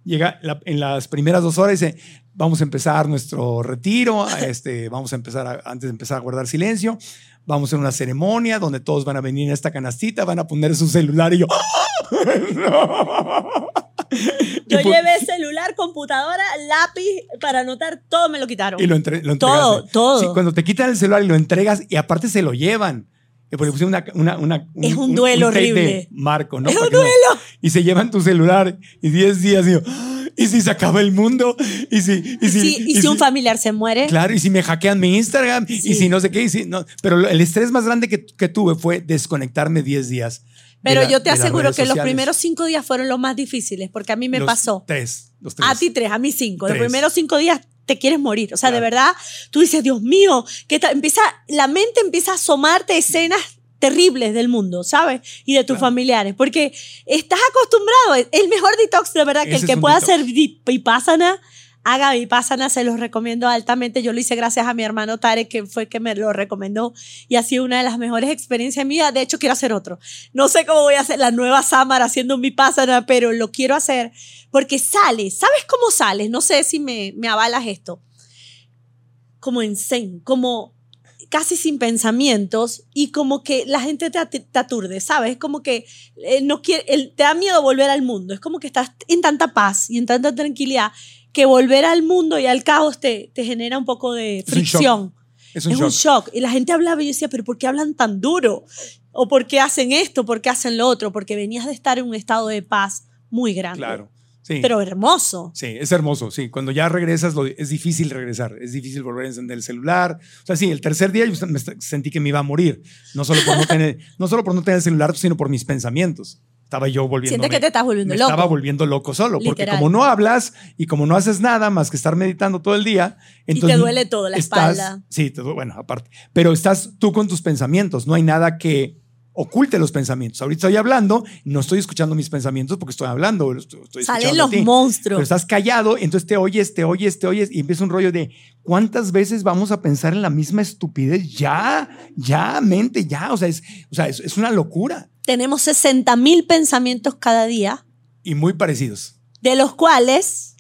llega la- en las primeras dos horas y dice, vamos a empezar nuestro retiro, este, vamos a empezar, a- antes de empezar a guardar silencio, vamos a hacer una ceremonia donde todos van a venir en esta canastita, van a poner su celular y yo... ¡No! Yo Y llevé celular, computadora, lápiz para anotar, todo me lo quitaron. Y lo, entre, lo Todo, todo. Sí, cuando te quitan el celular y lo entregas y aparte se lo llevan. Y porque puse una, una, una- Es un duelo tape horrible. de Marco, ¿no? Es un que no- duelo. y se llevan tu celular y 10 días y yo, "Ah, ¿y si se acaba el mundo? ¿Y si, y y si, si, y si un familiar se muere, Claro, y si me hackean mi Instagram, y Sí. si no sé qué, y si no. Pero el estrés más grande que, que tuve fue desconectarme 10 días. Pero la- yo te aseguro que los primeros cinco días fueron los más difíciles, porque a mí me Los pasó. Tres. Los tres. A ti tres, a mí cinco. Los primeros cinco días te quieres morir. O sea, de verdad, tú dices, Dios mío, que empieza, la mente empieza a asomarte escenas terribles del mundo, ¿sabes? Y de tus Claro. familiares, porque estás acostumbrado. El mejor detox, de verdad, que el que pueda detox. hacer vi- vipassana, haga vipassana, se los recomiendo altamente. Yo lo hice gracias a mi hermano Tarek, que fue que me lo recomendó y ha sido una de las mejores experiencias mi vida. De hecho, quiero hacer otro. No sé cómo voy a hacer la nueva Samara haciendo un vipassana, pero lo quiero hacer porque sales. ¿Sabes cómo sales? No sé si me, me avalas esto. Como en zen, como casi sin pensamientos y como que la gente te, te aturde, ¿sabes? Es como que eh, no quiere, el- te da miedo volver al mundo. Es como que estás en tanta paz y en tanta tranquilidad que volver al mundo y al caos te, te genera un poco de Es un shock. fricción. Es un es shock. un shock. Y la gente hablaba y yo decía, pero ¿por qué hablan tan duro? ¿O por qué hacen esto? ¿Por qué hacen lo otro? Porque venías de estar en un estado de paz muy grande. Claro. Sí. Pero hermoso. Sí, es hermoso, sí. Cuando ya regresas, lo- es difícil regresar, es difícil volver a encender el celular. O sea, sí, el tercer día yo sentí que me iba a morir, no solo por no tener, no solo por no tener el celular, sino por mis pensamientos. Estaba yo volviendo. Sientes que te estás volviendo me loco. estaba volviendo loco solo, porque como no hablas y como no haces nada más que estar meditando todo el día, entonces duele todo, la estás- espalda. Sí, te du- bueno, aparte. Pero estás tú con tus pensamientos, no hay nada que oculte los pensamientos. Ahorita estoy hablando, no estoy escuchando mis pensamientos porque estoy hablando, estoy, estoy Salen los monstruos. Pero estás callado, entonces te oyes, te oyes, te oyes y empieza un rollo de ¿cuántas veces vamos a pensar en la misma estupidez? Ya, ya, mente, ya. O sea, es, o sea, es, es una locura. Tenemos 60 mil pensamientos cada día, Y muy parecidos. de los cuales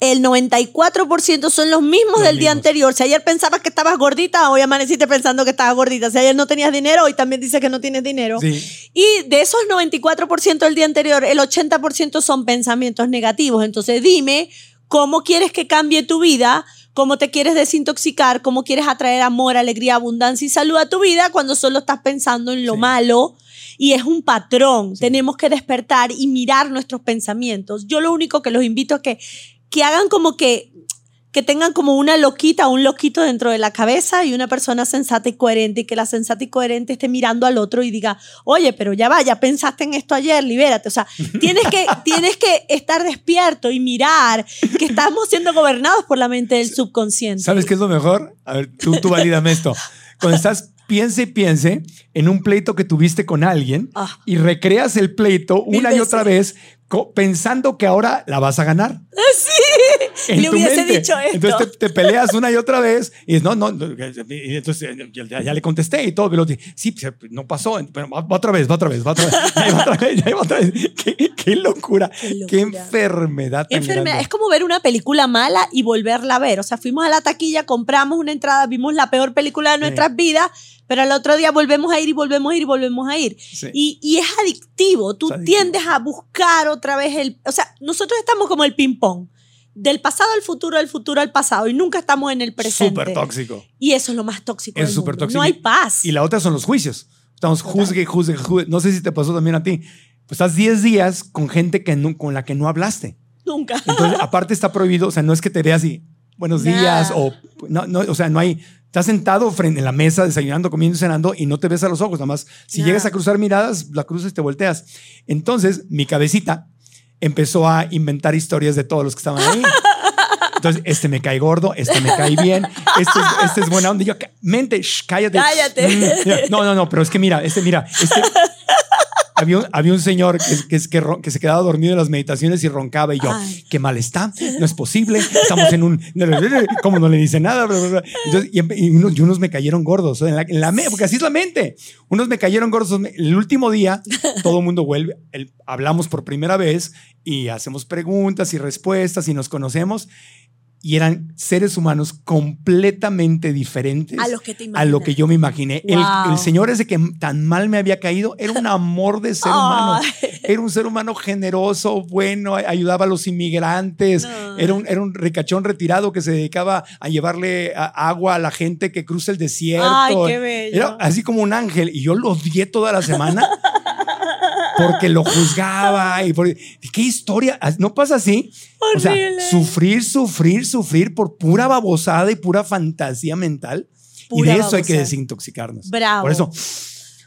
el 94% son los mismos Los del día mismos. anterior. Si ayer pensabas que estabas gordita, hoy amaneciste pensando que estabas gordita. Si ayer no tenías dinero, hoy también dices que no tienes dinero. Sí. Y de esos 94% del día anterior, el 80% son pensamientos negativos. Entonces dime cómo quieres que cambie tu vida, cómo te quieres desintoxicar, cómo quieres atraer amor, alegría, abundancia y salud a tu vida cuando solo estás pensando en lo Sí. malo. Y es un patrón. Tenemos que despertar y mirar nuestros pensamientos. Yo lo único que los invito es que, que hagan como que que tengan como una loquita, un loquito dentro de la cabeza y una persona sensata y coherente y que la sensata y coherente esté mirando al otro y diga, oye, pero ya va, ya pensaste en esto ayer, libérate. O sea, tienes que, tienes que estar despierto y mirar que estamos siendo gobernados por la mente del subconsciente. ¿Sabes qué es lo mejor? A ver, tú, tú valídame esto. Cuando estás piense y piense en un pleito que tuviste con alguien Ah. y recreas el pleito Mil una y otra vez pensando que ahora la vas a ganar. Sí, en le hubiese mente. dicho esto. Entonces te, te peleas una y otra vez y es, no, no, entonces eh, ya, ya le contesté y todo, pero sí, pues, no pasó, pero va, va otra vez, va otra vez, va otra vez, ya va otra vez, ya va otra vez. Qué, qué locura, Qué qué, locura. enfermedad tan Enfermedad. Es como ver una película mala y volverla a ver. O sea, fuimos a la taquilla, compramos una entrada, vimos la peor película de nuestras vidas, pero al otro día volvemos a ir y volvemos a ir y volvemos a ir. Sí. Y, y es adictivo. Tú Es adictivo. tiendes a buscar otra vez el... O sea, nosotros estamos como el ping-pong. Del pasado al futuro, del futuro al pasado. Y nunca estamos en el presente. Súper tóxico. Y eso es lo más tóxico. Es súper tóxico. No hay paz. Y la otra son los juicios. Estamos Total. juzgue, juzgue, juzgue. No sé si te pasó también a ti. Pues estás 10 días con gente que no- con la que no hablaste. Nunca. Entonces, aparte está prohibido, o sea, no es que te veas y buenos Nada. días o no, no, o sea, no hay, estás sentado frente en la mesa desayunando, comiendo y cenando y no te ves a los ojos, nada más. Si llegas a cruzar miradas, la cruzas y te volteas. Entonces, mi cabecita empezó a inventar historias de todos los que estaban ahí. Entonces, este me cae gordo, este me cae bien, este es, este es buena onda. Y yo, "Cá- mente, shh, cállate. Cállate. Mm, no, no, no, pero es que mira, este, mira, este, había un, había un señor que, que, que, ron- que se quedaba dormido en las meditaciones y roncaba y yo, Ay. qué mal está, no es posible, estamos en un, como no le dice nada. Entonces, y, unos, y unos me cayeron gordos, en la, en la porque así es la mente, unos me cayeron gordos, el último día todo el mundo vuelve, el- hablamos por primera vez y hacemos preguntas y respuestas y nos conocemos y eran seres humanos completamente diferentes A los que te a lo que yo me imaginé. El- Wow. El, señor ese que tan mal me había caído era un amor de ser humano. Era un ser humano generoso, bueno, ayudaba a los inmigrantes. No. Era, un, era un ricachón retirado que se dedicaba a llevarle a- agua a la gente que cruza el desierto. Ay, qué bello. Era así como un ángel. Y yo lo odié toda la semana. Porque lo juzgaba y por, qué historia, no pasa así. O sea, sufrir, sufrir, sufrir por pura babosada y pura fantasía mental. Pura y de eso hay que desintoxicarnos. Bravo. Por eso,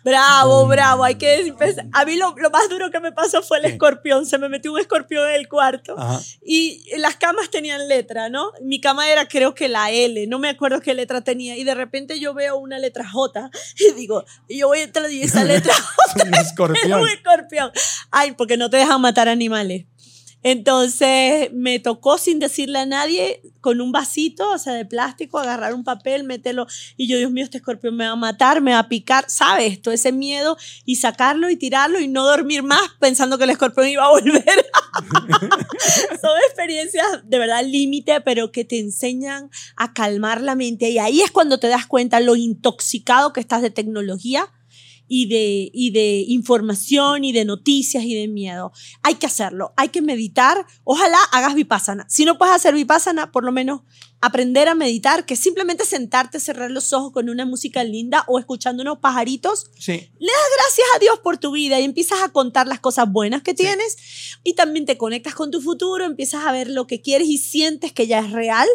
Bravo, bravo. Hay que empezar. A mí lo, lo más duro que me pasó fue el escorpión. Se me metió un escorpión en el cuarto. ajá, Y las camas tenían letra, ¿no? Mi cama era creo que la L, no me acuerdo qué letra tenía. Y de repente yo veo una letra J y digo, y yo voy a entrar y esa letra es un es escorpión. un escorpión. Ay, porque no te dejan matar animales. Entonces me tocó sin decirle a nadie, con un vasito, o sea, de plástico, agarrar un papel, meterlo. Y yo, Dios mío, este escorpión me va a matar, me va a picar. ¿Sabes? Todo ese miedo y sacarlo y tirarlo y no dormir más pensando que el escorpión iba a volver. Son experiencias de verdad límite, pero que te enseñan a calmar la mente. Y ahí es cuando te das cuenta lo intoxicado que estás de tecnología y de, y de información y de noticias y de miedo. Hay que hacerlo, hay que meditar. Ojalá hagas vipassana. Si no puedes hacer vipassana, por lo menos aprender a meditar, que es simplemente sentarte, cerrar los ojos con una música linda o escuchando unos pajaritos Sí. gracias a Dios por tu vida y empiezas a contar las cosas buenas que tienes y también te conectas con tu futuro, empiezas a ver lo que quieres y sientes que ya es real.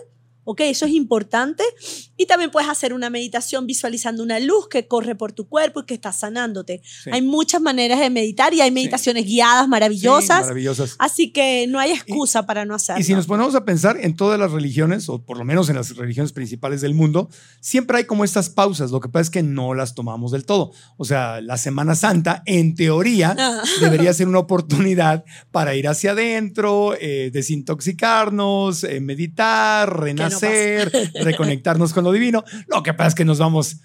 ¿Ok? Eso es importante. Y también puedes hacer una meditación visualizando una luz que corre por tu cuerpo y que está sanándote. Sí. Hay muchas maneras de meditar y hay meditaciones guiadas Sí, maravillosas. maravillosas. así que no hay excusa para no hacerlo. Y si nos ponemos a pensar en todas las religiones, o por lo menos en las religiones principales del mundo, siempre hay como estas pausas. Lo que pasa es que no las tomamos del todo. O sea, la Semana Santa, en teoría, Ajá. debería ser una oportunidad para ir hacia adentro, eh, desintoxicarnos, eh, meditar, renacer, reconectarnos con lo divino. Lo que pasa es que nos vamos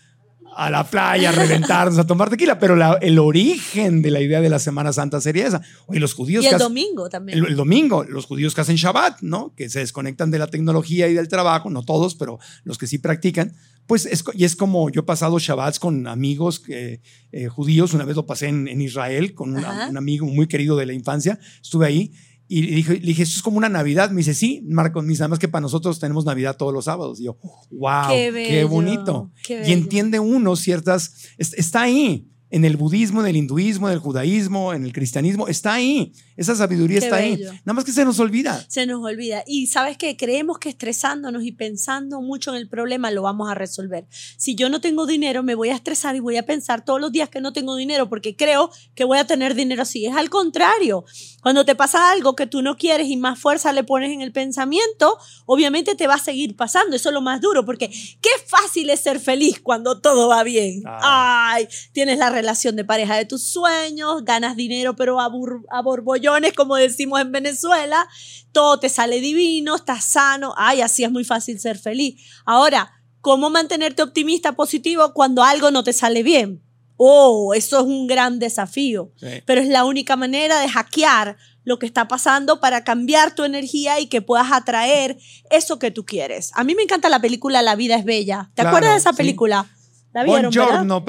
a la playa, a reventarnos, a tomar tequila, pero la- el origen de la idea de la Semana Santa sería esa. Oye, los judíos y que el hacen- domingo también. el, el domingo, los judíos que hacen Shabbat, ¿no? Que se desconectan de la tecnología y del trabajo, no todos, pero los que sí practican, pues es, y es como yo he pasado Shabbats con amigos que, eh, judíos, una vez lo pasé en, en Israel con un amigo muy querido de la infancia, estuve ahí y le dije, le dije, esto es como una Navidad, me dice, sí, Marco, mis nada más que para nosotros tenemos Navidad todos los sábados, y yo, wow, Qué bonito. qué Y entiende uno ciertas, es- está ahí. En el budismo, en el hinduismo, en el judaísmo, en el cristianismo, está ahí. Esa sabiduría Qué está ahí. bello. Nada más que se nos olvida. Se nos olvida. Y sabes que creemos que estresándonos y pensando mucho en el problema lo vamos a resolver. Si yo no tengo dinero, me voy a estresar y voy a pensar todos los días que no tengo dinero porque creo que voy a tener dinero así. Es al contrario. Cuando te pasa algo que tú no quieres y más fuerza le pones en el pensamiento, obviamente te va a seguir pasando. Eso es lo más duro porque qué fácil es ser feliz cuando todo va bien. Ah. Ay, tienes la relación de pareja de tus sueños, ganas dinero pero a, a borbollones, como decimos en Venezuela, todo te sale divino, estás sano, ay, así es muy fácil ser feliz. Ahora, ¿cómo mantenerte optimista, positivo cuando algo no te sale bien? Oh, eso es un gran desafío, Sí. pero es la única manera de hackear lo que está pasando para cambiar tu energía y que puedas atraer eso que tú quieres. A mí me encanta la película La vida es bella. ¿Te Claro, acuerdas de esa sí. ¿La vieron? Buongiorno.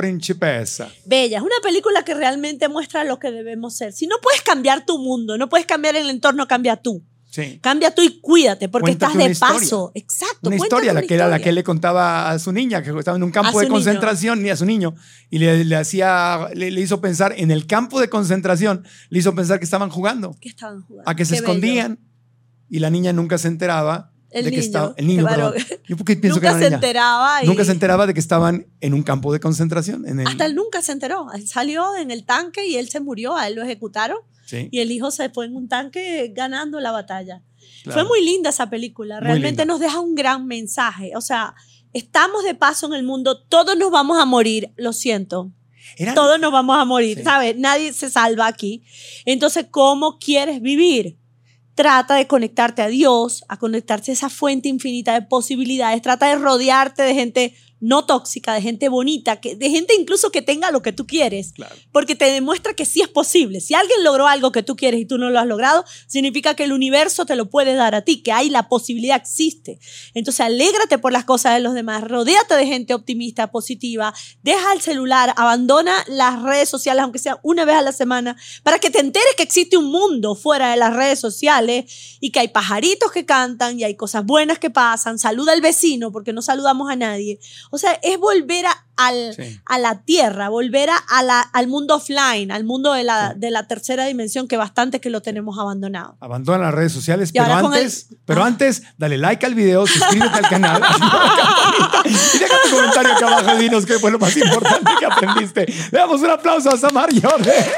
Bella, es una película que realmente muestra lo que debemos ser. Si no puedes cambiar tu mundo, no puedes cambiar el entorno, cambia tú. Sí. Cambia tú y cuídate, porque Cuéntate estás de historia. paso. Exacto. Una historia, la que era la que él le contaba a su niña, que estaba en un campo de su niño. concentración, ni a su niño, y le, le hacía, le, le hizo pensar, en el campo de concentración, le hizo pensar que estaban jugando, ¿Qué estaban jugando? a que se bello. escondían, y la niña nunca se enteraba El de que niño, estaba, el niño, qué perdón. Yo porque pienso que Nunca era se niña. enteraba. y- Nunca se enteraba de que estaban en un campo de concentración. En el, Hasta él nunca se enteró. Él salió en el tanque y él se murió. A él lo ejecutaron Sí, y el hijo se fue en un tanque ganando la batalla. claro. Fue muy linda esa película. Realmente nos deja un gran mensaje. O sea, estamos de paso en el mundo. Todos nos vamos a morir. Lo siento. Era- Todos nos vamos a morir. Sí. ¿Sabes? Nadie se salva aquí. Entonces, ¿cómo quieres vivir? Trata de conectarte a Dios, a conectarte a esa fuente infinita de posibilidades. Trata de rodearte de gente no tóxica, de gente bonita, que, de gente incluso que tenga lo que tú quieres Claro. porque te demuestra que sí es posible. Si alguien logró algo que tú quieres y tú no lo has logrado, significa que el universo te lo puede dar a ti, que hay la posibilidad, existe. Entonces, alégrate por las cosas de los demás, rodéate de gente optimista, positiva, deja el celular, abandona las redes sociales, aunque sea una vez a la semana, para que te enteres que existe un mundo fuera de las redes sociales y que hay pajaritos que cantan y hay cosas buenas que pasan. Saluda al vecino porque no saludamos a nadie. O sea, es volver a, al, Sí. a la tierra, volver a, a la- al mundo offline, al mundo de la, de la tercera dimensión, que bastante que lo tenemos abandonado. Abandona las redes sociales, Y pero antes, el- pero Ah. antes, dale like al video, suscríbete al canal, y deja tu comentario acá abajo y dinos qué fue lo más importante que aprendiste. Le damos un aplauso a Samar Yorde.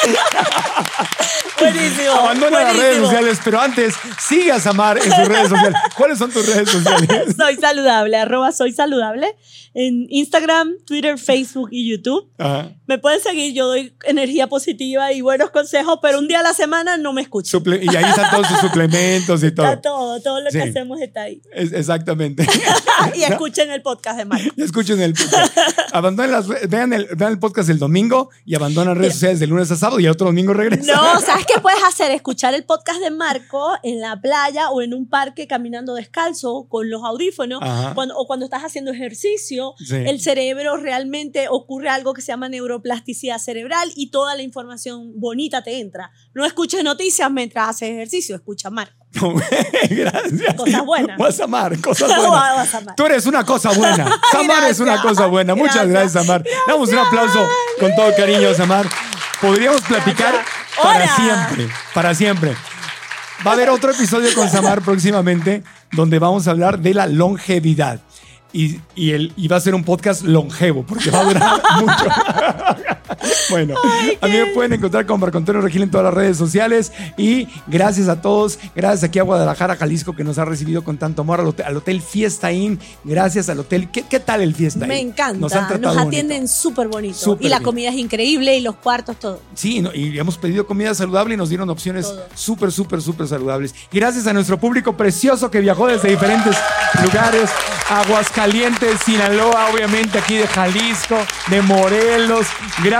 Buenísimo. Abandona las redes sociales, pero antes, sigue a Samar en sus redes sociales. ¿Cuáles son tus redes sociales? Soy saludable, arroba soy saludable en Instagram, Twitter, Facebook y YouTube. Ajá. Me pueden seguir, yo doy energía positiva y buenos consejos, pero un día a la semana no me escuchan. Suple- y ahí están todos sus suplementos y todo. Está todo, todo lo que Sí. hacemos está ahí. Es- exactamente. y escuchen el podcast de Marco. Escuchen el podcast. Abandonen las, vean, el, vean el podcast el domingo y abandonan redes sociales de lunes a sábado y el otro domingo regresan. No, ¿sabes qué puedes hacer? Escuchar el podcast de Marco en la playa o en un parque caminando descalzo con los audífonos cuando, o cuando estás haciendo ejercicio. Sí. El cerebro realmente ocurre algo que se llama neuroplasticidad cerebral y toda la información bonita te entra. No escuches noticias mientras haces ejercicio, escucha Marco. No, Gracias. Cosas buenas. Vas a amar, cosas Vas buenas. a amar. Tú eres una cosa buena. Samar es una cosa buena. Muchas Gracias. gracias, Samar. Damos un aplauso con todo cariño, Samar. Podríamos platicar para Hola. siempre, para siempre. Va a haber otro episodio con Samar próximamente donde vamos a hablar de la longevidad. Y, y, el, y va a ser un podcast longevo porque va a durar mucho. Bueno, a mí me pueden encontrar con Marco Antonio Regil en todas las redes sociales. Y gracias a todos, gracias aquí a Guadalajara, Jalisco, que nos ha recibido con tanto amor, al hotel, al hotel Fiesta Inn. Gracias al hotel. ¿Qué, qué tal el Fiesta Inn? Me encanta. Nos han atienden súper bonito. Y la bien. comida es increíble y los cuartos, todo. Sí, no, y hemos pedido comida saludable y nos dieron opciones súper, súper, súper saludables. Gracias a nuestro público precioso que viajó desde diferentes lugares. Aguascalientes, Sinaloa, obviamente aquí de Jalisco, de Morelos. Gracias,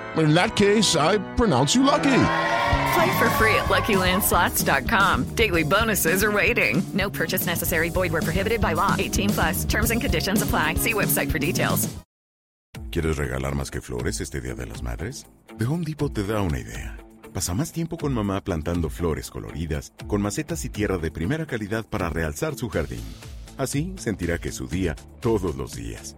In that case, I pronounce you lucky. Play for free at LuckyLandSlots.com. Daily bonuses are waiting. No purchase necessary. Void where prohibited by law. 18 plus. Terms and conditions apply. See website for details. ¿Quieres regalar más que flores este Día de las Madres? The Home Depot te da una idea. Pasa más tiempo con mamá plantando flores coloridas, con macetas y tierra de primera calidad para realzar su jardín. Así sentirá que es su día todos los días.